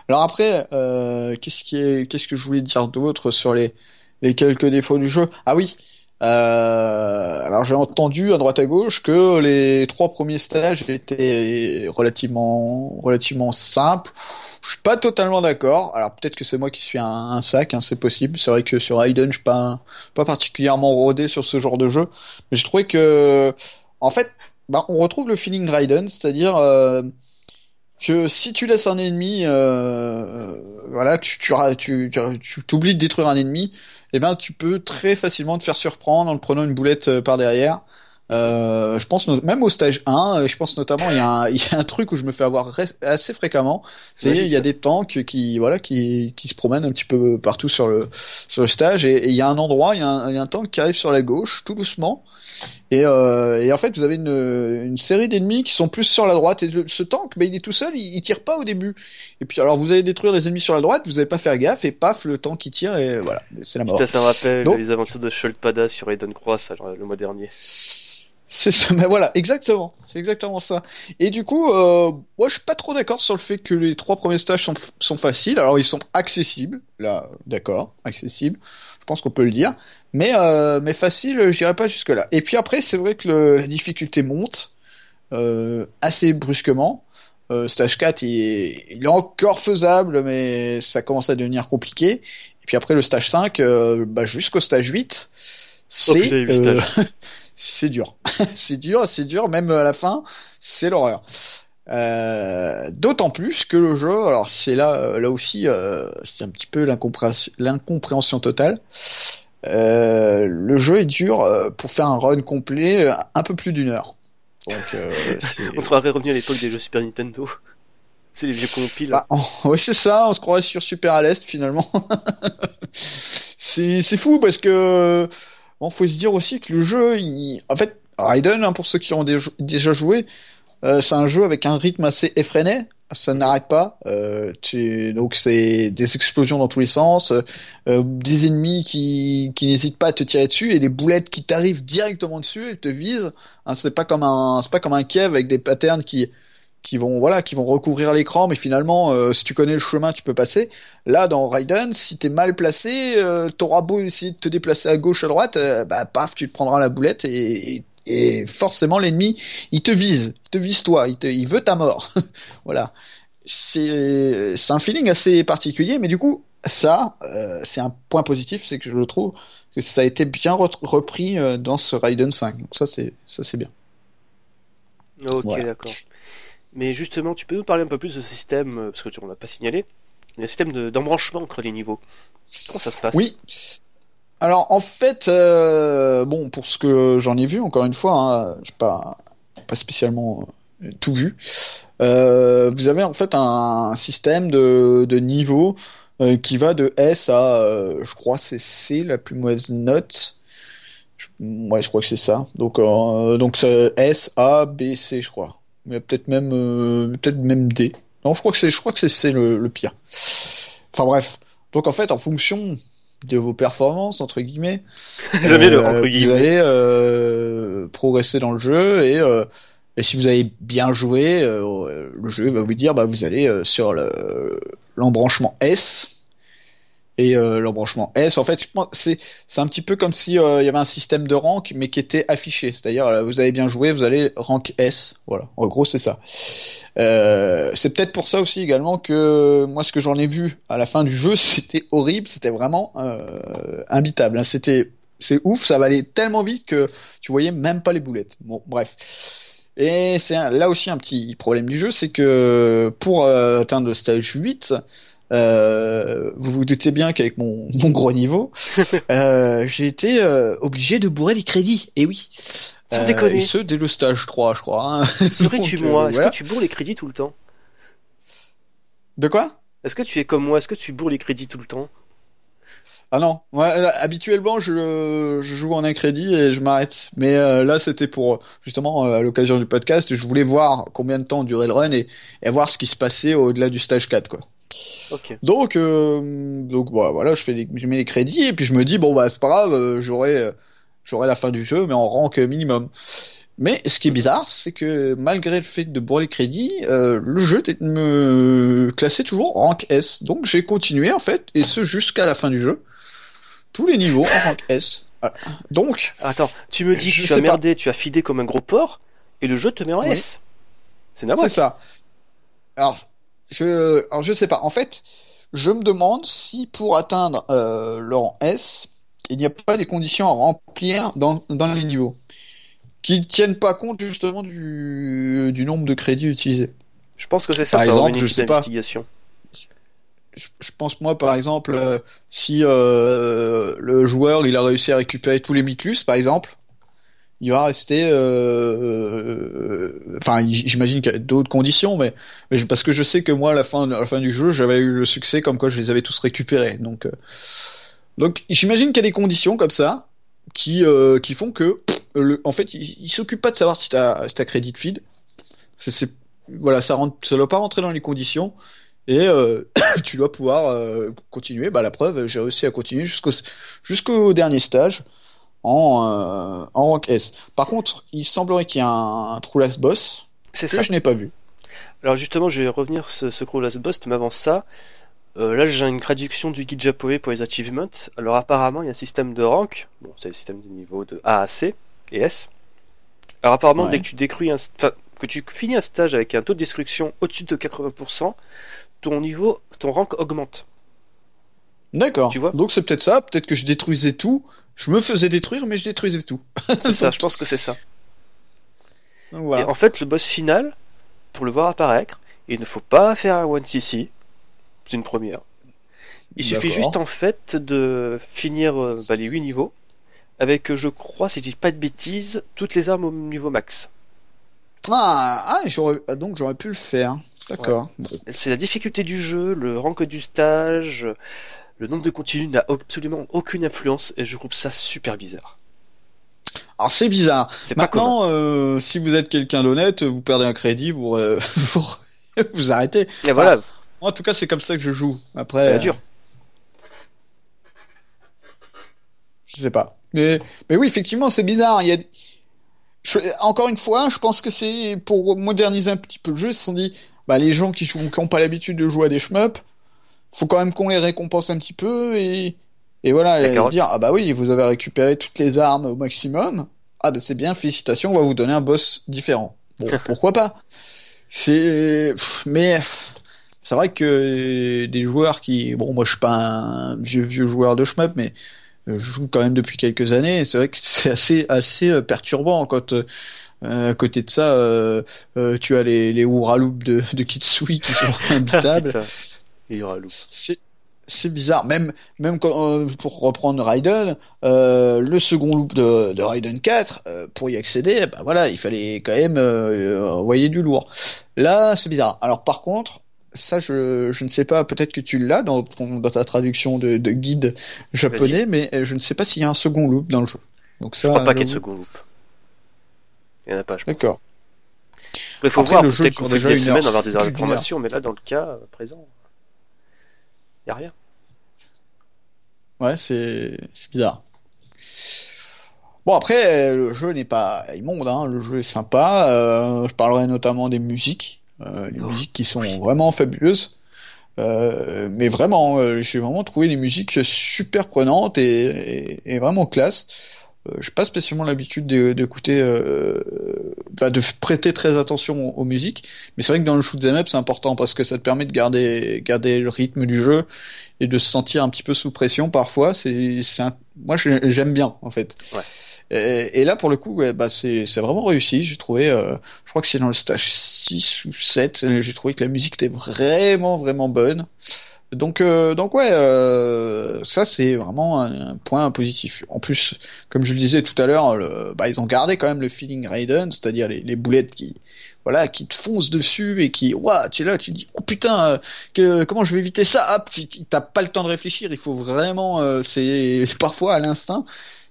Alors après, euh, qu'est-ce qui est, qu'est-ce que je voulais dire d'autre sur les les quelques défauts du jeu? Ah oui. Euh, alors j'ai entendu à droite à gauche que les trois premiers stages étaient relativement relativement simples. Je suis pas totalement d'accord. Alors peut-être que c'est moi qui suis un, un sac, hein, c'est possible. C'est vrai que sur Raiden, je suis pas pas particulièrement rodé sur ce genre de jeu, mais j'ai trouvé que en fait bah, on retrouve le feeling Raiden, c'est-à-dire euh, que si tu laisses un ennemi, euh, voilà, que tu, tu, ra- tu, tu, tu t'oublies de détruire un ennemi, eh ben tu peux très facilement te faire surprendre en le prenant une boulette euh, par derrière. Euh, je pense même au stage 1, euh, je pense notamment il y, a un, il y a un truc où je me fais avoir assez fréquemment, c'est il y a des tanks qui voilà qui, qui se promènent un petit peu partout sur le sur le stage. Et, et il y a un endroit, il y a un, il y a un tank qui arrive sur la gauche tout doucement et, euh, et en fait, vous avez une, une série d'ennemis qui sont plus sur la droite. Et le- ce tank, ben, il est tout seul, il, il tire pas au début. Et puis, alors, vous allez détruire les ennemis sur la droite, vous n'allez pas faire gaffe, et paf, le tank il tire, et voilà, c'est la mort. Ça, ça rappelle Donc- les aventures de Sholpada sur Eden Cross le mois dernier. C'est ça, mais voilà, exactement, c'est exactement ça. Et du coup, euh, moi, je suis pas trop d'accord sur le fait que les trois premiers stages sont, sont faciles. Alors, ils sont accessibles, là, d'accord, accessibles. Je pense qu'on peut le dire. Mais, euh, mais facile, j'irai pas jusque là. Et puis après, c'est vrai que le- la difficulté monte euh, assez brusquement. Euh, stage 4, il est, il est encore faisable, mais ça commence à devenir compliqué. Et puis après, le stage 5, euh, bah, jusqu'au stage 8, c'est euh, c'est dur. c'est dur, c'est dur, même à la fin. c'est l'horreur. Euh, D'autant plus que le jeu, alors c'est là, là aussi, euh, c'est un petit peu l'incompréhension totale. Euh, le jeu est dur euh, pour faire un run complet, euh, un peu plus d'une heure. Donc, on se croirait revenu à l'époque des jeux Super Nintendo. C'est les vieux compiles. Bah, oui, c'est ça, on se croirait sur Super à l'Est finalement. c'est fou parce que bon, faut se dire aussi que le jeu, il... en fait, Raiden, hein, pour ceux qui ont déjà joué, euh, c'est un jeu avec un rythme assez effréné. Ça n'arrête pas. Euh, tu... Donc c'est des explosions dans tous les sens, euh, des ennemis qui, qui n'hésitent pas à te tirer dessus et les boulettes qui t'arrivent directement dessus, elles te visent. Hein, c'est pas comme un, c'est pas comme un Kiev avec des patterns qui qui vont voilà qui vont recouvrir l'écran mais finalement euh, si tu connais le chemin tu peux passer. Là dans Raiden si t'es mal placé euh, t'auras beau essayer de te déplacer à gauche à droite euh, bah paf tu te prendras la boulette et, et, forcément l'ennemi il te vise il te vise toi il, te, il veut ta mort. Voilà. C'est c'est un feeling assez particulier mais du coup ça euh, c'est un point positif c'est que je le trouve que ça a été bien repris dans ce Raiden 5 donc ça c'est ça c'est bien. Ok d'accord mais justement, tu peux nous parler un peu plus de ce système, euh, parce que tu ne l'as pas signalé, le système d'embranchement entre les niveaux. Comment ça se passe? Oui. Alors en fait, euh, bon, pour ce que j'en ai vu, encore une fois, hein, j'ai pas, pas spécialement euh, tout vu. Vous avez en fait un système de, de niveaux qui va de S à, je crois, c'est C, la plus mauvaise note. Ouais, je crois que c'est ça. Donc, donc S, A, B, C, je crois mais peut-être même euh, peut-être même D. Non, je crois que c'est je crois que c'est le, le, pire. Enfin bref. Donc en fait, en fonction de vos performances entre guillemets, Jamais le, euh, guillemets. vous allez euh, progresser dans le jeu et euh, et si vous avez bien joué, euh, le jeu va vous dire bah vous allez sur l'embranchement S euh, l'embranchement S, en fait, c'est un petit peu comme si euh, il y avait un système de rank, mais qui était affiché. C'est-à-dire, euh, vous avez bien joué, vous allez rank S. Voilà. En gros, c'est ça. C'est peut-être pour ça aussi également que moi, ce que j'en ai vu à la fin du jeu, c'était horrible. C'était vraiment imbitable. Hein. C'était c'est ouf. Ça allait tellement vite que tu voyais même pas les boulettes. Bon, bref. Et c'est là aussi un petit problème du jeu, c'est que pour atteindre le stage 8, euh, vous vous doutez bien qu'avec mon, mon, gros niveau, euh, j'ai été euh, obligé de bourrer les crédits. Et oui. Sans déconner. Et ce dès le stage 3, je crois. Hein. Serais-tu moi Est-ce que tu bourres les crédits tout le temps? De quoi? Est-ce que tu es comme moi Est-ce que tu bourres les crédits tout le temps? Ah non, ouais, habituellement je, je, joue en un crédit et je m'arrête. Mais euh, là c'était pour justement à l'occasion du podcast, je voulais voir combien de temps durait le run et, et voir ce qui se passait au-delà du stage 4 quoi. Donc, euh, donc bah, voilà, je fais je mets les crédits et puis je me dis bon bah c'est pas grave, euh, j'aurai euh, j'aurai la fin du jeu mais en rank minimum. Mais ce qui est bizarre, c'est que malgré le fait de bourrer les crédits, le jeu me classait toujours en rank S. Donc j'ai continué en fait et ce jusqu'à la fin du jeu, tous les niveaux en rank S. Donc, attends, tu me dis que tu as merdé, tu as fidé comme un gros porc et le jeu te met en S. C'est normal. C'est ça. Alors je, alors je sais pas. En fait, je me demande si pour atteindre euh, le rang S, il n'y a pas des conditions à remplir dans, dans les niveaux qui tiennent pas compte justement du, du nombre de crédits utilisés. Je pense que c'est ça. Par exemple, je sais pas. Je, je, pense moi par exemple euh, si euh, le joueur il a réussi à récupérer tous les Mitlus par exemple il va rester. Euh, euh, enfin, j'imagine qu'il y a d'autres conditions, mais, parce que je sais que moi, à la fin, à la fin du jeu, j'avais eu le succès comme quoi je les avais tous récupérés. Donc, euh, donc, j'imagine qu'il y a des conditions comme ça qui qui font que, le, en fait, il, il s'occupe pas de savoir si t'as si as crédit de feed. Voilà, ça rentre, ça doit pas rentrer dans les conditions et tu dois pouvoir continuer. Bah la preuve, j'ai réussi à continuer jusqu'au jusqu'au dernier stage en, euh, en rank S. Par contre, il semblerait qu'il y ait un, un Last Boss que ça. je n'ai pas vu. Alors justement, je vais revenir sur ce True Last Boss, mais avant ça, euh, là j'ai une traduction du guide japonais pour les achievements. Alors apparemment, il y a un système de rank, bon, c'est le système de niveau de A à C et S. Alors apparemment, ouais. dès que tu un, que tu finis un stage avec un taux de destruction au-dessus de 80%, ton niveau, ton rank augmente. D'accord. Tu vois? Donc c'est peut-être ça, peut-être que je détruisais tout je me faisais détruire, mais je détruisais tout. c'est ça, je pense que c'est ça. Donc, voilà. Et en fait, le boss final, pour le voir apparaître, il ne faut pas faire un one CC. C'est une première. Il suffit juste en fait de finir euh, bah, les 8 niveaux avec, euh, je crois, si je dis pas de bêtises, toutes les armes au niveau max. Ah, ah, ah, donc j'aurais pu le faire. D'accord. Bon. C'est la difficulté du jeu, le rank du stage, le nombre de continues n'a absolument aucune influence et je trouve ça super bizarre. Alors c'est bizarre. C'est pas. Maintenant, euh, si vous êtes quelqu'un d'honnête, vous perdez un crédit pour euh, pour vous arrêter. Et voilà, Moi, en tout cas, c'est comme ça que je joue. Après, euh, dur. je sais pas. Mais mais oui, effectivement, c'est bizarre. Il y a je- encore une fois, je pense que c'est pour moderniser un petit peu le jeu. Ils se sont dit, bah les gens qui qui ont pas l'habitude de jouer à des shmups, faut quand même qu'on les récompense un petit peu et et voilà, et dire ah bah oui, vous avez récupéré toutes les armes au maximum. Ah bah c'est bien, félicitations, on va vous donner un boss différent. Bon, pourquoi pas? C'est mais c'est vrai que des joueurs qui bon moi je suis pas un vieux vieux joueur de shmup mais je joue quand même depuis quelques années c'est vrai que c'est assez assez euh, perturbant quand euh, à côté de ça euh, euh, tu as les les de de Kitsui qui sont imbitables Putain, il y aura loup. c'est c'est bizarre. Même même quand, euh, pour reprendre Raiden euh, le second loop de, de Raiden 4 euh, pour y accéder bah voilà il fallait quand même euh, envoyer du lourd. Là c'est bizarre. Alors par contre ça je, je ne sais pas peut-être que tu l'as dans, ton- dans ta traduction de, de guide japonais mais euh, je ne sais pas s'il y a un second loop dans le jeu. Donc Je ça crois pas qu'il y ait de second loop. Il y en a pas, je pense. d'accord. Il faut Après, voir, le jeu peut-être qu'on déjà des une semaines heure, avoir des informations, mais là, dans le cas euh, présent, n'y a rien. Ouais, c'est bizarre. Bon après, le jeu n'est pas immonde, hein. Le jeu est sympa. Euh, je parlerai notamment des musiques, euh, les Oh, musiques qui sont vraiment fabuleuses. Euh, mais vraiment, euh, j'ai vraiment trouvé les musiques super prenantes et, et, et vraiment classe. Euh, j'ai pas spécialement l'habitude de- d'écouter, euh, de prêter très attention aux, musiques, mais c'est vrai que dans le shoot 'em up c'est important parce que ça te permet de garder garder le rythme du jeu et de se sentir un petit peu sous pression parfois. C'est, moi j'ai- j'aime bien en fait. Ouais. Et, là pour le coup, ouais, bah c'est c'est vraiment réussi. J'ai trouvé, euh, je crois que c'est dans le stage 6 ou 7, euh, j'ai trouvé que la musique était vraiment vraiment bonne. Donc, euh, donc ouais, euh, ça c'est vraiment un, point positif. En plus, comme je le disais tout à l'heure, bah, ils ont gardé quand même le feeling Raiden, c'est-à-dire les, boulettes qui, voilà, qui te foncent dessus et qui, ouah, tu es là, tu te dis, oh putain, euh, que, comment je vais éviter ça? Hop, t'as pas le temps de réfléchir. Il faut vraiment, euh, c'est parfois à l'instinct.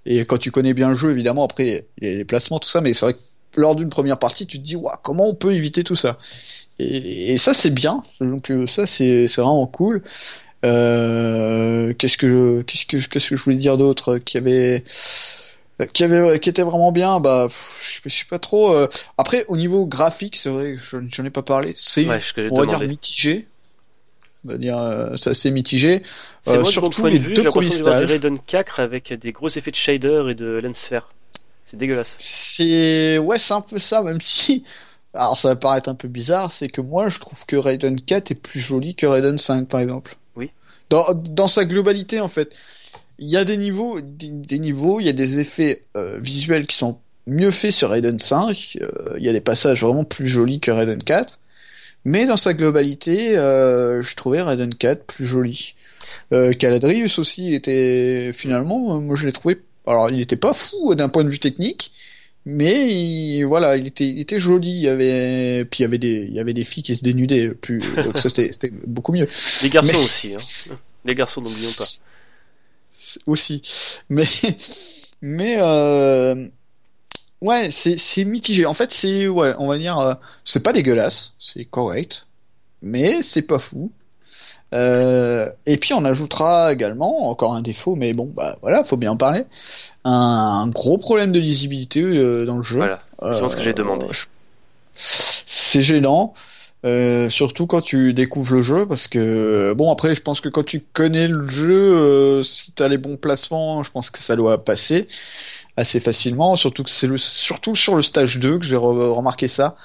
Et quand tu connais bien le jeu, évidemment, après les, les placements, tout ça, mais c'est vrai que lors d'une première partie, tu te dis, ouah, comment on peut éviter tout ça? Et, et ça c'est bien, donc euh, ça c'est c'est vraiment cool. Euh, qu'est-ce que je, qu'est-ce que je- qu'est-ce que je voulais dire d'autre qui avait qui avait qui était vraiment bien? Bah pff, je sais pas trop euh. après au niveau graphique c'est vrai que je j'en ai pas parlé c'est Ouais, on va dire mitigé on va dire euh, c'est assez mitigé C'est Euh, surtout point de les vue, deux premiers voir du stages. Raiden 4 avec des gros effets de shader et de lens flare. C'est dégueulasse. C'est ouais, c'est un peu ça, même si alors ça va paraître un peu bizarre, c'est que moi je trouve que Raiden 4 est plus joli que Raiden 5 par exemple. Oui. Dans dans sa globalité en fait, il y a des niveaux des, des niveaux, il y a des effets euh, visuels qui sont mieux faits sur Raiden 5, euh, il y a des passages vraiment plus jolis que Raiden 4. Mais dans sa globalité, euh, je trouvais Raiden 4 plus joli. Euh, Caladrius aussi était finalement, euh, moi je l'ai trouvé. Alors il était pas fou d'un point de vue technique, mais il- voilà, il était, il était joli. Il y avait, puis il y avait des, il y avait des filles qui se dénudaient. Plus, donc ça c'était, beaucoup mieux Les garçons Mais- aussi. Hein. Les garçons, n'oublions pas. aussi. Mais, mais euh, ouais, c'est, c'est mitigé. En fait, c'est ouais, on va dire, euh, c'est pas dégueulasse, c'est correct, mais c'est pas fou. Euh, et puis on ajoutera également encore un défaut, mais bon, bah voilà, faut bien en parler. Un, gros problème de lisibilité euh, dans le jeu. Voilà. Je pense que j'ai demandé. je- C'est gênant, euh, surtout quand tu découvres le jeu, parce que bon après, je pense que quand tu connais le jeu, euh, si t'as les bons placements, je pense que ça doit passer assez facilement. Surtout que c'est le, surtout sur le stage 2 que j'ai re- remarqué ça.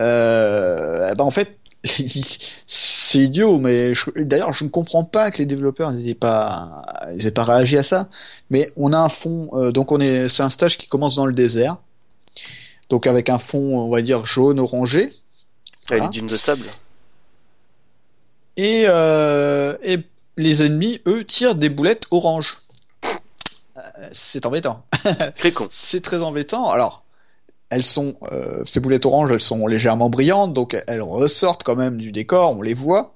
Euh, bah en fait, c'est idiot, mais d'ailleurs, je ne comprends pas que les développeurs n'aient pas, ils aient pas réagi à ça. Mais on a un fond, euh, donc on est, c'est un stage qui commence dans le désert. donc avec un fond, on va dire jaune orangé. Avec les dunes de sable. Et, euh, et les ennemis, eux, tirent des boulettes orange. Euh, c'est embêtant. Très con. c'est très embêtant. Alors, elles sont, euh, ces boulettes orange, elles sont légèrement brillantes, donc elles ressortent quand même du décor, on les voit.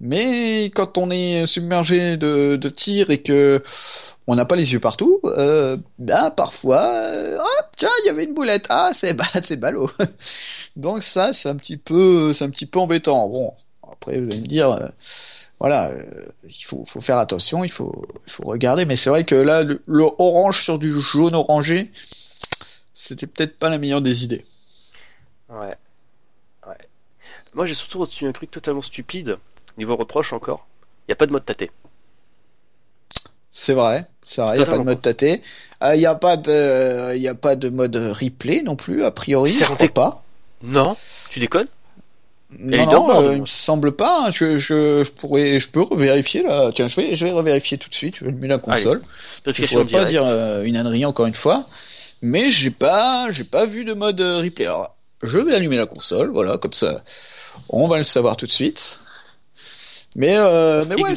Mais quand on est submergé de, de tirs et que on n'a pas les yeux partout, euh, ben parfois, euh, tiens, il y avait une boulette, ah c'est bah, c'est ballot. Donc ça, c'est un petit peu, c'est un petit peu embêtant. Bon, après vous allez me dire, euh, voilà, euh, il faut, faut, faire attention, il faut, il faut regarder. Mais c'est vrai que là, le, le, orange sur du jaune orangé, c'était peut-être pas la meilleure des idées. Ouais, ouais. Moi, j'ai surtout retenu un truc totalement stupide. Niveau reproche encore, il n'y a pas de mode tâté. C'est vrai, c'est vrai, il n'y a pas de mode tâté. Il euh, n'y a pas de, il a pas de mode replay non plus, a priori. Je crois pas. Non, tu déconnes? Non, non euh, il me semble pas. Hein. Je, je, je, pourrais, je peux revérifier là. Tiens, je vais, je vais revérifier tout de suite. Je vais allumer la console. Allez, je ne pas dire euh, une ânerie encore une fois, mais j'ai pas, j'ai pas vu de mode euh, replay. Alors, je vais allumer la console, voilà, comme ça, on va le savoir tout de suite. Mais, euh, mais ouais,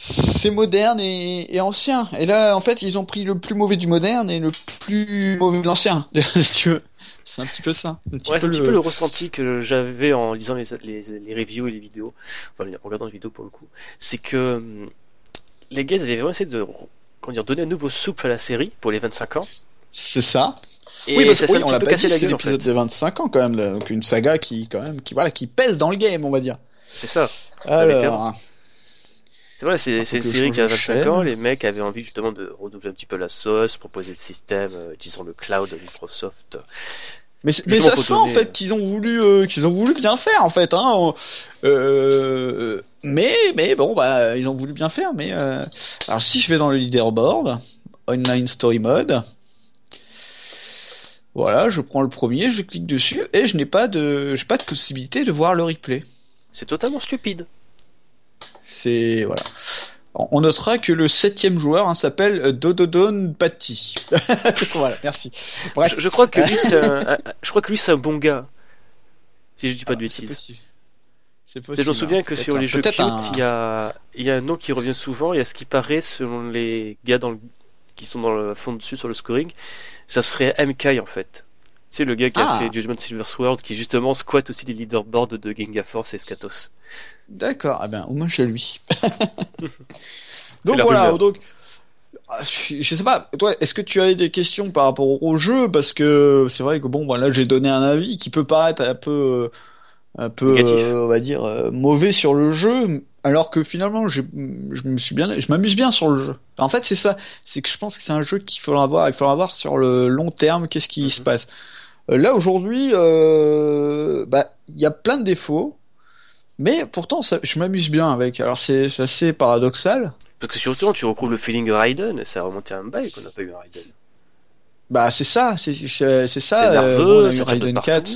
c'est moderne et, et, ancien. Et là, en fait, ils ont pris le plus mauvais du moderne et le plus mauvais de l'ancien, si tu veux. C'est un petit peu ça. Un ouais, c'est un petit peu le ressenti que j'avais en lisant les, les, les, reviews et les vidéos, enfin en regardant les vidéos pour le coup. C'est que hum, les gars avaient vraiment essayé de comment dire, donner un nouveau souffle à la série pour les 25 ans. C'est ça. Et oui, parce que oui, on l'a pas dit, c'est l'épisode de 25 ans quand même, donc une saga qui quand même, qui voilà, qui pèse dans le game, on va dire. C'est ça. Alors... C'est vrai, c'est une série qui a 25 ans, les mecs avaient envie justement de renouveler un petit peu la sauce, proposer le système, euh, disons le cloud de Microsoft. Mais, mais ça sent en fait euh, qu'ils ont voulu euh, qu'ils ont voulu bien faire en fait hein. Euh, mais mais bon bah ils ont voulu bien faire mais euh... alors si je vais dans le leaderboard online story mode voilà je prends le premier je clique dessus et je n'ai pas de j'ai pas de possibilité de voir le replay c'est totalement stupide c'est voilà on notera que le septième joueur hein, s'appelle euh, Dododon Patty. voilà, merci. Bref. Je, je, crois que lui, c'est un, je crois que lui, c'est un bon gars. Si je dis pas ah, de bêtises. C'est possible. Je me souviens hein, que sur les jeux cute, un... il y a, il y a un nom qui revient souvent. Il y a ce qui paraît, selon les gars dans le... qui sont dans le fond dessus sur le scoring, ça serait MK en fait. C'est le gars qui ah. a fait Judgment Silver Sword, qui justement squatte aussi les leaderboards de Genga Force et Skatos. D'accord, ah ben, au moins chez lui. donc voilà, donc, ah, je sais pas, toi, est-ce que tu as des questions par rapport au jeu? Parce que c'est vrai que bon, voilà, j'ai donné un avis qui peut paraître un peu, un peu, euh, on va dire, euh, mauvais sur le jeu, alors que finalement, je me suis bien, je m'amuse bien sur le jeu. En fait, c'est ça, c'est que je pense que c'est un jeu qu'il faudra voir, il faudra voir sur le long terme, qu'est-ce qui se mhm. passe. Euh, là aujourd'hui, euh, bah, il y a plein de défauts, mais pourtant, ça, je m'amuse bien avec. Alors c'est assez paradoxal. Parce que surtout, tu retrouves le feeling Raiden, ça a remonté un bail qu'on n'a pas eu Raiden. Bah c'est ça, c'est ça. Nerveux, euh, Raiden 4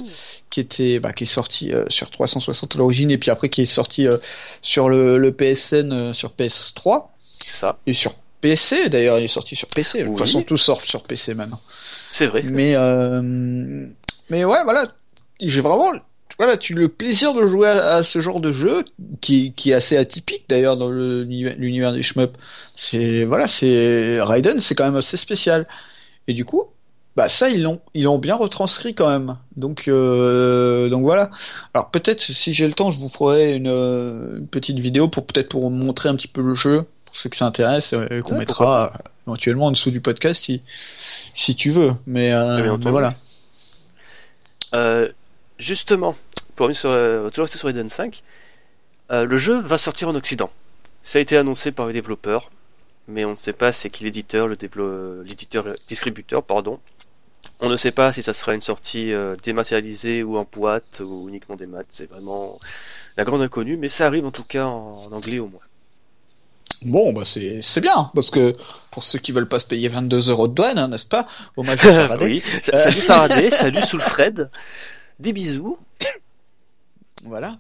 qui était, bah, qui est sorti euh, sur 360 à l'origine et puis après qui est sorti euh, sur le, le PSN euh, sur PS3. C'est ça. Et sur PC d'ailleurs, il est sorti sur PC. De toute façon, tout sort sur PC maintenant. C'est vrai. Mais mais ouais, voilà, j'ai vraiment voilà, tu le plaisir de jouer à, ce genre de jeu qui, qui est assez atypique d'ailleurs dans l'univers des shmup. C'est voilà, c'est Raiden, c'est quand même assez spécial. Et du coup, bah ça ils l'ont ils l'ont bien retranscrit quand même. Donc euh, donc voilà. Alors peut-être si j'ai le temps, je vous ferai une, une petite vidéo pour peut-être pour montrer un petit peu le jeu pour ceux qui s'intéressent et qu'on mettra éventuellement en dessous du podcast si si tu veux. Mais, euh, mais voilà. Euh, justement, pour revenir sur, euh, toujours rester sur Eden 5, euh, le jeu va sortir en Occident. Ça a été annoncé par les développeurs, mais on ne sait pas c'est qui l'éditeur, le l'éditeur, distributeur, pardon. On ne sait pas si ça sera une sortie euh, dématérialisée ou en boîte ou uniquement des maths. C'est vraiment la grande inconnue, mais ça arrive en tout cas en, anglais au moins. Bon, bah c'est bien parce que pour ceux qui veulent pas se payer 22 euros de douane, hein, n'est-ce pas? Hommage à Faraday. oui. Salut Faraday, salut Soulfred. Des bisous. Voilà.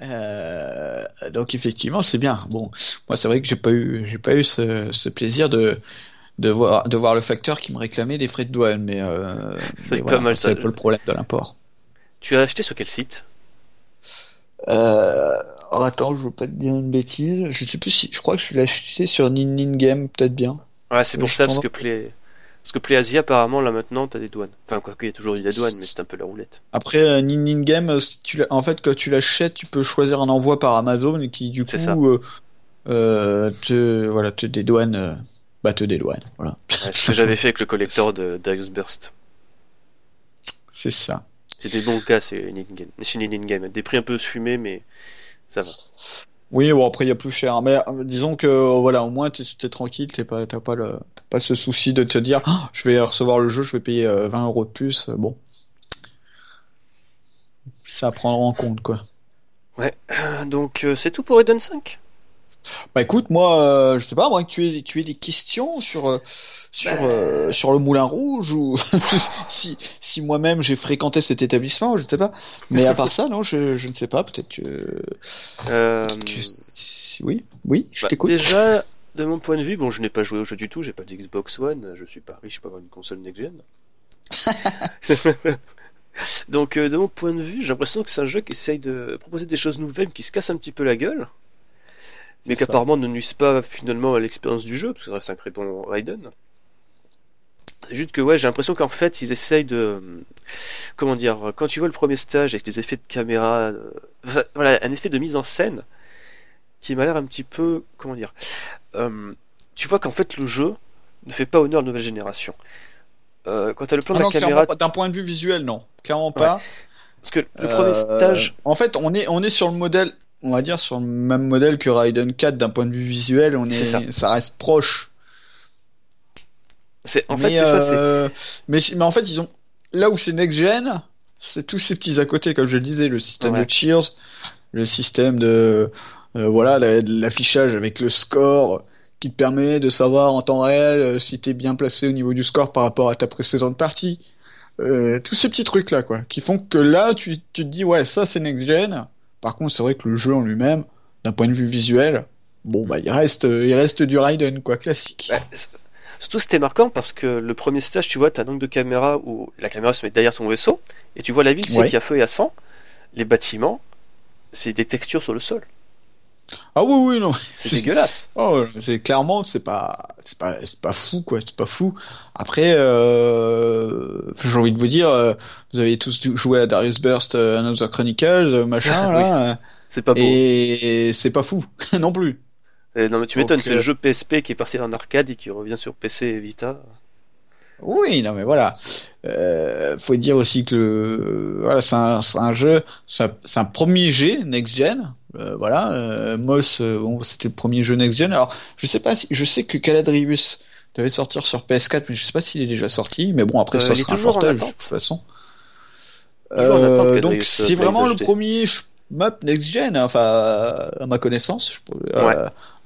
Euh, donc effectivement, c'est bien. Bon, moi c'est vrai que j'ai pas eu, j'ai pas eu ce, ce, plaisir de de voir, de voir le facteur qui me réclamait des frais de douane. Mais, euh, C'est pas mal, c'est un peu le problème de l'import. Tu as acheté sur quel site? Euh, oh, attends, je veux pas te dire une bêtise. Je sais plus si, je crois que je l'ai acheté sur Nin Game, peut-être bien. Ouais, c'est pour Je ça, parce que Play... Parce que Play Asia, apparemment, là maintenant, t'as des douanes. Enfin, quoi qu'il y a toujours eu des douanes, mais c'est un peu la roulette. Après, euh, Game, euh, si tu l'as- en fait, quand tu l'achètes, tu peux choisir un envoi par Amazon et qui, du coup, ça. euh, euh, te, voilà, te dédouane, bah, te dédouane. Voilà. Ouais, ce que j'avais fait avec le collector de Darius Burst. C'est ça. C'est des bons cas, c'est. C'est une in-game. Des prix un peu fumés, mais ça va. Oui, bon, après, il y a plus cher. Mais euh, disons que, euh, voilà, au moins, t'es es tranquille, t'es pas, t'as pas, le, t'as pas ce souci de te dire, Ah, je vais recevoir le jeu, je vais payer euh, 20 euros de plus. Euh, Bon. Ça à prendre en compte, quoi. Euh, Donc, euh, c'est tout pour Eden 5 Bah écoute, moi, euh, je sais pas, moi, que tu aies, tu aies des questions sur, euh, sur, Bah. euh, sur le Moulin Rouge ou si, si moi-même j'ai fréquenté cet établissement, je sais pas. Mais à part ça, non, je, je ne sais pas. Peut-être que, euh, que oui, oui, je bah, t'écoute. Déjà, de mon point de vue, bon, je n'ai pas joué au jeu du tout, j'ai pas de Xbox One, je suis pas riche pour avoir une console next-gen. Donc, euh, de mon point de vue, j'ai l'impression que c'est un jeu qui essaye de proposer des choses nouvelles, qui se casse un petit peu la gueule, mais C'est ça. qu'apparemment ne nuisent pas finalement à l'expérience du jeu, parce que ça reste un bon Raiden. Juste que ouais, j'ai l'impression qu'en fait, ils essayent de, euh, comment dire, quand tu vois le premier stage avec des effets de caméra, euh, voilà, un effet de mise en scène qui m'a l'air un petit peu, comment dire, euh, tu vois qu'en fait le jeu ne fait pas honneur à la nouvelle génération. Euh, quand t'as le plan Ah de non, la caméra. D'un point de vue visuel, non, clairement pas. parce que le Euh, premier stage, En fait, on est, on est sur le modèle, on va dire sur le même modèle que Raiden 4 d'un point de vue visuel. On est, C'est ça. reste proche. C'est en mais, fait c'est ça, euh, mais, mais en fait, ils ont là où c'est next gen, c'est tous ces petits à côté, comme je le disais, le système Ouais. de cheers, le système de euh, voilà l'affichage avec le score qui te permet de savoir en temps réel euh, si t'es bien placé au niveau du score par rapport à ta précédente partie. Euh, tous ces petits trucs là quoi, qui font que là tu, tu te dis ouais ça c'est next gen. Par contre, c'est vrai que le jeu en lui-même, d'un point de vue visuel, bon bah il reste il reste du Raiden quoi classique. C- Surtout c'était marquant parce que le premier stage, tu vois, t'as un angle de caméra où la caméra se met derrière ton vaisseau et tu vois la ville, tu sais Ouais. qu'il y a feu et à sang. Les bâtiments, c'est des textures sur le sol. Ah oui oui non. C'est dégueulasse. Oh, c'est clairement c'est pas c'est pas c'est pas fou quoi, c'est pas fou. Après euh, j'ai envie de vous dire euh, vous avez tous joué à Darius Burst euh, Another Chronicles euh, machin là C'est pas beau. et, c'est pas fou non plus. Et non mais tu m'étonnes, c'est le euh, jeu PSP qui est parti en arcade et qui revient sur PC et Vita. Oui, non mais voilà. Euh, faut dire aussi que le, voilà, c'est un, un jeu, c'est un, premier G next gen. Euh, voilà, euh, Moss, euh, bon, c'était le premier jeu next gen. Alors, je sais pas si, je sais que Caladrius devait sortir sur PS4, mais je sais pas s'il est déjà sorti. Mais bon, après Euh, ça sera un portage de toute façon. Attente, Euh, donc, euh, c'est vraiment le premier shmup next gen, hein, enfin, à ma connaissance. Euh, Ouais.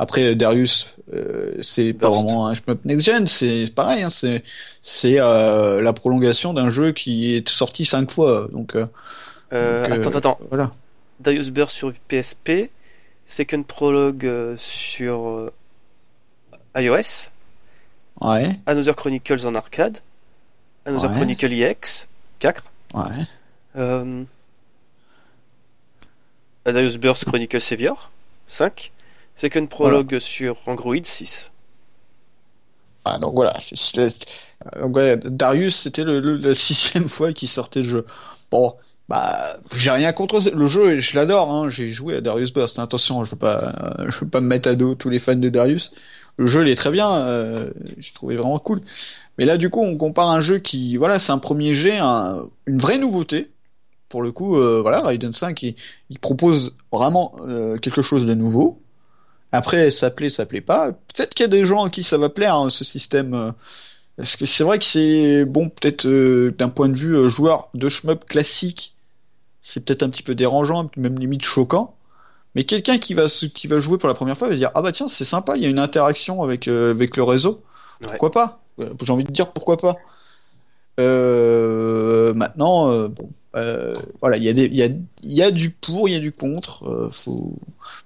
Après, Darius, euh, c'est pas vraiment un shmup next gen, c'est pareil, hein, c'est c'est euh, la prolongation d'un jeu qui est sorti cinq fois. Donc, euh, Euh, donc, euh, attends, attends. voilà. Darius Burst sur PSP, Second Prologue euh, sur euh, iOS, Ouais, Another Chronicles en arcade, Another Ouais. Chronicle EX 4, ouais. euh, Darius Burst Chronicle Savior 5, Second Prologue sur Android 6. Ah, donc voilà. c'est- c'est- donc, ouais, Darius, c'était le, le- la sixième fois qu'il sortait le jeu. Bon, bah, j'ai rien contre le jeu, je l'adore. Hein, j'ai joué à Darius Burst. Attention, je veux pas, je veux pas me mettre à dos tous les fans de Darius. Le jeu, il est très bien. Euh, j'ai trouvé vraiment cool. Mais là, du coup, on compare un jeu qui, voilà, c'est un premier jet, un- une vraie nouveauté. Pour le coup, euh, voilà, Raiden 5, il, il propose vraiment euh, quelque chose de nouveau. Après, ça plaît, ça plaît pas. Peut-être qu'il y a des gens à qui ça va plaire, hein, ce système. euh, Parce que c'est vrai que c'est, bon, peut-être euh, d'un point de vue euh, joueur de shmup classique, c'est peut-être un petit peu dérangeant, même limite choquant. Mais quelqu'un qui va, qui va jouer pour la première fois va dire, ah bah tiens, c'est sympa, il y a une interaction avec, euh, avec le réseau. Ouais. Pourquoi pas? J'ai envie de dire pourquoi pas. Euh, maintenant, bon, euh, voilà, il y a des, il y a, il y a du pour, il y a du contre. Euh, faut,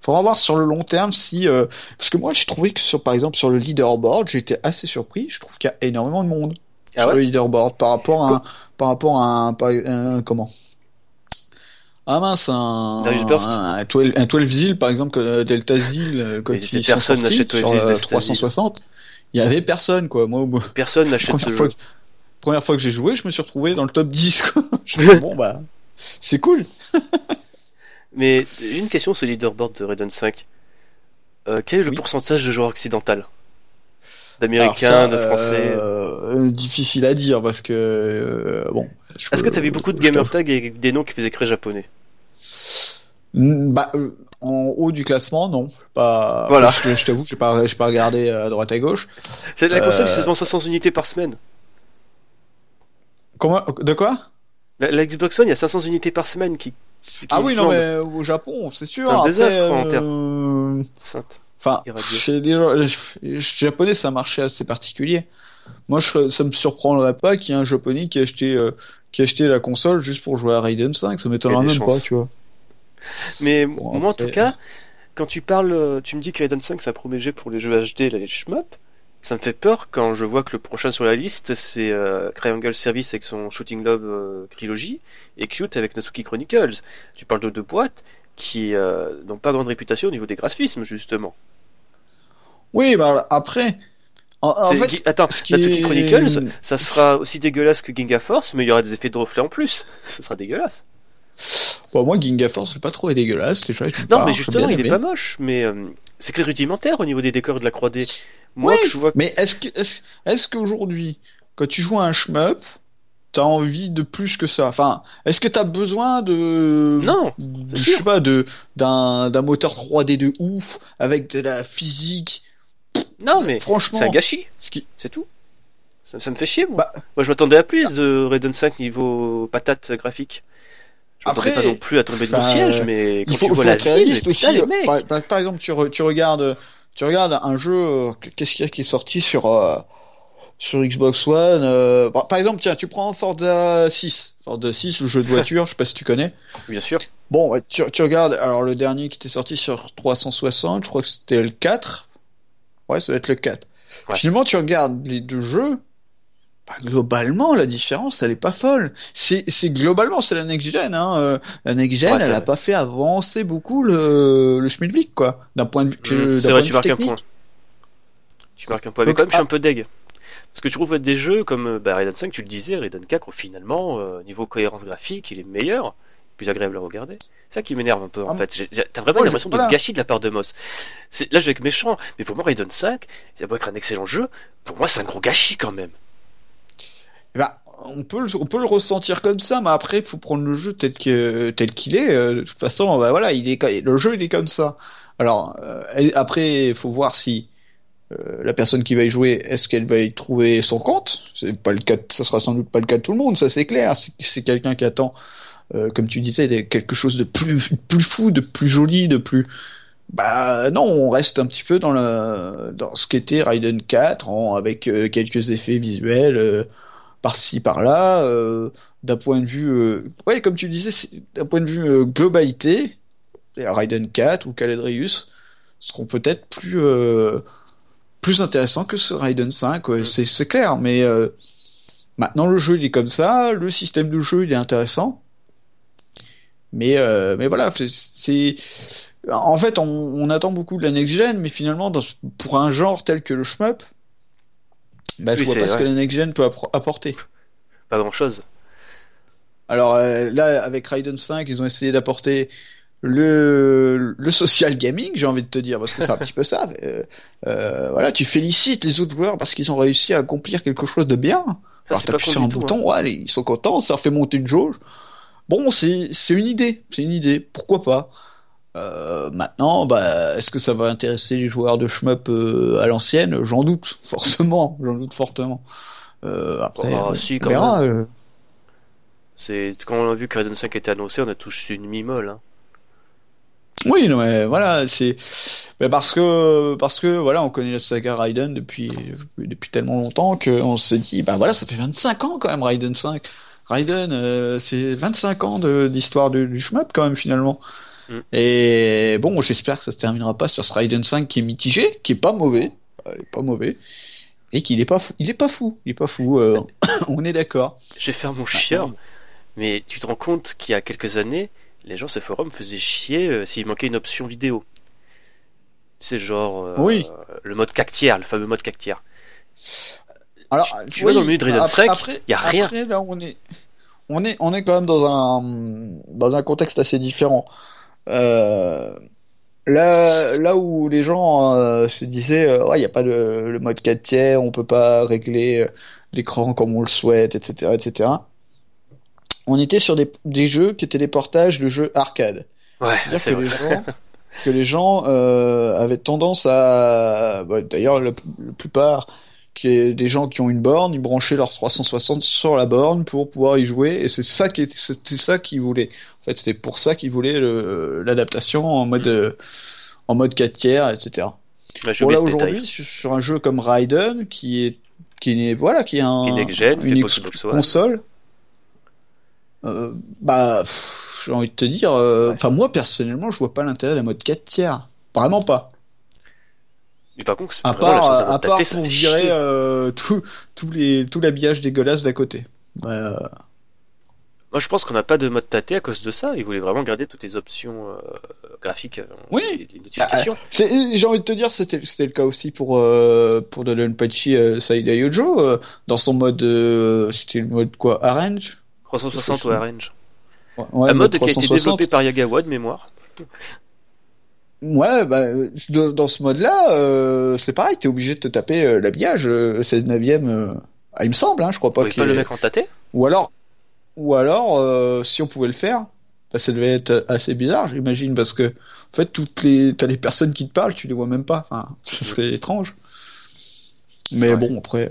faudra voir sur le long terme si, euh, parce que moi j'ai trouvé que sur, par exemple, sur le leaderboard, j'étais assez surpris. Je trouve qu'il y a énormément de monde Ah sur ouais le leaderboard par rapport à, un, par rapport à un, par- un- comment Ah mince, un, un, un 12, un 12 Zil, par exemple, que Delta Zil, euh, quand sont personne n'achète 12 sur, Zil, euh, Delta Zil. 360. Il y avait personne, quoi. Moi, Personne n'achète ce jeu. que, première fois que j'ai joué, je me suis retrouvé dans le top 10, quoi. Je me suis dit, bon, bah, c'est cool. Mais j'ai une question sur le leaderboard de Raiden 5. Euh, quel est le Oui. pourcentage de joueurs occidental Alors D'américains, de français? euh, Difficile à dire parce que euh, bon. Est-ce que t'as vu beaucoup de gamer tags avec des noms qui faisaient écrire japonais? Bah, en haut du classement, non. Pas. Voilà. Je, je t'avoue, j'ai pas, j'ai pas regardé à droite à gauche. C'est la console qui se vend 500 unités par semaine. Comment De quoi? La, la Xbox One, il y a 500 unités par semaine qui. qui Ah oui, non, mais au Japon, c'est sûr. C'est un Après, désastre en termes. euh, Sainte. Enfin, chez les, japonais, c'est un marché assez particulier. Moi, je, ça me surprendrait pas qu'il y ait un japonais qui ait acheté, euh, qui ait acheté la console juste pour jouer à Raiden 5. Ça m'étonnerait même pas, chances. tu vois. Mais Bon, moi, en tout cas, quand tu parles, euh, tu me dis que Raiden 5 c'est un premier jet pour les jeux HD, les shmup. Ça me fait peur quand je vois que le prochain sur la liste c'est euh, Triangle Service avec son Shooting Love euh, Trilogy et Cute avec Natsuki Chronicles. Tu parles de deux boîtes qui euh, n'ont pas grande réputation au niveau des graphismes justement. Oui, bah après. En, en fait, Attends, Natsuki est- Chronicles, ça sera aussi dégueulasse que Ginga Force, mais il y aura des effets de reflet en plus. Ça sera dégueulasse. bon, moi, Ginga Force, c'est pas trop dégueulasse, déjà. Non, mais justement, il est pas moche, mais euh, c'est que rudimentaire au niveau des décors de la 3D. Moi, Oui, que je vois Mais est-ce que, est-ce, est-ce qu'aujourd'hui, quand tu joues à un shmup, t'as envie de plus que ça? Enfin, est-ce que t'as besoin de, Non, de- je sais pas, de, d'un, d'un moteur 3D de ouf, avec de la physique? Non, mais Franchement, c'est un gâchis, ce qui, c'est tout. Ça, ça me fait chier, moi. Bah. moi, je m'attendais à plus de Raiden 5 niveau patate graphique. Je m'attendais Après, pas non plus à tomber de mon siège, mais quand il faut, tu vois faut la ville, putain, les mecs. Par, par- par exemple, tu, re- tu regardes, tu regardes un jeu, euh, qu'est-ce qu'il y a qui est sorti sur, euh, sur Xbox One, euh, par par exemple, tiens, tu prends Forza 6. Forza 6, le jeu de voiture, je sais pas si tu connais. Bien sûr. Bon, ouais, tu, tu regardes, alors le dernier qui était sorti sur 360, je crois que c'était le 4. Ouais, ça doit être le 4. Ouais. Finalement, tu regardes les deux jeux, bah, globalement, la différence, elle est pas folle. C'est, c'est globalement, c'est la next gen, hein. euh, La next gen, Ouais, elle c'est a pas fait avancer beaucoup le, le schmilblick, quoi. D'un point de vue, Mmh, c'est vrai, tu marques un point. Tu marques un point. Mais quand même, je suis ah. un peu deg. Parce que tu trouves des jeux comme euh, bah, Raiden 5, tu le disais, Raiden 4, finalement, euh, niveau cohérence graphique, il est meilleur, plus agréable à regarder. C'est ça qui m'énerve un peu, en Ah, fait. T'as vraiment l'impression voilà. de gâchis de la part de Moss. C'est- Là, je vais être méchant, mais pour moi, Raiden 5, ça peut être un excellent jeu. Pour moi, c'est un gros gâchis quand même. Eh ben, on peut, le- on peut le ressentir comme ça, mais après, il faut prendre le jeu tel que, tel qu'il est. euh, De toute façon, bah, voilà, il est, le jeu, il est comme ça. Alors, euh, après, il faut voir si euh, la personne qui va y jouer, est-ce qu'elle va y trouver son compte? C'est pas le cas, ça sera sans doute pas le cas de tout le monde, ça c'est clair. C'est quelqu'un qui attend, comme tu disais, quelque chose de plus, fou, de plus joli, de plus. Bah non, on reste un petit peu dans le, dans ce qu'était Raiden 4, en- avec quelques effets visuels. Par-ci par-là euh, d'un point de vue euh, ouais comme tu disais d'un point de vue euh, globalité Raiden 4 ou Caladrius seront peut-être plus euh, plus intéressants que ce Raiden 5 ouais, c'est clair mais euh, maintenant le jeu il est comme ça le système de jeu il est intéressant mais mais voilà c'est- en fait on, attend beaucoup de la next gen mais finalement pour un genre tel que le shmup bah, je Oui, vois pas ce que la next gen peut apporter Pas grand chose. alors euh, là, avec Raiden 5, ils ont essayé d'apporter le, le social gaming, j'ai envie de te dire, parce que c'est un petit peu ça. Euh, euh, voilà, tu félicites les autres joueurs parce qu'ils ont réussi à accomplir quelque chose de bien. Ça, Alors t'appuies sur un tout. hein. bouton, ouais, allez, ils sont contents, ça leur fait monter une jauge. Bon, c'est c'est une idée, c'est une idée, pourquoi pas. Euh, maintenant, bah, est-ce que ça va intéresser les joueurs de shmup euh, à l'ancienne? J'en doute, fortement, j'en doute fortement. Euh, après, si, on quand verra, euh. C'est quand on a vu que Raiden 5 était annoncé, on a tous une mi-molle. Hein. Oui, non, mais voilà, c'est mais parce que parce que voilà, on connaît la saga Raiden depuis depuis tellement longtemps qu'on s'est dit, ben voilà, ça fait 25 ans quand même Raiden 5. Raiden, euh, c'est 25 ans d'histoire du shmup quand même finalement. Mm. Et bon, j'espère que ça se terminera pas sur ce Raiden 5 qui est mitigé, qui est pas mauvais, il est pas mauvais, et qu'il est pas fou. Il est pas fou, il est pas fou. Euh, on est d'accord. Je vais faire mon chien, mais tu te rends compte qu'il y a quelques années, les gens sur forum faisaient chier euh, s'il manquait une option vidéo. C'est genre euh, oui. le mode cactière, le fameux mode cactière. Alors, tu, vois dans le menu de Raiden 5, il y a rien. Après, là, on est, on est, on est quand même dans un, dans un contexte assez différent. Euh, là, là où les gens euh, se disaient, il euh, n'y a pas de, le mode 4 tiers, on peut pas régler l'écran comme on le souhaite, etc., etc. On était sur des, des jeux qui étaient des portages de jeux arcade. Ouais, c'est vrai. Les gens, que les gens avaient tendance à, bah, d'ailleurs la, plupart qui est des gens qui ont une borne, ils branchaient leur 360 sur la borne pour pouvoir y jouer, et c'est ça qui c'était ça qu'ils voulaient. En fait, c'était pour ça qu'ils voulaient l'adaptation en mode mm. en mode 4 tiers, etc. Bah, voilà aujourd'hui sur un jeu comme Raiden qui est qui est voilà qui est un une console. Euh, bah j'ai envie de te dire, euh, enfin moi personnellement je vois pas l'intérêt de la mode 4 tiers, vraiment pas. Mais par contre, à part, à part pour virer euh, tout, tout, les, tout l'habillage dégueulasse d'à côté. Euh... Moi, je pense qu'on n'a pas de mode tâté à cause de ça. Ils voulaient vraiment garder toutes les options euh, graphiques euh, oui. et notifications. Bah, j'ai envie de te dire, c'était, c'était le cas aussi pour, euh, pour Donpachi euh, Saïda Yojo. Euh, dans son mode, c'était le mode quoi Arrange 360 ou Arrange. Ouais, Un mode qui a été développé par Yagawa de mémoire. Ouais, bah, dans ce mode-là, euh, c'est pareil, t'es obligé de te taper euh, l'habillage, euh, 16 neuvième, euh, ah, il me semble, hein, je crois pas. qu'il pas le mec en tâté? Ou alors, ou alors, si on pouvait le faire, bah, ça devait être assez bizarre, j'imagine, parce que, en fait, toutes les, t'as les personnes qui te parlent, tu les vois même pas, enfin, ce serait étrange. Mais bon, après,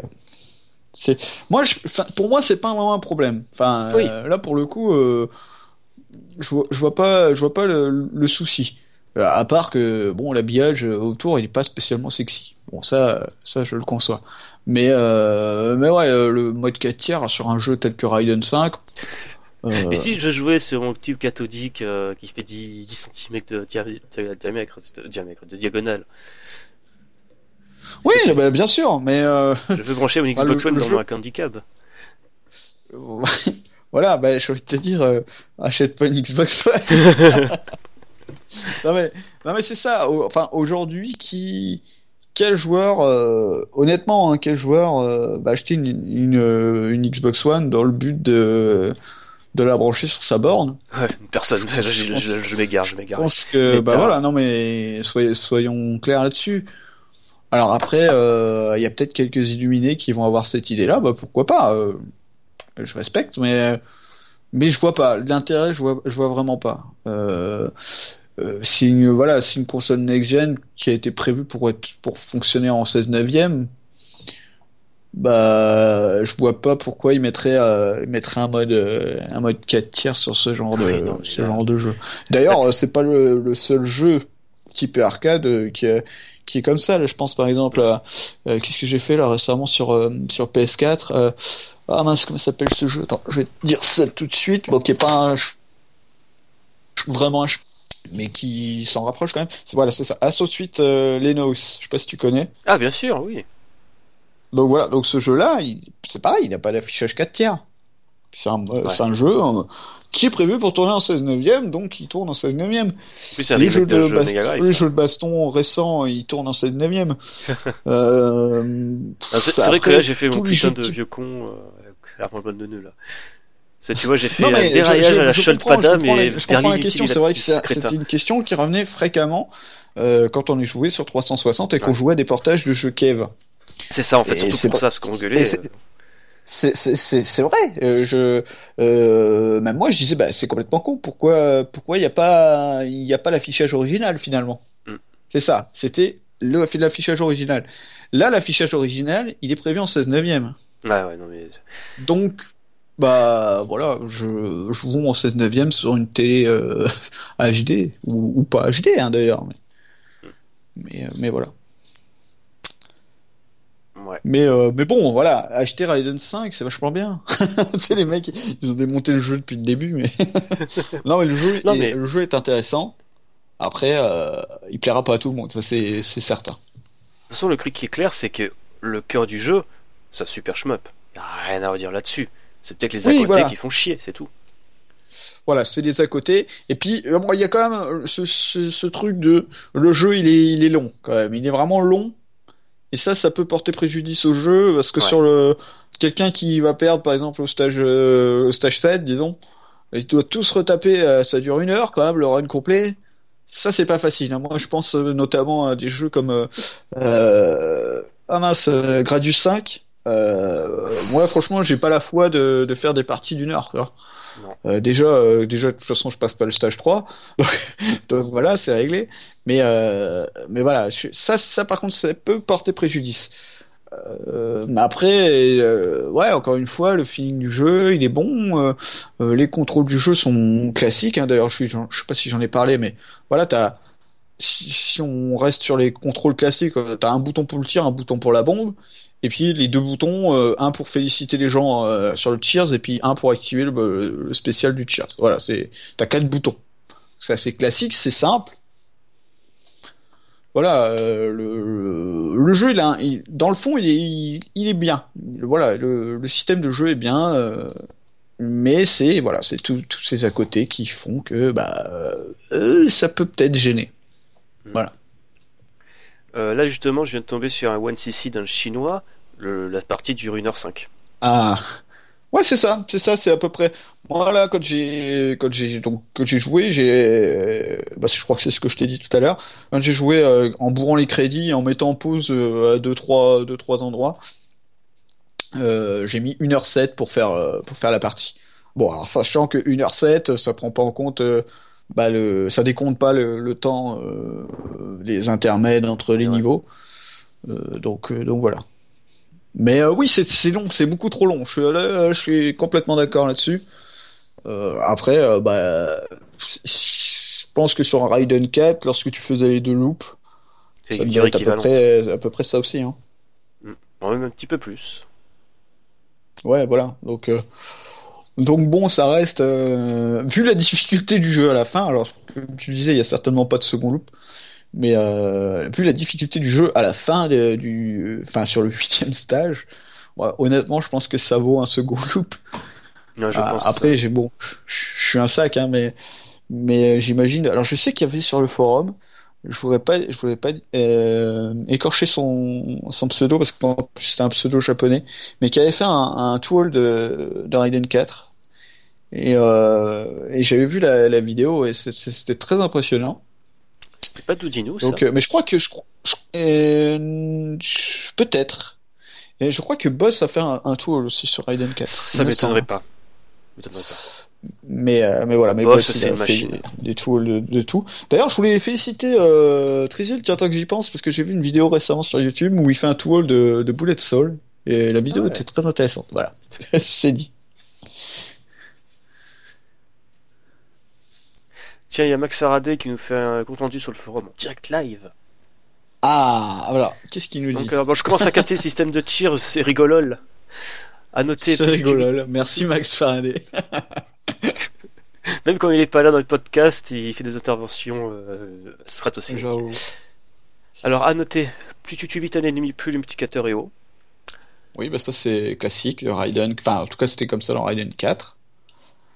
c'est, moi, je... pour moi, c'est pas vraiment un problème. Enfin, là, pour le coup, je vois, je vois pas, je vois pas le, le souci. Euh, à part que bon l'habillage autour il est pas spécialement sexy. Bon ça ça je le conçois. Mais euh, mais ouais euh, le mode 4 tiers sur un jeu tel que Raiden 5 euh... Et si je jouais sur mon tube cathodique euh, qui fait 10, 10 cm de diamètre, de, diamètre, de diagonale Oui, bah, bien sûr, mais je veux brancher mon bah, Xbox One dans mon handicap. voilà, bah, je envie te dire, achète pas une Xbox One. Non mais, non mais c'est ça. Enfin, aujourd'hui, qui, quel joueur, euh, honnêtement, hein, quel joueur euh, va acheter une, une, euh, une, Xbox One dans le but de de la brancher sur sa borne? Ouais, Personne. Je, je, je, m'égare, je m'égare. Je pense que, bah voilà, non mais soyons clairs là-dessus. Alors après, il y a peut-être quelques illuminés qui vont avoir cette idée-là. Bah pourquoi pas Je respecte, mais mais je vois pas l'intérêt. Je vois, je vois vraiment pas. Euh, euh, c'est une voilà, c'est une console next-gen qui a été prévue pour être pour fonctionner en 16 neuvième. Bah, je vois pas pourquoi ils mettraient, euh, un mode euh, un mode 4 tiers sur ce genre de ce genre de jeu. D'ailleurs, c'est pas le, seul jeu type arcade qui est qui est comme ça. Là, je pense par exemple à qu'est-ce que j'ai fait là récemment sur sur PS4. ah mince, comment s'appelle ce jeu? Attends, je vais te dire ça tout de suite. Bon, qui est pas un vraiment un mais qui s'en rapproche quand même. Voilà, c'est ça. Suite euh, Lenos, je sais pas si tu connais. Ah bien sûr, oui. Donc voilà, donc ce jeu-là, c'est pareil, il n'a pas d'affichage 4 tiers. C'est un, euh, un, jeu euh, qui est prévu pour tourner en 16 neuvième, donc il tourne en 16 neuvième. les, jeux de, les jeux de baston récents, ils tournent en 16 neuvième. euh, ah, c'est vrai que là j'ai fait mon putain de vieux con euh, avec la de nœud là tu vois, j'ai fait un déraillage à la Sholpada, mais je comprends la question. C'est vrai que c'était une question qui revenait fréquemment euh, quand on est joué sur 360 et qu'on jouait à des portages de jeux Kev. C'est ça, en fait, surtout pour ça, parce qu'on gueulait. C'est vrai. Euh, je, euh, même moi, je disais, bah, c'est complètement con. Pourquoi, pourquoi il n'y a pas, il n'y a pas l'affichage original finalement mm. C'est ça. C'était le l'affichage original. Là, l'affichage original, il est prévu en 16 neuvième. Ouais, ouais, non mais. Donc, bah voilà, je, je joue en 16 neuvième sur une télé euh, HD ou, pas HD hein, d'ailleurs, mais, mais, euh, mais voilà. Ouais. Mais euh, mais bon, voilà, acheter Raiden 5, c'est vachement bien. tu sais les mecs, ils ont démonté le jeu depuis le début, mais non mais le jeu, Non, est, mais- le jeu est intéressant. Après, euh, il plaira pas à tout le monde, ça c'est c'est certain. De toute façon, le truc qui est clair, c'est que le cœur du jeu, un super shmup. Rien à redire là-dessus. C'est peut-être les à Oui, côté voilà. qui font chier, c'est tout. Voilà, c'est des à côté. Et puis, euh, bon, il y a quand même euh, ce, ce, ce truc de le jeu, il est, il est long quand même. Il est vraiment long. Et ça, ça peut porter préjudice au jeu parce que Ouais. sur le quelqu'un qui va perdre, par exemple, au stage, euh, au stage 7, disons, il doit tous retaper. euh, ça dure une heure quand même le run complet. Ça, c'est pas facile. hein. Moi, je pense notamment à des jeux comme euh, ah mince, euh, Gradius 5. Euh, moi, franchement, j'ai pas la foi de, de faire des parties d'une heure. quoi. Euh, déjà, euh, déjà, de toute façon, je passe pas le stage 3. Donc, donc voilà, c'est réglé. Mais, euh, mais voilà, je- ça, ça, par contre, ça peut porter préjudice. Euh, mais après, euh, ouais, encore une fois, le feeling du jeu, il est bon. les contrôles du jeu sont classiques. Hein, D'ailleurs, je, suis- je sais pas si j'en ai parlé, mais voilà, t'as, si, on reste sur les contrôles classiques, euh, t'as un bouton pour le tir, un bouton pour la bombe, et puis les deux boutons, euh, un pour féliciter les gens euh, sur le cheers, et puis un pour activer le, spécial du cheers. Voilà, c'est, t'as quatre boutons. C'est assez classique, c'est simple. Voilà, le, jeu, il a dans le fond, il est, il, est bien. Voilà, le, système de jeu est bien, mais c'est voilà, c'est tous ces à côté qui font que bah euh, ça peut peut-être gêner. Euh, là, justement, je viens de tomber sur un 1cc d'un chinois. Le- la partie dure 1h05. Ah, ouais, c'est ça, c'est ça, c'est à peu près. Moi là, quand j'ai quand j'ai donc quand j'ai joué, j'ai, bah, je crois que c'est ce que je t'ai dit tout à l'heure. Quand j'ai joué euh, en bourrant les crédits, et en mettant en pause euh, à deux trois deux trois endroits, euh, j'ai mis 1h07 pour faire euh, pour faire la partie. Bon, alors sachant que 1h07, ça prend pas en compte. Bah le, ça décompte pas le, le temps, euh, les intermèdes entre les Ouais. niveaux. Euh, donc, euh, donc voilà. Mais euh, oui, c'est long, c'est beaucoup trop long. Je suis, là, je suis complètement d'accord là-dessus. Après, bah, je pense que sur un Raiden 4, lorsque tu faisais les deux loops, C'est à peu près, à peu près ça aussi. Hein. Bon, même un petit peu plus. Ouais, voilà. Donc, euh, donc bon, ça reste. euh, vu la difficulté du jeu à la fin, alors comme tu disais, il y a certainement pas de second loop, mais euh, vu la difficulté du jeu à la fin de- du, enfin sur le huitième stage, ouais, honnêtement, je pense que ça vaut un second loop. Non, je Ah, pense. après, j'ai bon, je je suis un sac, hein, mais mais euh, j'imagine. Alors, je sais qu'il y avait sur le forum. Je voudrais pas, je voudrais pas euh, écorcher son son pseudo parce que c'était un pseudo japonais, mais qui avait fait un, un tool de de Raiden 4. Et, euh, et j'avais vu la, la vidéo et c'était très impressionnant. C'était pas Doudino, ça Donc, euh, mais je crois que je, je- euh, peut-être. Et je crois que Boss a fait un, un tool aussi sur Raiden 4. Ça m'étonnerait pas. M'étonnerait pas. Mais, euh, mais voilà, mais Boss, c'est une machine. Des, des tools de, de tout. D'ailleurs, je voulais féliciter euh, Trizil, tiens, tant que j'y pense, parce que j'ai vu une vidéo récemment sur YouTube où il fait un tool de, de Bullet Soul. Et la vidéo Ah ouais. était très intéressante. Voilà, c'est dit. Tiens, il y a Max Faraday qui nous fait un compte rendu sur le forum en direct live. Ah, voilà. Qu'est-ce qu'il nous dit Donc, alors, bon, je commence à capter le système de tir, c'est rigolol. À noter, C'est petit- rigolo. Merci Max Faraday. même quand il est pas là dans le podcast, il fait des interventions euh, stratosphériques. J'avoue. Alors, à noter, plus tu tues vite un ennemi, plus le multiplicateur est haut. Oui, bah ça c'est classique, le Raiden. Enfin, en tout cas, c'était comme ça dans Raiden 4.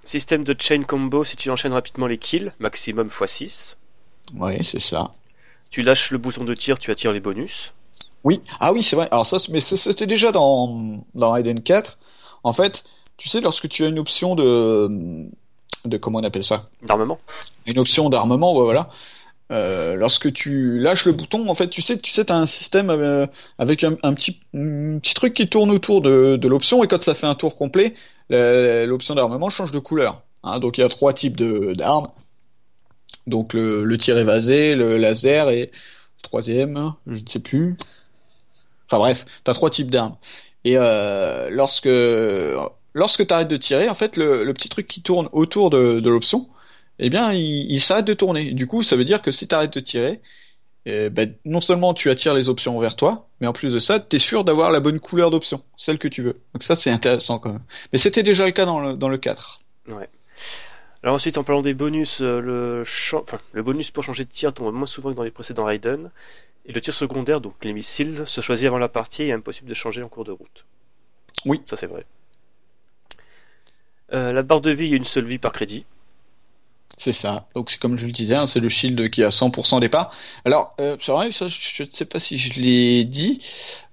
Système de chain combo, si tu enchaînes rapidement les kills, maximum x6. Oui, c'est ça. Tu lâches le bouton de tir, tu attires les bonus. Oui, ah oui, c'est vrai. Alors ça, mais c'était déjà dans, dans Raiden 4. En fait, tu sais, lorsque tu as une option de, de comment on appelle ça? D'armement. Une option d'armement, ouais, voilà. Euh, lorsque tu lâches le bouton, en fait, tu sais, tu sais, t'as un système euh, avec un, un petit, un petit truc qui tourne autour de, de l'option et quand ça fait un tour complet, l'option d'armement change de couleur. Hein, donc il y a trois types de d'armes. Donc le, le tir évasé, le laser et le troisième, je ne sais plus. Enfin bref, t'as trois types d'armes. Et euh, lorsque lorsque t'arrêtes de tirer, en fait, le, le petit truc qui tourne autour de, de l'option, eh bien, il, il s'arrête de tourner. Du coup, ça veut dire que si t'arrêtes de tirer, et ben, non seulement tu attires les options vers toi, mais en plus de ça, tu es sûr d'avoir la bonne couleur d'option, celle que tu veux. Donc ça, c'est intéressant quand même. Mais c'était déjà le cas dans le, dans le 4. Ouais. Alors ensuite, en parlant des bonus, euh, le, enfin, le bonus pour changer de tir tombe moins souvent que dans les précédents Raiden. Et le tir secondaire, donc les missiles, se choisit avant la partie et est impossible de changer en cours de route. Oui. Ça c'est vrai. Euh, la barre de vie, une seule vie par crédit. C'est ça. Donc c'est comme je le disais, hein, c'est le shield qui a 100% départ. Alors euh, c'est vrai, ça, je ne sais pas si je l'ai dit.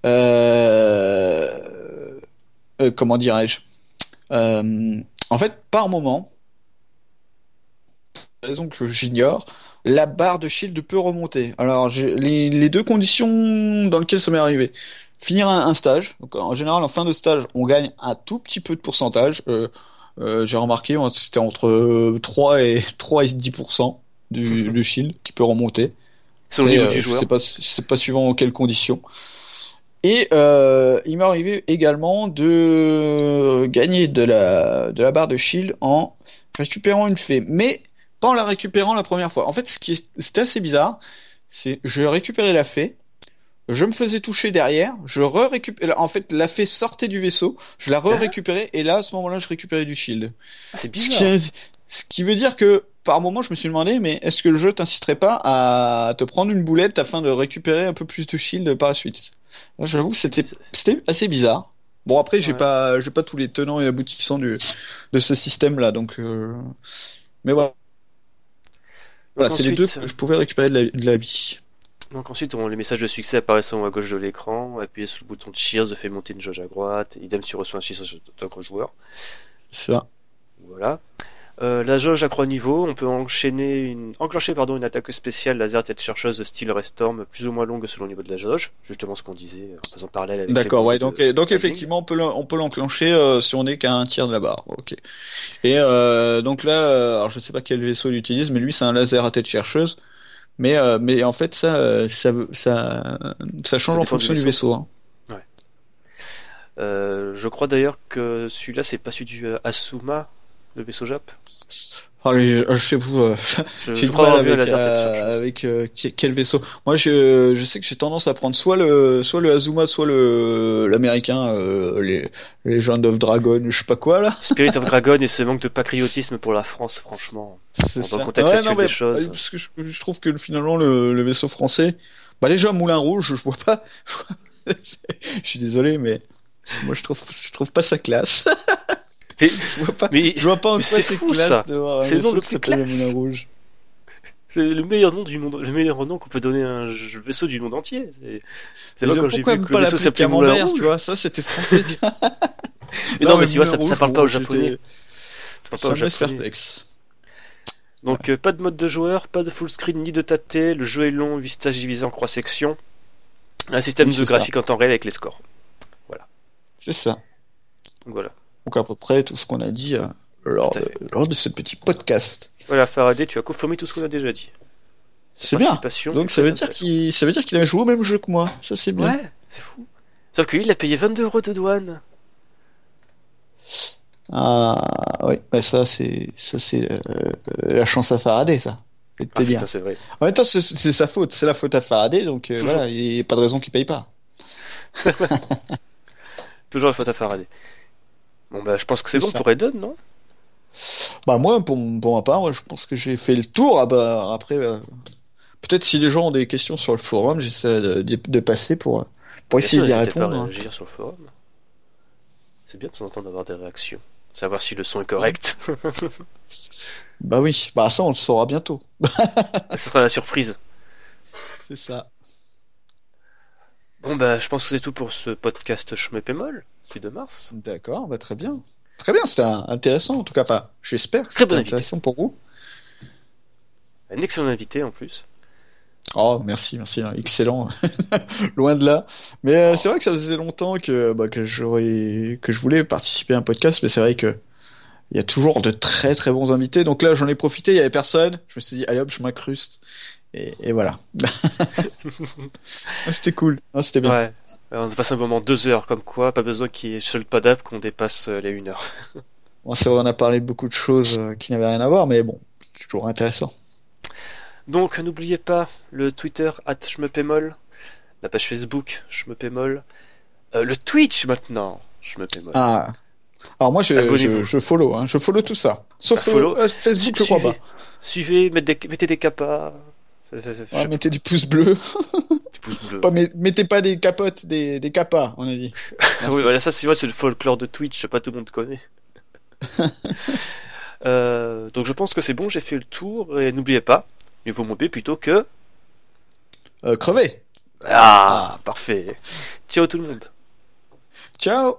Euh... Euh, comment dirais-je? En fait, par moment, raison que j'ignore, la barre de shield peut remonter. Alors les, les, deux conditions dans lesquelles ça m'est arrivé. Finir un, un, stage. Donc, en général, en fin de stage, on gagne un tout petit peu de pourcentage. Euh, euh, j'ai remarqué, c'était entre 3 euh, et 3 et 10% du, du shield qui peut remonter. C'est au niveau du joueur. C'est pas, c'est pas suivant en quelles conditions. Et euh, il m'est arrivé également de gagner de la, de la barre de shield en récupérant une fée, mais pas en la récupérant la première fois. En fait, ce qui est, c'était assez bizarre, c'est je récupérais la fée, je me faisais toucher derrière, je re-récupérais. En fait, la fée sortait du vaisseau, je la re-récupérais, et là, à ce moment-là, je récupérais du shield. Ah, c'est bizarre. Ce qui, veut dire que, par moment, je me suis demandé, mais est-ce que le jeu t'inciterait pas à te prendre une boulette afin de récupérer un peu plus de shield par la suite? J'avoue que c'était, c'était assez bizarre. Bon, après, j'ai pas, j'ai pas tous les tenants et aboutissants du, de ce système-là, donc, euh... mais voilà. Voilà, c'est les deux que je pouvais récupérer de la, de la vie. Donc ensuite, on, les messages de succès apparaissent en haut à gauche de l'écran. Appuyez sur le bouton de Cheers fait monter une jauge à droite. Idem si reçoit un Cheers d'autres joueurs. Ça. Voilà. Euh, la jauge à croix niveau, on peut enchaîner une, enclencher pardon, une attaque spéciale laser tête chercheuse de style Restorm, plus ou moins longue selon le niveau de la jauge. Justement ce qu'on disait en faisant parallèle avec. D'accord, ouais. Donc, donc effectivement, on peut on peut l'enclencher euh, si on est qu'à un tiers de la barre. Ok. Et euh, donc là, alors je sais pas quel vaisseau il utilise, mais lui c'est un laser à tête chercheuse. Mais, euh, mais en fait, ça, euh, ça, ça, ça change en fonction du vaisseau. Hein. Ouais. Euh, je crois d'ailleurs que celui-là, c'est pas celui du Asuma, le vaisseau Jap? Allez, je vous, euh, je, je crois avec, euh, avec euh, quel vaisseau. Moi, je, je sais que j'ai tendance à prendre soit le, soit le Azuma, soit le l'américain, euh, les Legend of Dragon, je sais pas quoi là. Spirit of Dragon et ce manque de patriotisme pour la France, franchement. Dans le contexte actuel des choses. Parce que je, je, trouve que finalement le, le vaisseau français, bah déjà Moulin Rouge, je vois pas. je suis désolé, mais moi je trouve, je trouve pas sa classe. je vois pas, mais, je vois pas en quoi c'est fou ça. C'est le nom le plus classe. Rouge. C'est le meilleur nom du monde, le meilleur nom qu'on peut donner à un vaisseau du monde entier. C'est là quand j'ai vu que le vaisseau s'appelait Moulin Rouge. Tu vois, ça c'était français. mais non, mais tu vois, ça, ça parle pas au japonais. Ça parle pas au japonais. Donc euh, pas de mode de joueur, pas de full screen ni de tâter, le jeu est long, 8 stages divisés en 3 sections, un système de graphique en temps réel avec les scores. Voilà. C'est ça. Donc voilà. Donc à peu près tout ce qu'on a dit euh, lors, de, lors de ce petit podcast. Voilà, Faraday, tu as confirmé tout ce qu'on a déjà dit. C'est bien. Donc ça veut, dire qu'il, ça veut dire qu'il a joué au même jeu que moi. Ça c'est bien. Ouais, c'est fou. Sauf que lui, il a payé 22 euros de douane. Ah oui, bah, ça c'est ça c'est euh, la chance à Faraday ça. Ah, bien. c'est vrai. En même temps, c'est, sa faute, c'est la faute à Faraday, donc euh, voilà, il n'y a pas de raison qu'il paye pas. Toujours la faute à Faraday. Bon bah je pense que c'est bon ça. pour Eden, non? Bah moi, pour, pour ma part, je pense que j'ai fait le tour. Ah bah après, euh, peut-être si les gens ont des questions sur le forum, j'essaie de, de, passer pour pour Bien essayer d'y répondre. Pas réagir sur le forum. C'est bien de temps en temps d'avoir des réactions, savoir si le son est correct. bah oui, bah ça on le saura bientôt. Ce sera la surprise. C'est ça. Bon bah je pense que c'est tout pour ce podcast Schmepémol de mars. D'accord, bah très bien. Très bien, c'était intéressant en tout cas. Enfin, j'espère que c'était intéressant pour vous. Un excellent invité en plus. Oh, merci, merci, hein. excellent. Loin de là. Mais euh, oh. c'est vrai que ça faisait longtemps que, bah, que j'aurais, que je voulais participer à un podcast, mais c'est vrai que il y a toujours de très très bons invités. Donc là, j'en ai profité, il y avait personne. Je me suis dit, allez hop, je m'incruste. Et, et, voilà. c'était cool. c'était bien. Ouais. On a passé un moment deux heures, comme quoi, pas besoin qu'il y ait sur le podap qu'on dépasse euh, les une heure. bon, c'est vrai, on a parlé de beaucoup de choses euh, qui n'avaient rien à voir, mais bon, c'est toujours intéressant. Donc n'oubliez pas le Twitter at schmepémol, la page Facebook schmepémol, euh, le Twitch maintenant schmepémol. Ah. Alors moi je, je, je follow, hein. je follow tout ça. Sauf Ah, follow. euh, Facebook, je crois suivez, pas. suivez, mettez des, mettez des capas, euh, euh, Ouais, je- mettez des pouces bleus. des pouces bleus. Pas, met- mettez pas des capotes, des, des capas, on a dit. Ah oui, voilà, ça c'est vrai, c'est le folklore de Twitch, pas tout le monde connaît. Euh, donc je pense que c'est bon, j'ai fait le tour et n'oubliez pas, mieux vaut mobile plutôt que Euh, crevez. ah parfait. Ciao tout le monde. Ciao